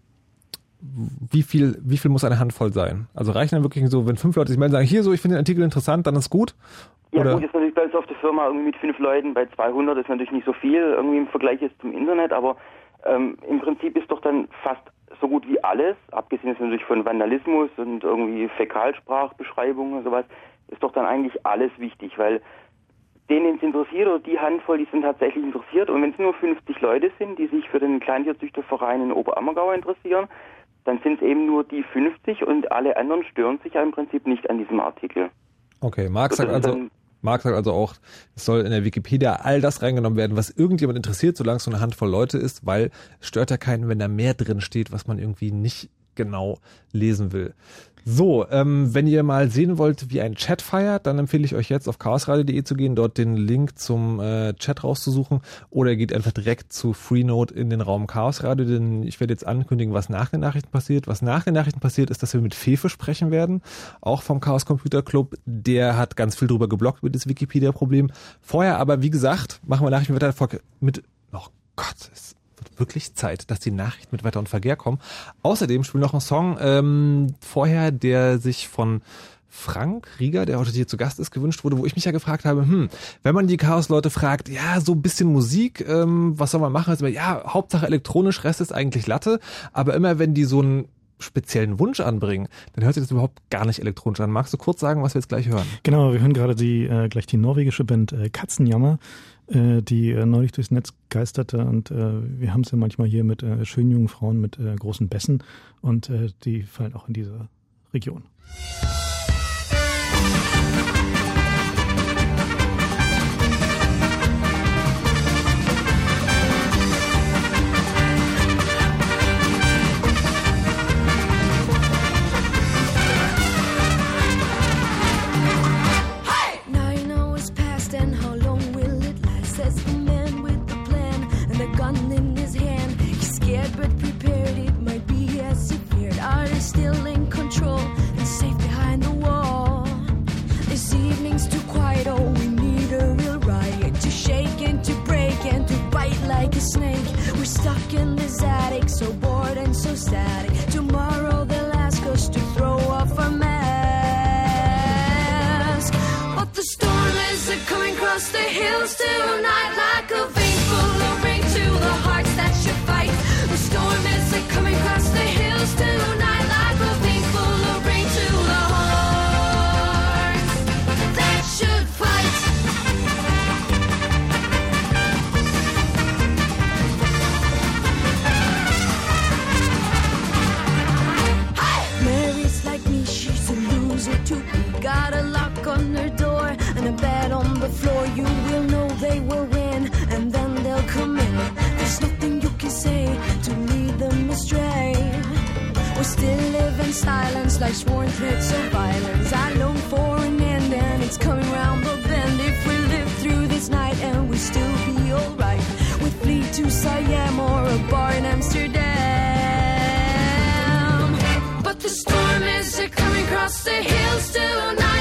wie viel, wie viel muss eine Handvoll sein? Also reichen dann wirklich so, wenn fünf Leute sich melden und sagen, hier so, ich finde den Artikel interessant, dann ist gut? Ja Oder? gut, ist natürlich bei uns auf der Firma irgendwie mit fünf Leuten, bei 200 ist natürlich nicht so viel irgendwie im Vergleich jetzt zum Internet, aber ähm, im Prinzip ist doch dann fast so gut wie alles, abgesehen jetzt natürlich von Vandalismus und irgendwie Fäkalsprachbeschreibungen und sowas, ist doch dann eigentlich alles wichtig, weil denen es interessiert oder die Handvoll, die sind tatsächlich interessiert und wenn es nur 50 Leute sind, die sich für den Kleintierzüchterverein in Oberammergau interessieren, dann sind es eben nur die 50 und alle anderen stören sich ja im Prinzip nicht an diesem Artikel. Okay, Marc sagt also, Marc sagt also auch, es soll in der Wikipedia all das reingenommen werden, was irgendjemand interessiert, solange es so eine Handvoll Leute ist, weil es stört ja keinen, wenn da mehr drin steht, was man irgendwie nicht genau lesen will. So, ähm, wenn ihr mal sehen wollt, wie ein Chat feiert, dann empfehle ich euch jetzt auf chaosradio.de zu gehen, dort den Link zum äh, Chat rauszusuchen oder ihr geht einfach direkt zu Freenode in den Raum Chaosradio, denn ich werde jetzt ankündigen, was nach den Nachrichten passiert. Was nach den Nachrichten passiert, ist, dass wir mit Fefe sprechen werden, auch vom Chaos Computer Club. Der hat ganz viel drüber geblockt mit das Wikipedia-Problem. Vorher aber, wie gesagt, machen wir Nachrichten weiter mit, oh Gott, wird wirklich Zeit, dass die Nachrichten mit Wetter und Verkehr kommen. Außerdem spielen wir noch einen Song ähm, vorher, der sich von Frank Rieger, der heute hier zu Gast ist, gewünscht wurde, wo ich mich ja gefragt habe, hm, wenn man die Chaos-Leute fragt, ja, so ein bisschen Musik, ähm, was soll man machen? Also, ja, Hauptsache elektronisch, Rest ist eigentlich Latte, aber immer wenn die so einen speziellen Wunsch anbringen, dann hört sich das überhaupt gar nicht elektronisch an. Magst du kurz sagen, was wir jetzt gleich hören? Genau, wir hören gerade die äh, gleich die norwegische Band äh, Katzenjammer, äh, die äh, neulich durchs Netz geisterte und äh, wir haben es ja manchmal hier mit äh, schönen jungen Frauen mit großen Bässen und die fallen auch in diese Region. Nine lock in this attic, so bored and so static. Tomorrow they'll ask us to throw off our mask. But the storm is coming across the hills tonight like too. Got a lock on her door and a bed on the floor. You will know they will win, and then they'll come in. There's nothing you can say to lead them astray. We still live in silence like sworn threats of violence. I long for an end, and it's coming round the bend. If we live through this night and we still be alright, we flee to Siam or a bar in Amsterdam. But the storm is a across the hills tonight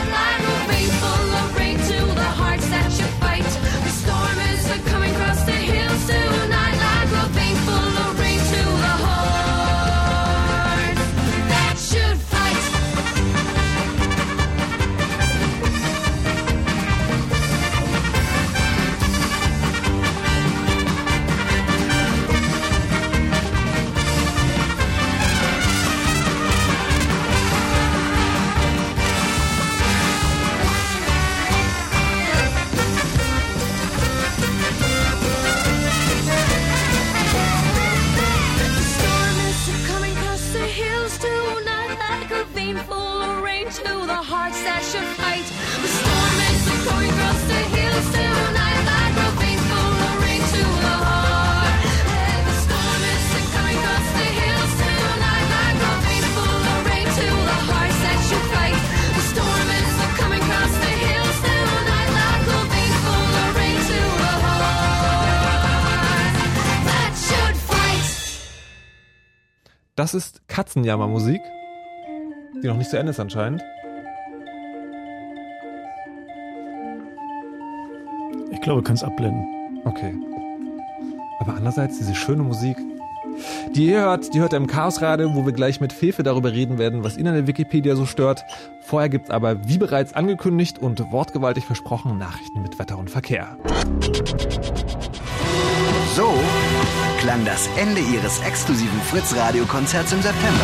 Das ist Katzenjammermusik, die noch nicht zu Ende ist anscheinend. Ich glaube, du kannst abblenden. Okay. Aber andererseits diese schöne Musik, die ihr hört, die hört ihr im Chaosradio, wo wir gleich mit Fefe darüber reden werden, was ihn an der Wikipedia so stört. Vorher gibt's aber, wie bereits angekündigt und wortgewaltig versprochen, Nachrichten mit Wetter und Verkehr. So klang das Ende ihres exklusiven Fritz-Radio-Konzerts im September.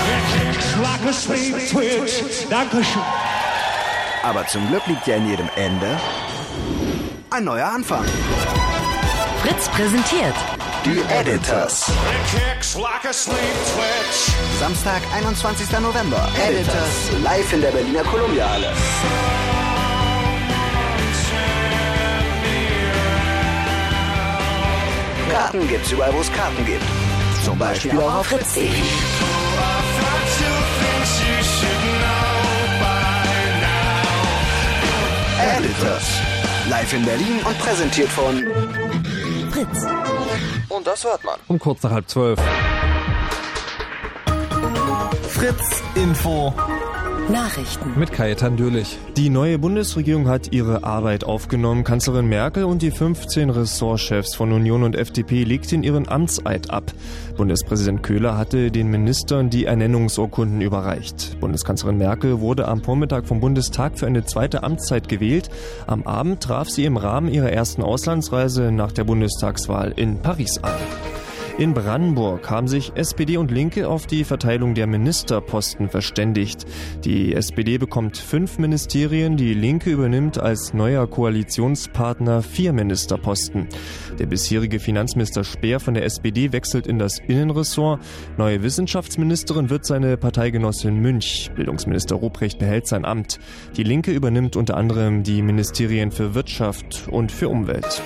Dankeschön. Aber zum Glück liegt ja in jedem Ende ein neuer Anfang. Fritz präsentiert Die Editors. Samstag, 21. November. Editors live in der Berliner Columbia Karten gibt's überall, wo es Karten gibt. Zum Beispiel auch auf fritz.de. Editors. Live in Berlin und präsentiert von Fritz. Und das hört man. Um kurz nach halb zwölf. Fritz Info. Nachrichten. Mit Kajetan Dölich. Die neue Bundesregierung hat ihre Arbeit aufgenommen. Kanzlerin Merkel und die 15 Ressortchefs von Union und FDP legten ihren Amtseid ab. Bundespräsident Köhler hatte den Ministern die Ernennungsurkunden überreicht. Bundeskanzlerin Merkel wurde am Vormittag vom Bundestag für eine zweite Amtszeit gewählt. Am Abend traf sie im Rahmen ihrer ersten Auslandsreise nach der Bundestagswahl in Paris an. In Brandenburg haben sich SPD und Linke auf die Verteilung der Ministerposten verständigt. Die SPD bekommt fünf Ministerien, die Linke übernimmt als neuer Koalitionspartner vier Ministerposten. Der bisherige Finanzminister Speer von der SPD wechselt in das Innenressort. Neue Wissenschaftsministerin wird seine Parteigenossin Münch. Bildungsminister Ruprecht behält sein Amt. Die Linke übernimmt unter anderem die Ministerien für Wirtschaft und für Umwelt.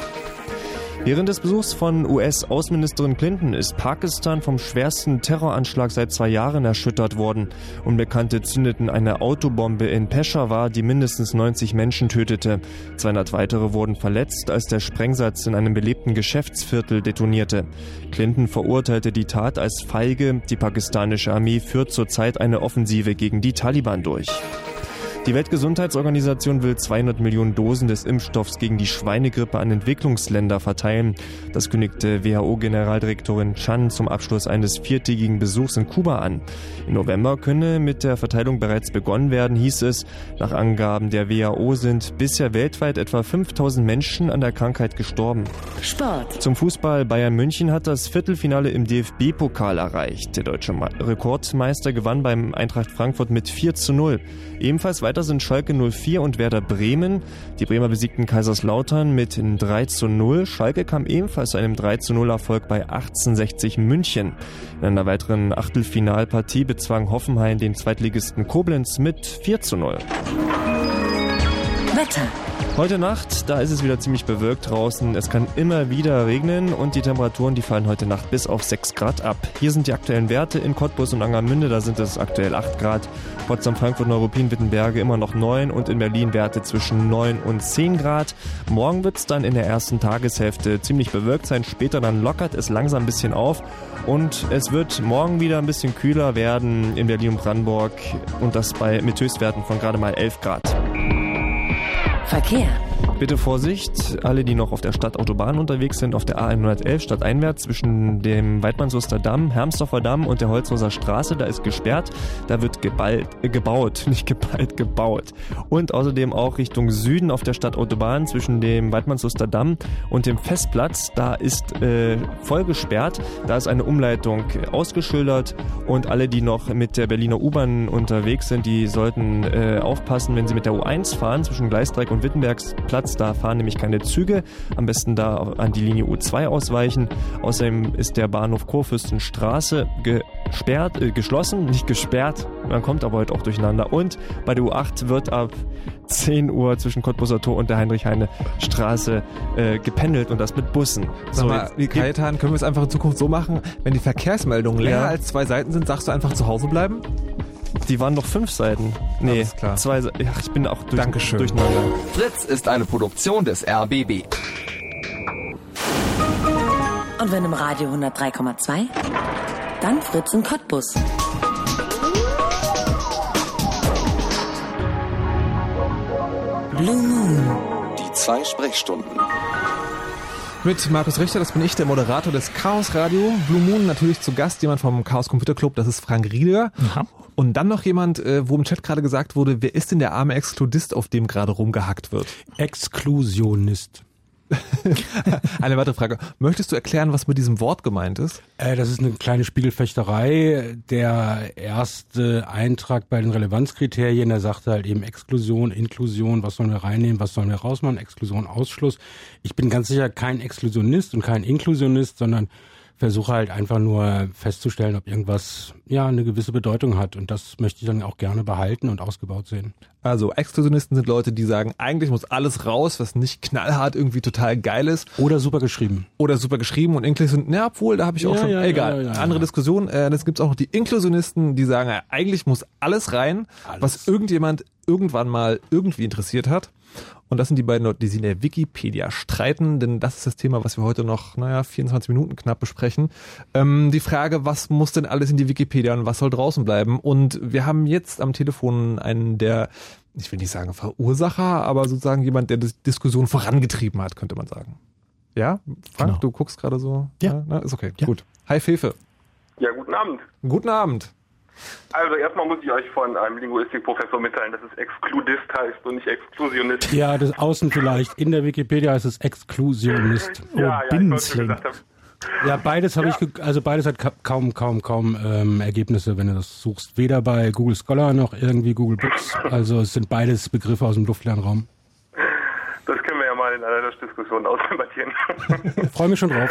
Während des Besuchs von US-Außenministerin Clinton ist Pakistan vom schwersten Terroranschlag seit zwei Jahren erschüttert worden. Unbekannte zündeten eine Autobombe in Peshawar, die mindestens 90 Menschen tötete. 200 weitere wurden verletzt, als der Sprengsatz in einem belebten Geschäftsviertel detonierte. Clinton verurteilte die Tat als feige. Die pakistanische Armee führt zurzeit eine Offensive gegen die Taliban durch. Die Weltgesundheitsorganisation will 200 Millionen Dosen des Impfstoffs gegen die Schweinegrippe an Entwicklungsländer verteilen. Das kündigte WHO-Generaldirektorin Chan zum Abschluss eines viertägigen Besuchs in Kuba an. Im November könne mit der Verteilung bereits begonnen werden, hieß es. Nach Angaben der WHO sind bisher weltweit etwa 5000 Menschen an der Krankheit gestorben. Sport. Zum Fußball Bayern München hat das Viertelfinale im DFB-Pokal erreicht. Der deutsche Rekordmeister gewann beim Eintracht Frankfurt mit 4 zu 0. Ebenfalls weiter sind Schalke 04 und Werder Bremen. Die Bremer besiegten Kaiserslautern mit 3 zu 0. Schalke kam ebenfalls zu einem 3 zu 0 Erfolg bei 1860 München. In einer weiteren Achtelfinalpartie bezwang Hoffenheim den Zweitligisten Koblenz mit 4 zu 0. Wetter. Heute Nacht, da ist es wieder ziemlich bewölkt draußen. Es kann immer wieder regnen und die Temperaturen, die fallen heute Nacht bis auf 6 Grad ab. Hier sind die aktuellen Werte in Cottbus und Angermünde, da sind es aktuell 8 Grad. Potsdam, Frankfurt, Neuruppin, Wittenberge immer noch 9 und in Berlin Werte zwischen 9 und 10 Grad. Morgen wird es dann in der ersten Tageshälfte ziemlich bewölkt sein. Später dann lockert es langsam ein bisschen auf und es wird morgen wieder ein bisschen kühler werden in Berlin und Brandenburg und das bei mit Höchstwerten von gerade mal 11 Grad. Verkehr. Bitte Vorsicht, alle, die noch auf der Stadtautobahn unterwegs sind, auf der A111 stadteinwärts zwischen dem Weidmannshuster Damm, Hermsdorfer Damm und der Holzhauser Straße, da ist gesperrt, da wird geballt, äh, gebaut, nicht geballt, gebaut. Und außerdem auch Richtung Süden auf der Stadtautobahn zwischen dem Weidmannshuster Damm und dem Festplatz, da ist äh, voll gesperrt, da ist eine Umleitung ausgeschildert und alle, die noch mit der Berliner U-Bahn unterwegs sind, die sollten äh, aufpassen, wenn sie mit der U1 fahren, zwischen Gleisdreieck und Wittenbergsplatz, da fahren nämlich keine Züge. Am besten da an die Linie U2 ausweichen. Außerdem ist der Bahnhof Kurfürstenstraße gesperrt, äh, geschlossen, nicht gesperrt. Man kommt aber heute auch durcheinander. Und bei der U8 wird ab 10 Uhr zwischen Cottbuser Tor und der Heinrich-Heine-Straße äh, gependelt und das mit Bussen. Sag mal, jetzt wie Kajetan, können wir es einfach in Zukunft so machen, wenn die Verkehrsmeldungen länger Ja. als zwei Seiten sind, sagst du einfach zu Hause bleiben? Die waren doch fünf Seiten. Nee, Alles klar. zwei Seiten. Ja, ich bin auch durch, Dankeschön. durcheinander. Fritz ist eine Produktion des RBB. Und wenn im Radio 103,2, dann Fritz in Cottbus. Blue Moon. Die zwei Sprechstunden. Mit Markus Richter, das bin ich, der Moderator des Chaos Radio. Blue Moon natürlich zu Gast, jemand vom Chaos Computer Club, das ist Frank Rieder. Und dann noch jemand, äh, wo im Chat gerade gesagt wurde, wer ist denn der arme Exkludist, auf dem gerade rumgehackt wird? Exklusionist. Eine weitere Frage. Möchtest du erklären, was mit diesem Wort gemeint ist? Äh, das ist eine kleine Spiegelfechterei. Der erste Eintrag bei den Relevanzkriterien, der sagte halt eben Exklusion, Inklusion, was sollen wir reinnehmen, was sollen wir rausmachen, Exklusion, Ausschluss. Ich bin ganz sicher kein Exklusionist und kein Inklusionist, sondern versuche halt einfach nur festzustellen, ob irgendwas ja eine gewisse Bedeutung hat. Und das möchte ich dann auch gerne behalten und ausgebaut sehen. Also Exklusionisten sind Leute, die sagen, eigentlich muss alles raus, was nicht knallhart irgendwie total geil ist. Oder super geschrieben. Oder super geschrieben und Inklusion, na obwohl, da habe ich auch Ja, schon, ja, egal, ja, ja, andere ja. Diskussion. Äh, das gibt's auch noch die Inklusionisten, die sagen, äh, eigentlich muss alles rein, was irgendjemand irgendwann mal irgendwie interessiert hat. Und das sind die beiden Leute, die sich in der Wikipedia streiten, denn das ist das Thema, was wir heute noch, naja, 24 Minuten knapp besprechen. Ähm, die Frage, was muss denn alles in die Wikipedia und was soll draußen bleiben? Und wir haben jetzt am Telefon einen der, ich will nicht sagen Verursacher, aber sozusagen jemand, der die Diskussion vorangetrieben hat, könnte man sagen. Ja, Frank, Genau. du guckst gerade so. Ja. na, ist okay, gut. Hi Fefe. Ja, guten Abend. Guten Abend. Also erstmal muss ich euch von einem Linguistikprofessor mitteilen, dass es Exkludist heißt und nicht Exklusionist. Ja, das Außen vielleicht. In der Wikipedia ist es Exklusionist. ja, ja, ich haben. Ja, beides habe ich, ge- also beides hat ka kaum, kaum, kaum ähm, Ergebnisse, wenn du das suchst. Weder bei Google Scholar noch irgendwie Google Books. Also es sind beides Begriffe aus dem luftleeren Raum. Das können wir ja mal in einer Diskussion ausdebattieren. Freue mich schon drauf.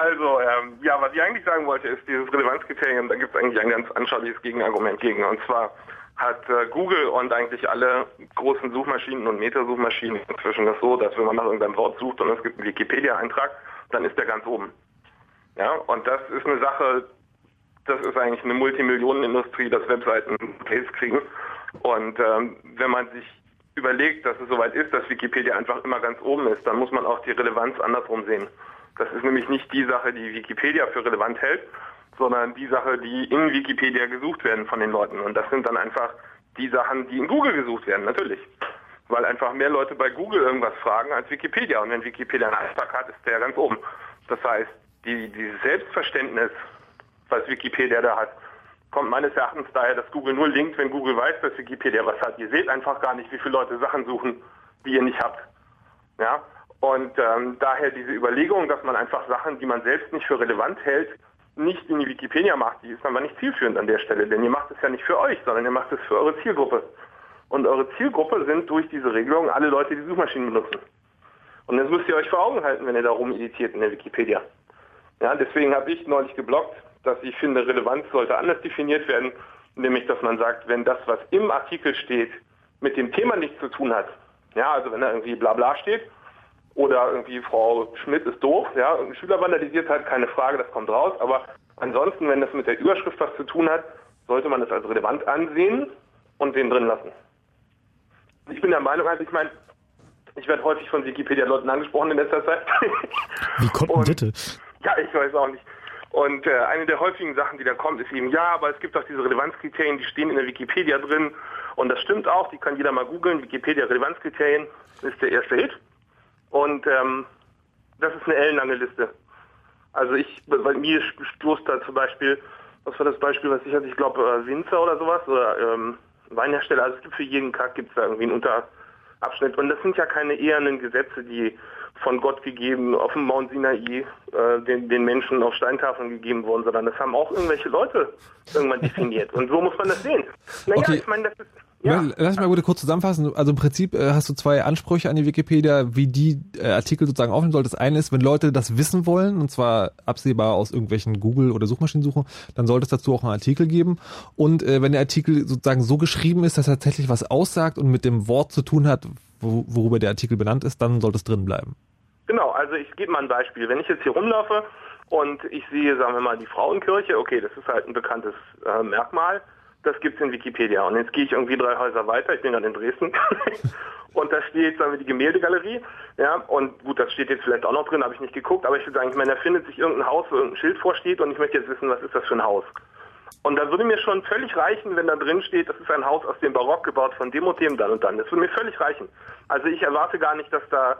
Also, ähm, ja, was ich eigentlich sagen wollte, ist dieses Relevanzkriterium, da gibt es eigentlich ein ganz anschauliches Gegenargument gegen. Und zwar hat äh, Google und eigentlich alle großen Suchmaschinen und Metasuchmaschinen inzwischen das so, dass wenn man nach irgendeinem Wort sucht und es gibt einen Wikipedia-Eintrag, dann ist der ganz oben. Ja, und das ist eine Sache, das ist eigentlich eine Multimillionenindustrie, dass Webseiten Plays kriegen. Und ähm, wenn man sich überlegt, dass es soweit ist, dass Wikipedia einfach immer ganz oben ist, dann muss man auch die Relevanz andersrum sehen. Das ist nämlich nicht die Sache, die Wikipedia für relevant hält, sondern die Sache, die in Wikipedia gesucht werden von den Leuten. Und das sind dann einfach die Sachen, die in Google gesucht werden, natürlich. Weil einfach mehr Leute bei Google irgendwas fragen als Wikipedia. Und wenn Wikipedia einen Eintrag hat, ist der ganz oben. Das heißt, die, dieses Selbstverständnis, was Wikipedia da hat, kommt meines Erachtens daher, dass Google nur linkt, wenn Google weiß, dass Wikipedia was hat. Ihr seht einfach gar nicht, wie viele Leute Sachen suchen, die ihr nicht habt. Ja? Und ähm, daher diese Überlegung, dass man einfach Sachen, die man selbst nicht für relevant hält, nicht in die Wikipedia macht, die ist aber nicht zielführend an der Stelle, denn ihr macht es ja nicht für euch, sondern ihr macht es für eure Zielgruppe. Und eure Zielgruppe sind durch diese Regelung alle Leute, die Suchmaschinen benutzen. Und das müsst ihr euch vor Augen halten, wenn ihr da rumeditiert in der Wikipedia. Ja, deswegen habe ich neulich geblockt, dass ich finde, Relevanz sollte anders definiert werden, nämlich dass man sagt, wenn das, was im Artikel steht, mit dem Thema nichts zu tun hat, ja, also wenn da irgendwie bla bla steht, oder irgendwie Frau Schmidt ist doof, ja, ein Schüler vandalisiert hat, keine Frage, das kommt raus, aber ansonsten, wenn das mit der Überschrift was zu tun hat, sollte man das als relevant ansehen und den drin lassen. Ich bin der Meinung, also ich meine, ich werde häufig von Wikipedia-Leuten angesprochen in letzter Zeit. Wie kommt denn bitte? Ja, ich weiß auch nicht. Und äh, eine der häufigen Sachen, die da kommt, ist eben, ja, aber es gibt auch diese Relevanzkriterien, die stehen in der Wikipedia drin. Und das stimmt auch, die kann jeder mal googeln. Wikipedia Relevanzkriterien ist der erste Hit. Und ähm, das ist eine ellenlange Liste. Also ich, bei mir stoßt da zum Beispiel, was war das Beispiel, was ich hatte, ich glaube äh, Winzer oder sowas oder ähm, Weinhersteller. Also es gibt für jeden Kack gibt es da irgendwie einen Unterabschnitt. Und das sind ja keine ehernen Gesetze, die von Gott gegeben auf dem Mount Sinai äh, den, den Menschen auf Steintafeln gegeben wurden, sondern das haben auch irgendwelche Leute irgendwann definiert. Und so muss man das sehen. Naja, Okay. ich meine, das ist ja. Lass mich mal gut kurz zusammenfassen. Also im Prinzip äh, hast du zwei Ansprüche an die Wikipedia, wie die äh, Artikel sozusagen aufnehmen soll. Das eine ist, wenn Leute das wissen wollen, und zwar absehbar aus irgendwelchen Google- oder Suchmaschinensuchen, dann sollte es dazu auch einen Artikel geben. Und äh, wenn der Artikel sozusagen so geschrieben ist, dass er tatsächlich was aussagt und mit dem Wort zu tun hat, wo, worüber der Artikel benannt ist, dann sollte es drin bleiben. Genau, also ich gebe mal ein Beispiel. Wenn ich jetzt hier rumlaufe und ich sehe, sagen wir mal, die Frauenkirche, okay, das ist halt ein bekanntes äh, Merkmal, das gibt's in Wikipedia. Und jetzt gehe ich irgendwie drei Häuser weiter, ich bin gerade in Dresden, und da steht, sagen wir, die Gemäldegalerie, ja, und gut, das steht jetzt vielleicht auch noch drin, habe ich nicht geguckt, aber ich würde sagen, ich meine, da findet sich irgendein Haus, wo irgendein Schild vorsteht und ich möchte jetzt wissen, was ist das für ein Haus. Und da würde mir schon völlig reichen, wenn da drin steht, das ist ein Haus aus dem Barock gebaut von dem und dem dann und dann. Das würde mir völlig reichen. Also ich erwarte gar nicht, dass da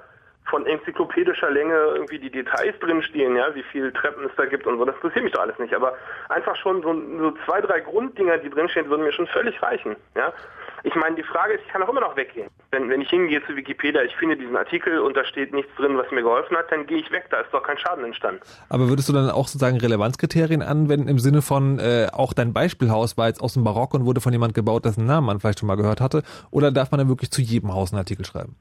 von enzyklopädischer Länge irgendwie die Details drinstehen, ja, wie viel Treppen es da gibt und so. Das interessiert mich doch alles nicht. Aber einfach schon so, so zwei, drei Grunddinger, die drinstehen, würden mir schon völlig reichen. Ja. Ich meine, die Frage ist, ich kann auch immer noch weggehen. Wenn, wenn ich hingehe zu Wikipedia, ich finde diesen Artikel und da steht nichts drin, was mir geholfen hat, dann gehe ich weg. Da ist doch kein Schaden entstanden. Aber würdest du dann auch sozusagen Relevanzkriterien anwenden im Sinne von, äh, auch dein Beispielhaus war jetzt aus dem Barock und wurde von jemand gebaut, dessen Namen man vielleicht schon mal gehört hatte? Oder darf man dann wirklich zu jedem Haus einen Artikel schreiben?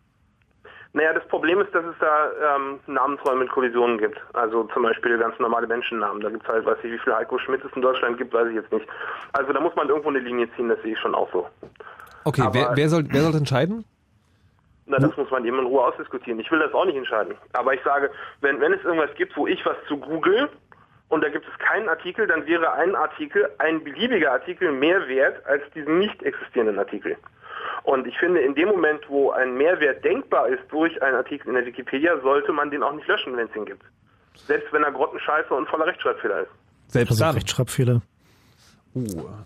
Naja, das Problem ist, dass es da ähm, Namensräume mit Kollisionen gibt. Also zum Beispiel ganz normale Menschennamen. Da gibt es halt, weiß ich, wie viele Heiko Schmidt es in Deutschland gibt, weiß ich jetzt nicht. Also da muss man irgendwo eine Linie ziehen, das sehe ich schon auch so. Okay, Aber- wer, wer, soll, wer soll entscheiden? Na, das muss man eben in Ruhe ausdiskutieren. Ich will das auch nicht entscheiden. Aber ich sage, wenn, wenn es irgendwas gibt, wo ich was zu google und da gibt es keinen Artikel, dann wäre ein Artikel, ein beliebiger Artikel mehr wert als diesen nicht existierenden Artikel. Und ich finde, in dem Moment, wo ein Mehrwert denkbar ist durch einen Artikel in der Wikipedia, sollte man den auch nicht löschen, wenn es ihn gibt. Selbst wenn er grottenscheiße und voller Rechtschreibfehler ist. Selbst Also dann. Rechtschreibfehler. Oh.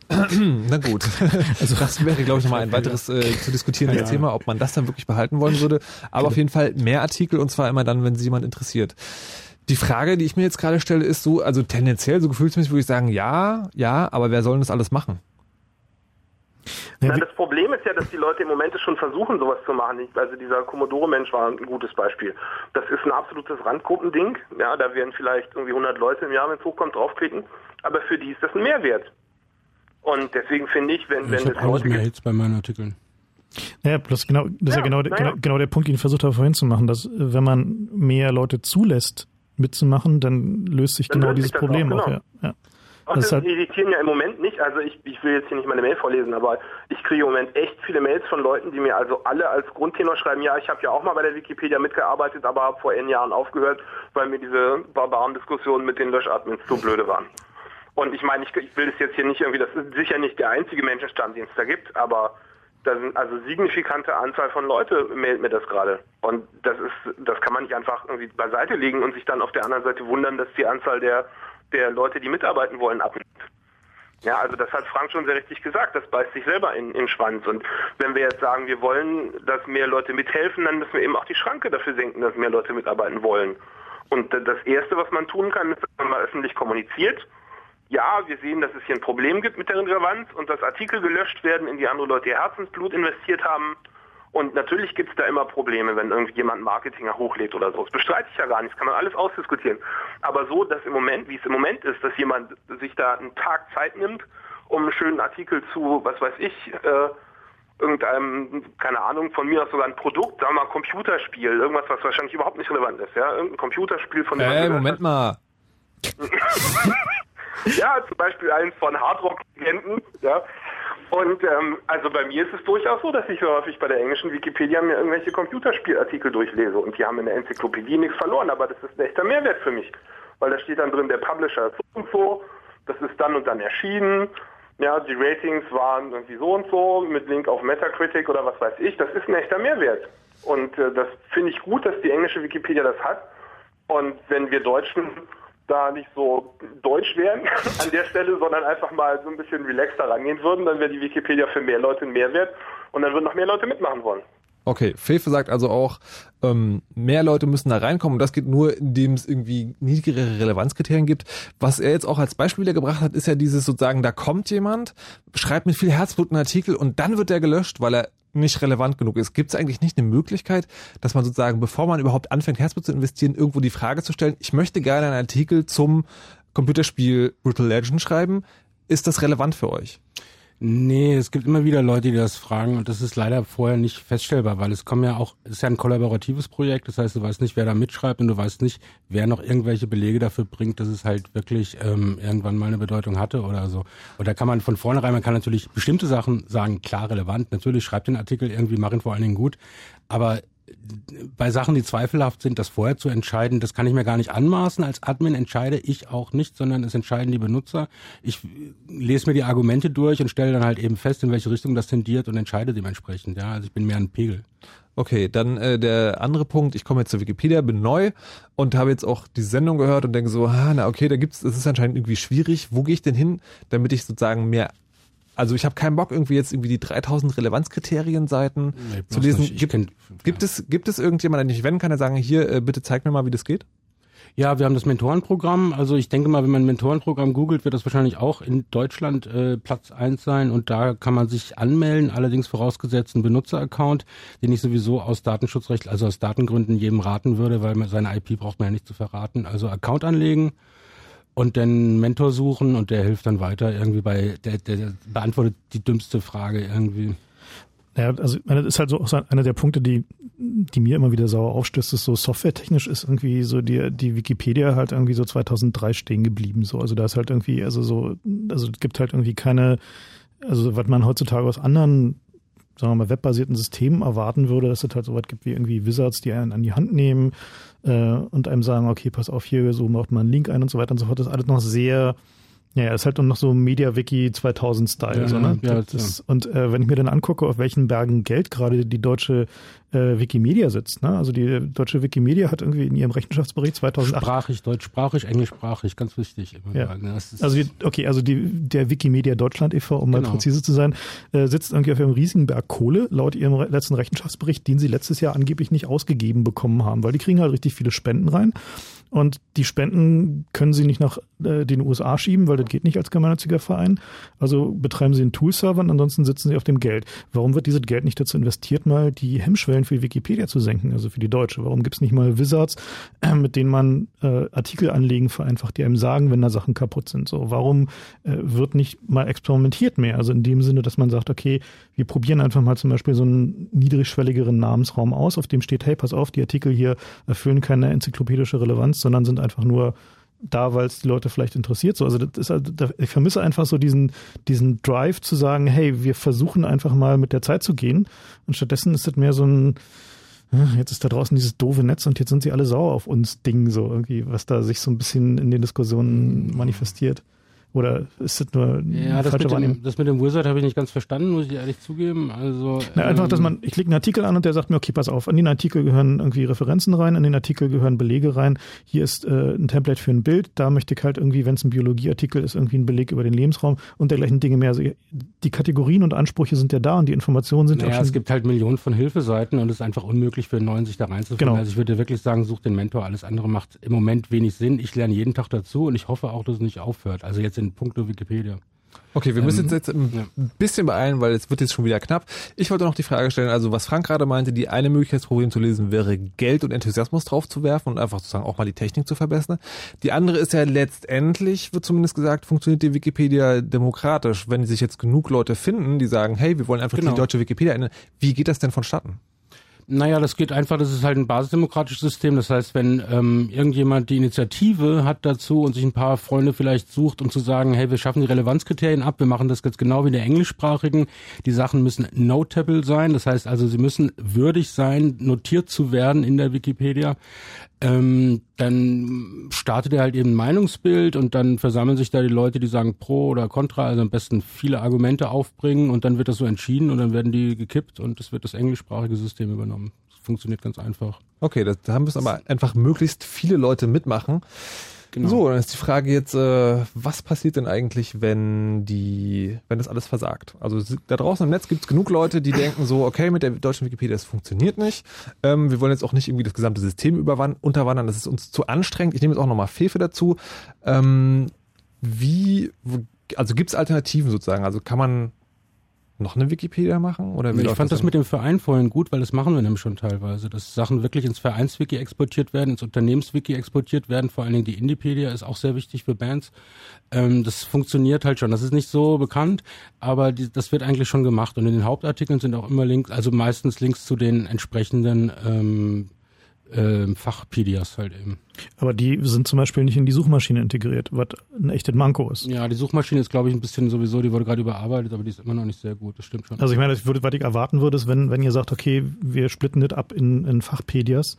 Na gut. Also das wäre, glaube ich, nochmal ein weiteres äh, zu diskutierendes Ja. Thema, ob man das dann wirklich behalten wollen würde. Aber auf jeden Fall mehr Artikel und zwar immer dann, wenn sie jemand interessiert. Die Frage, die ich mir jetzt gerade stelle, ist so, also tendenziell, so gefühlsmäßig würde ich sagen, ja, ja, aber wer soll denn das alles machen? Na, das Problem ist ja, dass die Leute im Moment schon versuchen, sowas zu machen. Also dieser Commodore-Mensch war ein gutes Beispiel. Das ist ein absolutes Randgruppending. Ja, da werden vielleicht irgendwie 100 Leute im Jahr, wenn es hochkommt, draufklicken. Aber für die ist das ein Mehrwert. Und deswegen finde ich, wenn, Ich wenn auch nicht Leute mehr Hits bei meinen Artikeln. Ja, bloß genau, das ist ja genau, der- na ja. genau, genau der Punkt, den ich versucht habe vorhin zu machen, dass äh, wenn man mehr Leute zulässt, mitzumachen, dann löst sich Dann genau löst dieses sich das Problem auch, auch. genau. Ja. Ja. Ach, Das das ist halt, editieren ja im Moment nicht. Also ich, ich will jetzt hier nicht meine Mail vorlesen, aber ich kriege im Moment echt viele Mails von Leuten, die mir also alle als Grundtenor schreiben, ja, ich habe ja auch mal bei der Wikipedia mitgearbeitet, aber habe vor N Jahren aufgehört, weil mir diese barbaren Diskussionen mit den Löschadmins zu blöde waren. Und ich meine, ich, ich will das jetzt hier nicht irgendwie, das ist sicher nicht der einzige Menschenstand, den es da gibt, aber da sind also signifikante Anzahl von Leute meldet mir das gerade. Und das ist, das kann man nicht einfach irgendwie beiseite legen und sich dann auf der anderen Seite wundern, dass die Anzahl der, der Leute, die mitarbeiten wollen, abnimmt. Ja, also das hat Frank schon sehr richtig gesagt, das beißt sich selber in, in den Schwanz. Und wenn wir jetzt sagen, wir wollen, dass mehr Leute mithelfen, dann müssen wir eben auch die Schranke dafür senken, dass mehr Leute mitarbeiten wollen. Und das Erste, was man tun kann, ist, dass man mal öffentlich kommuniziert. Ja, wir sehen, dass es hier ein Problem gibt mit der Relevanz und dass Artikel gelöscht werden, in die andere Leute ihr Herzensblut investiert haben. Und natürlich gibt es da immer Probleme, wenn irgendjemand Marketinger hochlädt oder so. Das bestreite ich ja gar nicht, das kann man alles ausdiskutieren. Aber so, dass im Moment, wie es im Moment ist, dass jemand sich da einen Tag Zeit nimmt, um einen schönen Artikel zu, was weiß ich, äh, irgendeinem, keine Ahnung, von mir aus sogar ein Produkt, sagen wir mal Computerspiel, irgendwas, was wahrscheinlich überhaupt nicht relevant ist, ja, irgendein Computerspiel von dem Äh, Moment mal. ja, zum Beispiel eins von Hardrock-Legenden, ja. Und ähm, also bei mir ist es durchaus so, dass ich häufig bei der englischen Wikipedia mir irgendwelche Computerspielartikel durchlese und die haben in der Enzyklopädie nichts verloren, aber das ist ein echter Mehrwert für mich, weil da steht dann drin, der Publisher ist so und so, das ist dann und dann erschienen, ja, die Ratings waren irgendwie so und so mit Link auf Metacritic oder was weiß ich, das ist ein echter Mehrwert und äh, das finde ich gut, dass die englische Wikipedia das hat und wenn wir Deutschen da nicht so deutsch wären an der Stelle, sondern einfach mal so ein bisschen relaxter rangehen würden, dann wäre die Wikipedia für mehr Leute ein Mehrwert und dann würden noch mehr Leute mitmachen wollen. Okay, Fefe sagt also auch, ähm, mehr Leute müssen da reinkommen und das geht nur, indem es irgendwie niedrigere Relevanzkriterien gibt. Was er jetzt auch als Beispiel gebracht hat, ist ja dieses sozusagen, da kommt jemand, schreibt mit viel Herzblut einen Artikel und dann wird der gelöscht, weil er nicht relevant genug ist. Gibt es eigentlich nicht eine Möglichkeit, dass man sozusagen, bevor man überhaupt anfängt, Herzblut zu investieren, irgendwo die Frage zu stellen, ich möchte gerne einen Artikel zum Computerspiel Brutal Legend schreiben. Ist das relevant für euch? Nee, es gibt immer wieder Leute, die das fragen und das ist leider vorher nicht feststellbar, weil es kommen ja auch, es ist ja ein kollaboratives Projekt, das heißt, du weißt nicht, wer da mitschreibt und du weißt nicht, wer noch irgendwelche Belege dafür bringt, dass es halt wirklich ähm, irgendwann mal eine Bedeutung hatte oder so. Und da kann man von vornherein, man kann natürlich bestimmte Sachen sagen, klar relevant, natürlich schreibt den Artikel irgendwie, mach ihn vor allen Dingen gut, aber bei Sachen, die zweifelhaft sind, das vorher zu entscheiden, das kann ich mir gar nicht anmaßen. Als Admin entscheide ich auch nicht, sondern es entscheiden die Benutzer. Ich lese mir die Argumente durch und stelle dann halt eben fest, in welche Richtung das tendiert und entscheide dementsprechend. Ja, also ich bin mehr ein Pegel. Okay, dann äh, der andere Punkt, ich komme jetzt zur Wikipedia, bin neu und habe jetzt auch die Sendung gehört und denke so, ah, na okay, da gibt's, das ist anscheinend irgendwie schwierig. Wo gehe ich denn hin, damit ich sozusagen mehr also ich habe keinen Bock irgendwie jetzt irgendwie die 3000 Relevanzkriterien-Seiten nee, zu lesen. Gibt, gibt es gibt es irgendjemand, den ich wenden kann, der sagen, hier äh, bitte zeig mir mal, wie das geht? Ja, wir haben das Mentorenprogramm. Also ich denke mal, wenn man ein Mentorenprogramm googelt, wird das wahrscheinlich auch in Deutschland äh, Platz eins sein und da kann man sich anmelden, allerdings vorausgesetzt ein Benutzeraccount, den ich sowieso aus Datenschutzrecht, also aus Datengründen jedem raten würde, weil man seine IP braucht man ja nicht zu verraten. Also Account anlegen und dann Mentor suchen und der hilft dann weiter irgendwie bei, der, der beantwortet die dümmste Frage irgendwie. Naja, also das ist halt so auch einer der Punkte, die, die mir immer wieder sauer aufstößt, ist so softwaretechnisch ist irgendwie so die, die Wikipedia halt irgendwie so 2003 stehen geblieben, so. Also da ist halt irgendwie, also so, also es gibt halt irgendwie keine, also was man heutzutage aus anderen sagen wir mal, webbasierten Systemen erwarten würde, dass es halt so was gibt wie irgendwie Wizards, die einen an die Hand nehmen äh, und einem sagen, okay, pass auf, hier, so macht man einen Link ein und so weiter und so fort. Das ist alles noch sehr ja, ja, ist halt noch so MediaWiki 2000 Style, Ja, so, ne? ja, das ist, und äh, wenn ich mir dann angucke, auf welchen Bergen Geld gerade die deutsche äh, Wikimedia sitzt, ne? Also die deutsche Wikimedia hat irgendwie in ihrem Rechenschaftsbericht 2008 Sprachig, deutschsprachig, englischsprachig, ganz wichtig. Ja. sagen. Das ist Also die, okay, also die, der Wikimedia Deutschland e.V., um mal Genau. präzise zu sein, äh, sitzt irgendwie auf einem riesigen Berg Kohle, laut ihrem re- letzten Rechenschaftsbericht, den sie letztes Jahr angeblich nicht ausgegeben bekommen haben, weil die kriegen halt richtig viele Spenden rein. Und die Spenden können sie nicht nach äh, den USA schieben, weil das geht nicht als gemeinnütziger Verein. Also betreiben sie einen Tool-Server und ansonsten sitzen sie auf dem Geld. Warum wird dieses Geld nicht dazu investiert, mal die Hemmschwellen für Wikipedia zu senken, also für die Deutsche? Warum gibt es nicht mal Wizards, äh, mit denen man äh, Artikel anlegen vereinfacht, die einem sagen, wenn da Sachen kaputt sind? So, warum äh, wird nicht mal experimentiert mehr? Also in dem Sinne, dass man sagt, okay, wir probieren einfach mal zum Beispiel so einen niedrigschwelligeren Namensraum aus, auf dem steht, hey, pass auf, die Artikel hier erfüllen keine enzyklopädische Relevanz, sondern sind einfach nur da, weil es die Leute vielleicht interessiert. So, also das ist da- ich vermisse einfach so diesen diesen Drive zu sagen, hey, wir versuchen einfach mal mit der Zeit zu gehen. Und stattdessen ist das mehr so ein äh, Jetzt ist da draußen dieses doofe Netz und jetzt sind sie alle sauer auf uns Ding, so irgendwie, was da sich so ein bisschen in den Diskussionen manifestiert. Oder ist das nur ja, das falsche mit, Wahrnehmung? dem, das mit dem Wizard habe ich nicht ganz verstanden, muss ich ehrlich zugeben. Also Na, einfach, dass ähm, man, ich klicke einen Artikel an und der sagt mir, okay, pass auf, an den Artikel gehören irgendwie Referenzen rein, an den Artikel gehören Belege rein. Hier ist äh, ein Template für ein Bild, da möchte ich halt irgendwie, wenn es ein Biologieartikel ist, irgendwie ein Beleg über den Lebensraum und dergleichen Dinge mehr. Also die Kategorien und Ansprüche sind ja da und die Informationen sind Naja, auch schon. es gibt halt Millionen von Hilfeseiten und es ist einfach unmöglich für einen Neuen, sich da reinzufinden. Genau. Also ich würde wirklich sagen, such den Mentor. Alles andere macht im Moment wenig Sinn. Ich lerne jeden Tag dazu und ich hoffe auch, dass es nicht aufhört. Also jetzt in puncto Wikipedia. Okay, wir müssen Ähm, uns jetzt ein bisschen beeilen, weil es wird jetzt schon wieder knapp. Ich wollte noch die Frage stellen, also was Frank gerade meinte, die eine Möglichkeit, das Problem zu lösen, wäre Geld und Enthusiasmus draufzuwerfen und einfach sozusagen auch mal die Technik zu verbessern. Die andere ist ja letztendlich, wird zumindest gesagt, funktioniert die Wikipedia demokratisch. Wenn sich jetzt genug Leute finden, die sagen, hey, wir wollen einfach Genau. die deutsche Wikipedia ändern, wie geht das denn vonstatten? Naja, das geht einfach, das ist halt ein basisdemokratisches System. Das heißt, wenn ähm, irgendjemand die Initiative hat dazu und sich ein paar Freunde vielleicht sucht, um zu sagen, hey, wir schaffen die Relevanzkriterien ab, wir machen das jetzt genau wie in der englischsprachigen. Die Sachen müssen notable sein, das heißt also, sie müssen würdig sein, notiert zu werden in der Wikipedia. Ähm, dann startet er halt eben ein Meinungsbild und dann versammeln sich da die Leute, die sagen pro oder contra, also am besten viele Argumente aufbringen und dann wird das so entschieden und dann werden die gekippt und es wird das englischsprachige System übernommen. Das funktioniert ganz einfach. Okay, da müssen aber einfach möglichst viele Leute mitmachen. Genau. So, dann ist die Frage jetzt, äh, was passiert denn eigentlich, wenn die, wenn das alles versagt? Also da draußen im Netz gibt es genug Leute, die denken so, okay, mit der deutschen Wikipedia, das funktioniert nicht. Ähm, wir wollen jetzt auch nicht irgendwie das gesamte System unterwandern, das ist uns zu anstrengend. Ich nehme jetzt auch nochmal Fefe dazu. Ähm, wie, also gibt es Alternativen sozusagen? Also kann man noch eine Wikipedia machen? Oder Ich fand das dann? mit dem Verein vorhin gut, weil das machen wir nämlich schon teilweise, dass Sachen wirklich ins Vereinswiki exportiert werden, ins Unternehmenswiki exportiert werden, vor allen Dingen die Indiepedia ist auch sehr wichtig für Bands. Ähm, das funktioniert halt schon. Das ist nicht so bekannt, aber die, das wird eigentlich schon gemacht. Und in den Hauptartikeln sind auch immer Links, also meistens Links zu den entsprechenden ähm, ähm, Fachpedias halt eben. Aber die sind zum Beispiel nicht in die Suchmaschine integriert, was ein echtes Manko ist. Ja, die Suchmaschine ist, glaube ich, ein bisschen sowieso, die wurde gerade überarbeitet, aber die ist immer noch nicht sehr gut, das stimmt schon. Also ich meine, ich würde, was ich erwarten würde, ist, wenn, wenn ihr sagt, okay, wir splitten das ab in, in Fachpedias,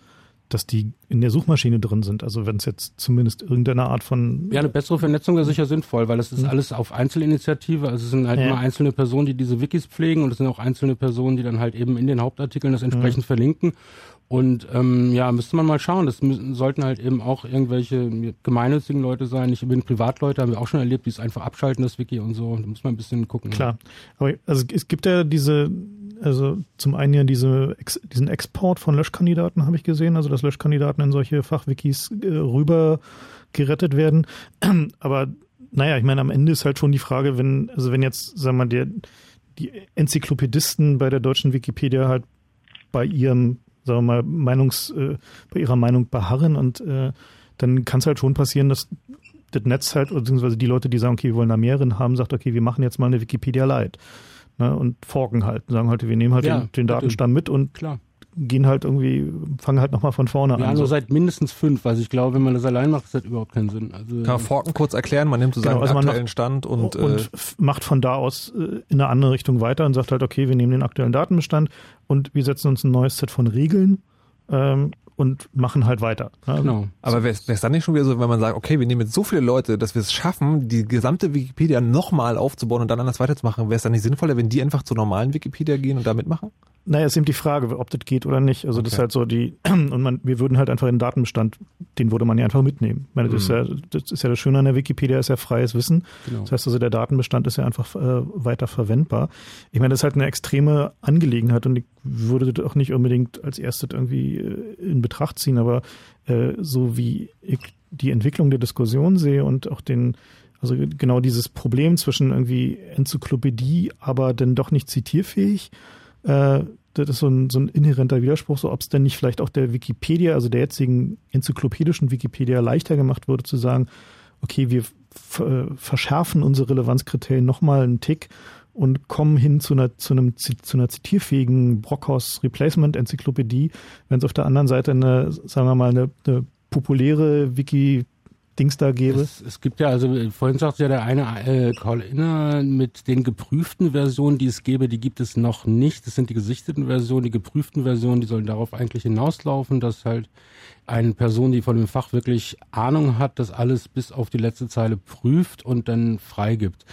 dass die in der Suchmaschine drin sind. Also wenn es jetzt zumindest irgendeine Art von Ja, eine bessere Vernetzung wäre sicher sinnvoll, weil es ist alles auf Einzelinitiative. Also es sind halt Ja. immer einzelne Personen, die diese Wikis pflegen und es sind auch einzelne Personen, die dann halt eben in den Hauptartikeln das entsprechend verlinken. Und ähm, ja, müsste man mal schauen. Das müssen, sollten halt eben auch irgendwelche gemeinnützigen Leute sein, nicht unbedingt Privatleute, haben wir auch schon erlebt, die es einfach abschalten, das Wiki und so. Da muss man ein bisschen gucken. Klar. Aber also es gibt ja diese, also zum einen ja diese, diesen Export von Löschkandidaten habe ich gesehen, also dass Löschkandidaten in solche Fachwikis äh, rüber gerettet werden. Aber naja, ich meine, am Ende ist halt schon die Frage, wenn, also wenn jetzt, sagen wir mal, der, die Enzyklopädisten bei der deutschen Wikipedia halt bei ihrem, sagen wir mal, Meinungs, äh, bei ihrer Meinung beharren und äh, dann kann es halt schon passieren, dass das Netz halt, beziehungsweise die Leute, die sagen, okay, wir wollen da mehreren haben, sagt, okay, wir machen jetzt mal eine Wikipedia Light. Ne, und forken halt, sagen halt, wir nehmen halt Ja, den, den Datenstamm mit und Klar. Gehen halt irgendwie, fangen halt nochmal von vorne Ja, an. nur so. seit mindestens fünf. Also ich glaube, wenn man das allein macht, das hat überhaupt keinen Sinn. Also, Kann man Forken kurz erklären? Man nimmt sozusagen Genau, also den man aktuellen macht- Stand und, und äh, macht von da aus äh, in eine andere Richtung weiter und sagt halt, okay, wir nehmen den aktuellen Datenbestand und wir setzen uns ein neues Set von Regeln ähm, und machen halt weiter. Ja, Genau. Aber wäre es dann nicht schon wieder so, wenn man sagt, okay, wir nehmen jetzt so viele Leute, dass wir es schaffen, die gesamte Wikipedia nochmal aufzubauen und dann anders weiterzumachen, wäre es dann nicht sinnvoller, wenn die einfach zur normalen Wikipedia gehen und da mitmachen? Naja, ist eben die Frage, ob das geht oder nicht. Also das ist Okay. halt so die, und man, wir würden halt einfach den Datenbestand, den würde man ja einfach mitnehmen. Ich meine, das, ist ja, Mhm. das ist ja das Schöne an der Wikipedia, ist ja freies Wissen. Genau. Das heißt also, der Datenbestand ist ja einfach äh, weiter verwendbar. Ich meine, das ist halt eine extreme Angelegenheit und ich würde das auch nicht unbedingt als erstes irgendwie äh, in Betracht ziehen, aber äh, so wie ich die Entwicklung der Diskussion sehe und auch den, also genau dieses Problem zwischen irgendwie Enzyklopädie, aber dann doch nicht zitierfähig, äh, das ist so ein, so ein inhärenter Widerspruch, so ob es denn nicht vielleicht auch der Wikipedia, also der jetzigen enzyklopädischen Wikipedia leichter gemacht würde, zu sagen, okay, wir äh, verschärfen unsere Relevanzkriterien nochmal einen Tick und kommen hin zu einer, zu einem, zu einer zitierfähigen Brockhaus Replacement Enzyklopädie, wenn es auf der anderen Seite eine, sagen wir mal, eine, eine populäre Wiki Dings da gäbe. Es, es gibt ja, also vorhin sagte ja der eine äh, Call Inner mit den geprüften Versionen, die es gäbe, die gibt es noch nicht. Das sind die gesichteten Versionen, die geprüften Versionen, die sollen darauf eigentlich hinauslaufen, dass halt eine Person, die von dem Fach wirklich Ahnung hat, das alles bis auf die letzte Zeile prüft und dann freigibt.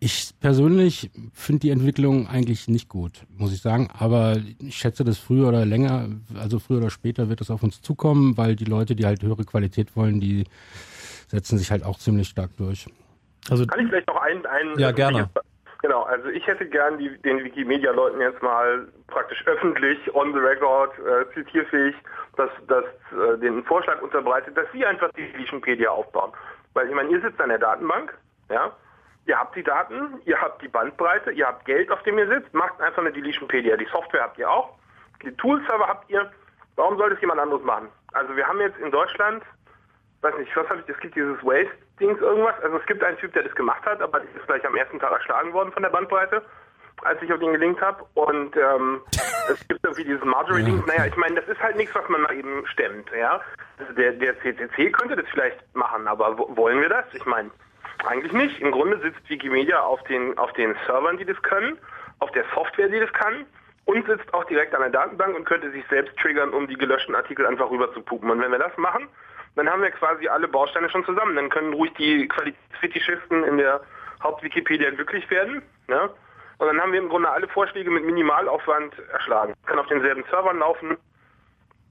Ich persönlich finde die Entwicklung eigentlich nicht gut, muss ich sagen. Aber ich schätze, dass früher oder länger, also früher oder später wird es auf uns zukommen, weil die Leute, die halt höhere Qualität wollen, die setzen sich halt auch ziemlich stark durch. Also Kann ich vielleicht noch einen, einen Ja, gerne. Genau, also ich hätte gern die, den Wikimedia-Leuten jetzt mal praktisch öffentlich, on the record, äh, zitierfähig, dass, dass äh, den Vorschlag unterbreitet, dass sie einfach die Deletionpedia aufbauen. Weil ich meine, ihr sitzt an der Datenbank, ja, ihr habt die Daten, ihr habt die Bandbreite, ihr habt Geld, auf dem ihr sitzt, macht einfach eine Deletionpedia. Die Software habt ihr auch, die Toolserver habt ihr, warum soll das jemand anderes machen? Also wir haben jetzt in Deutschland weiß nicht, was habe ich, es gibt dieses Waste-Dings irgendwas. Also es gibt einen Typ, der das gemacht hat, aber der ist gleich am ersten Tag erschlagen worden von der Bandbreite, als ich auf ihn gelinkt habe. Und ähm, es gibt irgendwie dieses Marjorie-Dings. Naja, ich meine, das ist halt nichts, was man mal eben stemmt, ja. Also der, der CCC könnte das vielleicht machen, aber wo, wollen wir das? Ich meine, eigentlich nicht. Im Grunde sitzt Wikimedia auf den, auf den Servern, die das können, auf der Software, die das kann und sitzt auch direkt an der Datenbank und könnte sich selbst triggern, um die gelöschten Artikel einfach rüber zu pupen. Und wenn wir das machen, dann haben wir quasi alle Bausteine schon zusammen. Dann können ruhig die Qualitätsfetischisten in der Haupt-Wikipedia glücklich werden. Ne? Und dann haben wir im Grunde alle Vorschläge mit Minimalaufwand erschlagen. Kann auf denselben Servern laufen.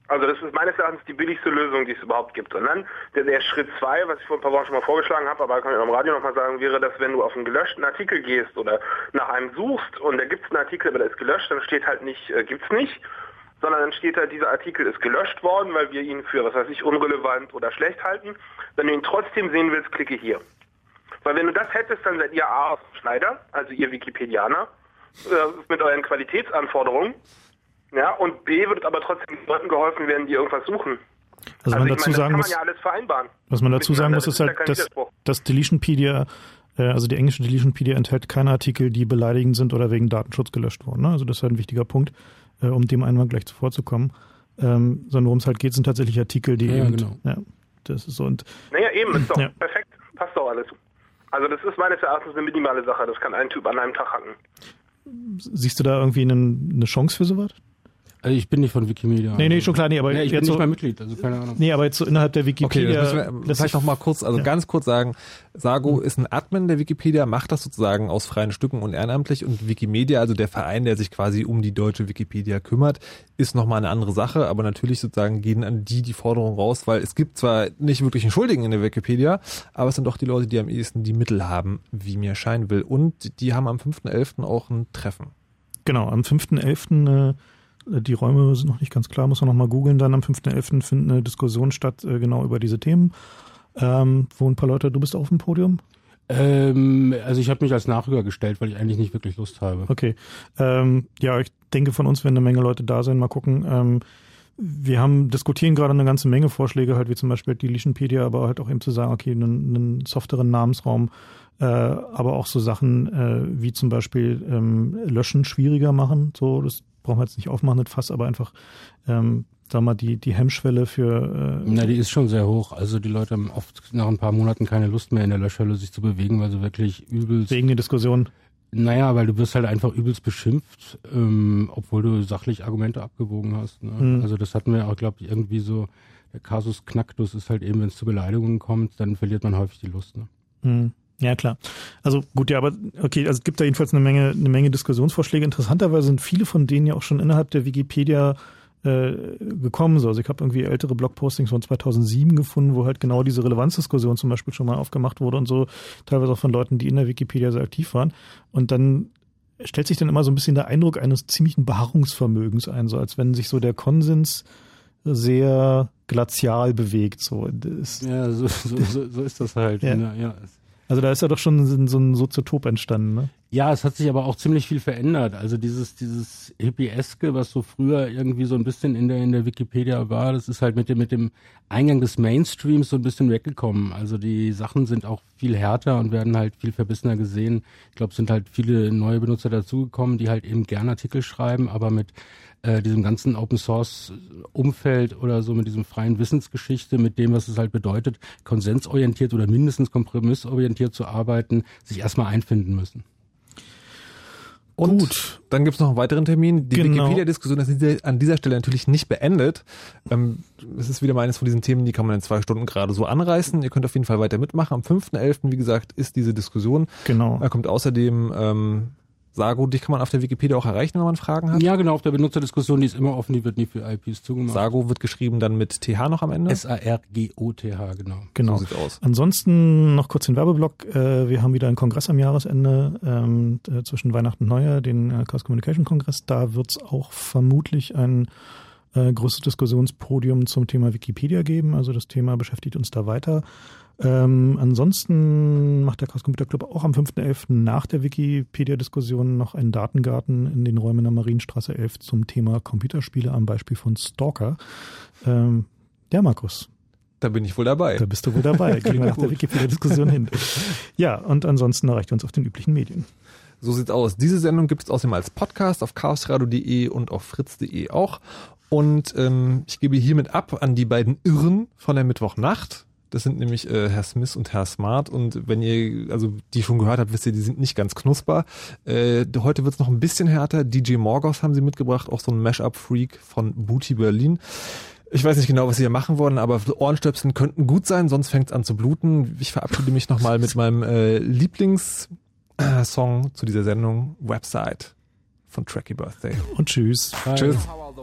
Also das ist meines Erachtens die billigste Lösung, die es überhaupt gibt. Und dann der, der Schritt zwei, was ich vor ein paar Wochen schon mal vorgeschlagen habe, aber kann ich am Radio nochmal sagen, wäre, dass wenn du auf einen gelöschten Artikel gehst oder nach einem suchst und da gibt es einen Artikel, aber der ist gelöscht, dann steht halt nicht, äh, gibt's nicht, sondern dann steht da, dieser Artikel ist gelöscht worden, weil wir ihn für, was weiß ich, unrelevant oder schlecht halten. Wenn du ihn trotzdem sehen willst, klicke hier. Weil wenn du das hättest, dann seid ihr A Schneider, also ihr Wikipedianer, äh, mit euren Qualitätsanforderungen. Ja, und B wird aber trotzdem den Leuten geholfen werden, die irgendwas suchen. Also, man ich dazu meine, sagen das muss, kann man ja alles vereinbaren. was man dazu sagen muss, ist halt, das dass ist ja kein Widerspruch. das Deletionpedia, äh, also die englische Deletionpedia enthält keine Artikel, die beleidigend sind oder wegen Datenschutz gelöscht wurden. Ne? Also das ist halt ein wichtiger Punkt, äh, um dem einmal gleich zuvorzukommen. Ähm, sondern worum es halt geht, sind tatsächlich Artikel, die Ja, eben, genau. ja, das ist so und Naja, eben, ist doch Ja. perfekt. Passt doch alles. Also das ist meines Erachtens eine minimale Sache. Das kann ein Typ an einem Tag hacken. siehst du da irgendwie einen, eine Chance für sowas? Also ich bin nicht von Wikimedia. Nee, nee, schon klar, nee, aber nee, ich jetzt bin nicht so- mal Mitglied, also keine Ahnung. Nee, aber jetzt so innerhalb der Okay, Wikipedia. das müssen wir vielleicht sich- noch mal kurz, also Ja. ganz kurz sagen, Sago ist ein Admin der Wikipedia, macht das sozusagen aus freien Stücken und ehrenamtlich und Wikimedia, also der Verein, der sich quasi um die deutsche Wikipedia kümmert, ist nochmal eine andere Sache, aber natürlich sozusagen gehen an die die Forderungen raus, weil es gibt zwar nicht wirklich einen Schuldigen in der Wikipedia, aber es sind doch die Leute, die am ehesten die Mittel haben, wie mir scheinen will und die haben am 5.11. auch ein Treffen. Genau, am 5.11. Die Räume sind noch nicht ganz klar, muss man noch mal googeln. Dann am 5.11. findet eine Diskussion statt, äh, genau über diese Themen. Ähm, wo ein paar Leute, du bist auf dem Podium? Ähm, also ich habe mich als Nachrücker gestellt, weil ich eigentlich nicht wirklich Lust habe. Okay. Ähm, ja, ich denke, von uns werden eine Menge Leute da sein. Mal gucken. Ähm, wir haben diskutieren gerade eine ganze Menge Vorschläge, halt wie zum Beispiel die Deletionpedia, aber halt auch eben zu sagen, okay, einen, einen softeren Namensraum, äh, aber auch so Sachen äh, wie zum Beispiel ähm, Löschen schwieriger machen. So, das brauchen wir jetzt nicht aufmachen, das Fass, aber einfach, ähm, sag mal, die, die Hemmschwelle für äh, Na, die ist schon sehr hoch. Also die Leute haben oft nach ein paar Monaten keine Lust mehr in der Löschhölle sich zu bewegen, weil sie wirklich übelst... wegen der Diskussion. Naja, weil du wirst halt einfach übelst beschimpft, ähm, obwohl du sachlich Argumente abgewogen hast. Ne? Mhm. Also das hatten wir auch, glaube ich, irgendwie so, der Kasus Knacktus ist halt eben, wenn es zu Beleidigungen kommt, dann verliert man häufig die Lust. Ne? Hm. Ja, klar. Also gut, ja, aber okay, also es gibt da jedenfalls eine Menge, eine Menge Diskussionsvorschläge. Interessanterweise sind viele von denen ja auch schon innerhalb der Wikipedia äh, gekommen. So. Also ich habe irgendwie ältere Blogpostings von 2007 gefunden, wo halt genau diese Relevanzdiskussion zum Beispiel schon mal aufgemacht wurde und so, teilweise auch von Leuten, die in der Wikipedia sehr aktiv waren. Und dann stellt sich dann immer so ein bisschen der Eindruck eines ziemlichen Beharrungsvermögens ein, so als wenn sich so der Konsens sehr glazial bewegt. So. Das, Ja, so, so, so, so ist das halt. Ja. Ja. Also da ist ja doch schon so ein Soziotop entstanden, ne? Ja, es hat sich aber auch ziemlich viel verändert. Also dieses, dieses Hippieske, was so früher irgendwie so ein bisschen in der, in der Wikipedia war, das ist halt mit dem, mit dem Eingang des Mainstreams so ein bisschen weggekommen. Also die Sachen sind auch viel härter und werden halt viel verbissener gesehen. Ich glaube, es sind halt viele neue Benutzer dazugekommen, die halt eben gern Artikel schreiben, aber mit äh, diesem ganzen Open Source Umfeld oder so mit diesem freien Wissensgeschichte, mit dem, was es halt bedeutet, konsensorientiert oder mindestens kompromissorientiert zu arbeiten, sich erstmal einfinden müssen. Und Gut. dann gibt's noch einen weiteren Termin. Die Genau. Wikipedia-Diskussion ist an dieser- an dieser Stelle natürlich nicht beendet. Ähm, es ist wieder mal eines von diesen Themen, die kann man in zwei Stunden gerade so anreißen. Ihr könnt auf jeden Fall weiter mitmachen. Am 5.11., wie gesagt, ist diese Diskussion. Genau. Da kommt außerdem ähm, Sago, dich kann man auf der Wikipedia auch erreichen, wenn man Fragen hat. Ja, genau, auf der Benutzerdiskussion, die ist immer offen, die wird nie für IPs zugemacht. Sago wird geschrieben dann mit TH noch am Ende. S-A-R-G-O-T-H, genau. Genau. So sieht's aus. Ansonsten noch kurz den Werbeblock. Äh, wir haben wieder einen Kongress am Jahresende ähm, äh, zwischen Weihnachten und Neujahr, den äh, Chaos Communication Kongress. Da wird es auch vermutlich ein äh, großes Diskussionspodium zum Thema Wikipedia geben. Also das Thema beschäftigt uns da weiter. Ähm, ansonsten macht der Chaos Computer Club auch am 5.11. nach der Wikipedia-Diskussion noch einen Datengarten in den Räumen der Marienstraße 11 zum Thema Computerspiele am Beispiel von Stalker. Ähm, ja, Markus. Da bin ich wohl dabei. Da bist du wohl dabei. Kriegen wir nach der. Wikipedia-Diskussion hin. Ja, und ansonsten erreicht uns auf den üblichen Medien. So sieht's aus. Diese Sendung gibt es außerdem als Podcast auf chaosradio.de und auf fritz.de auch. Und ähm, ich gebe hiermit ab an die beiden Irren von der Mittwochnacht. Das sind nämlich äh, Herr Smith und Herr Smart. Und wenn ihr also die schon gehört habt, wisst ihr, die sind nicht ganz knusper. Äh, heute wird's noch ein bisschen härter. DJ Morgos haben sie mitgebracht, auch so ein Mashup-Freak von Booty Berlin. Ich weiß nicht genau, was sie hier machen wollen, aber Ohrenstöpseln könnten gut sein, sonst fängt's an zu bluten. Ich verabschiede mich nochmal mit meinem äh, Lieblingssong zu dieser Sendung, Website von Tracky Birthday. Und tschüss. Tschüss.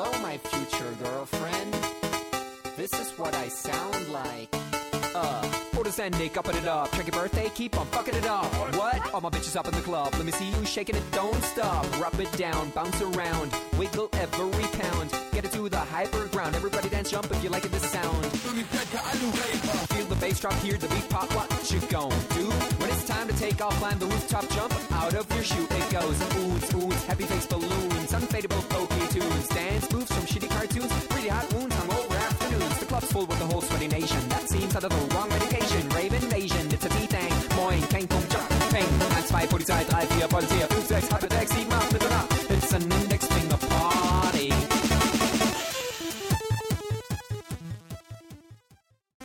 Hello, my future girlfriend. This is what I sound like. Uh, ending, upping it up. Check your birthday, keep on fucking it up. What? All my bitches up in the club. Let me see you shaking it, don't stop. Rub it down, bounce around, wiggle every pound. Get it to the hyper ground. Everybody dance, jump if you like it, this sound. Feel the bass drop, hear the beat pop. What you gon' do? When it's time to take off, climb the rooftop, jump out of your shoe. It goes oohs, oohs, happy face balloons, unfadable pokey tunes, dance moves from shitty cartoons, pretty hot wounds, hungover afternoons. The club's full with the whole sweaty nation. That seems out of the wrong medication. Rave invasion, it's a B-thing. Moin, kein Punkt, Peng. 1, 2, Polizei, 3,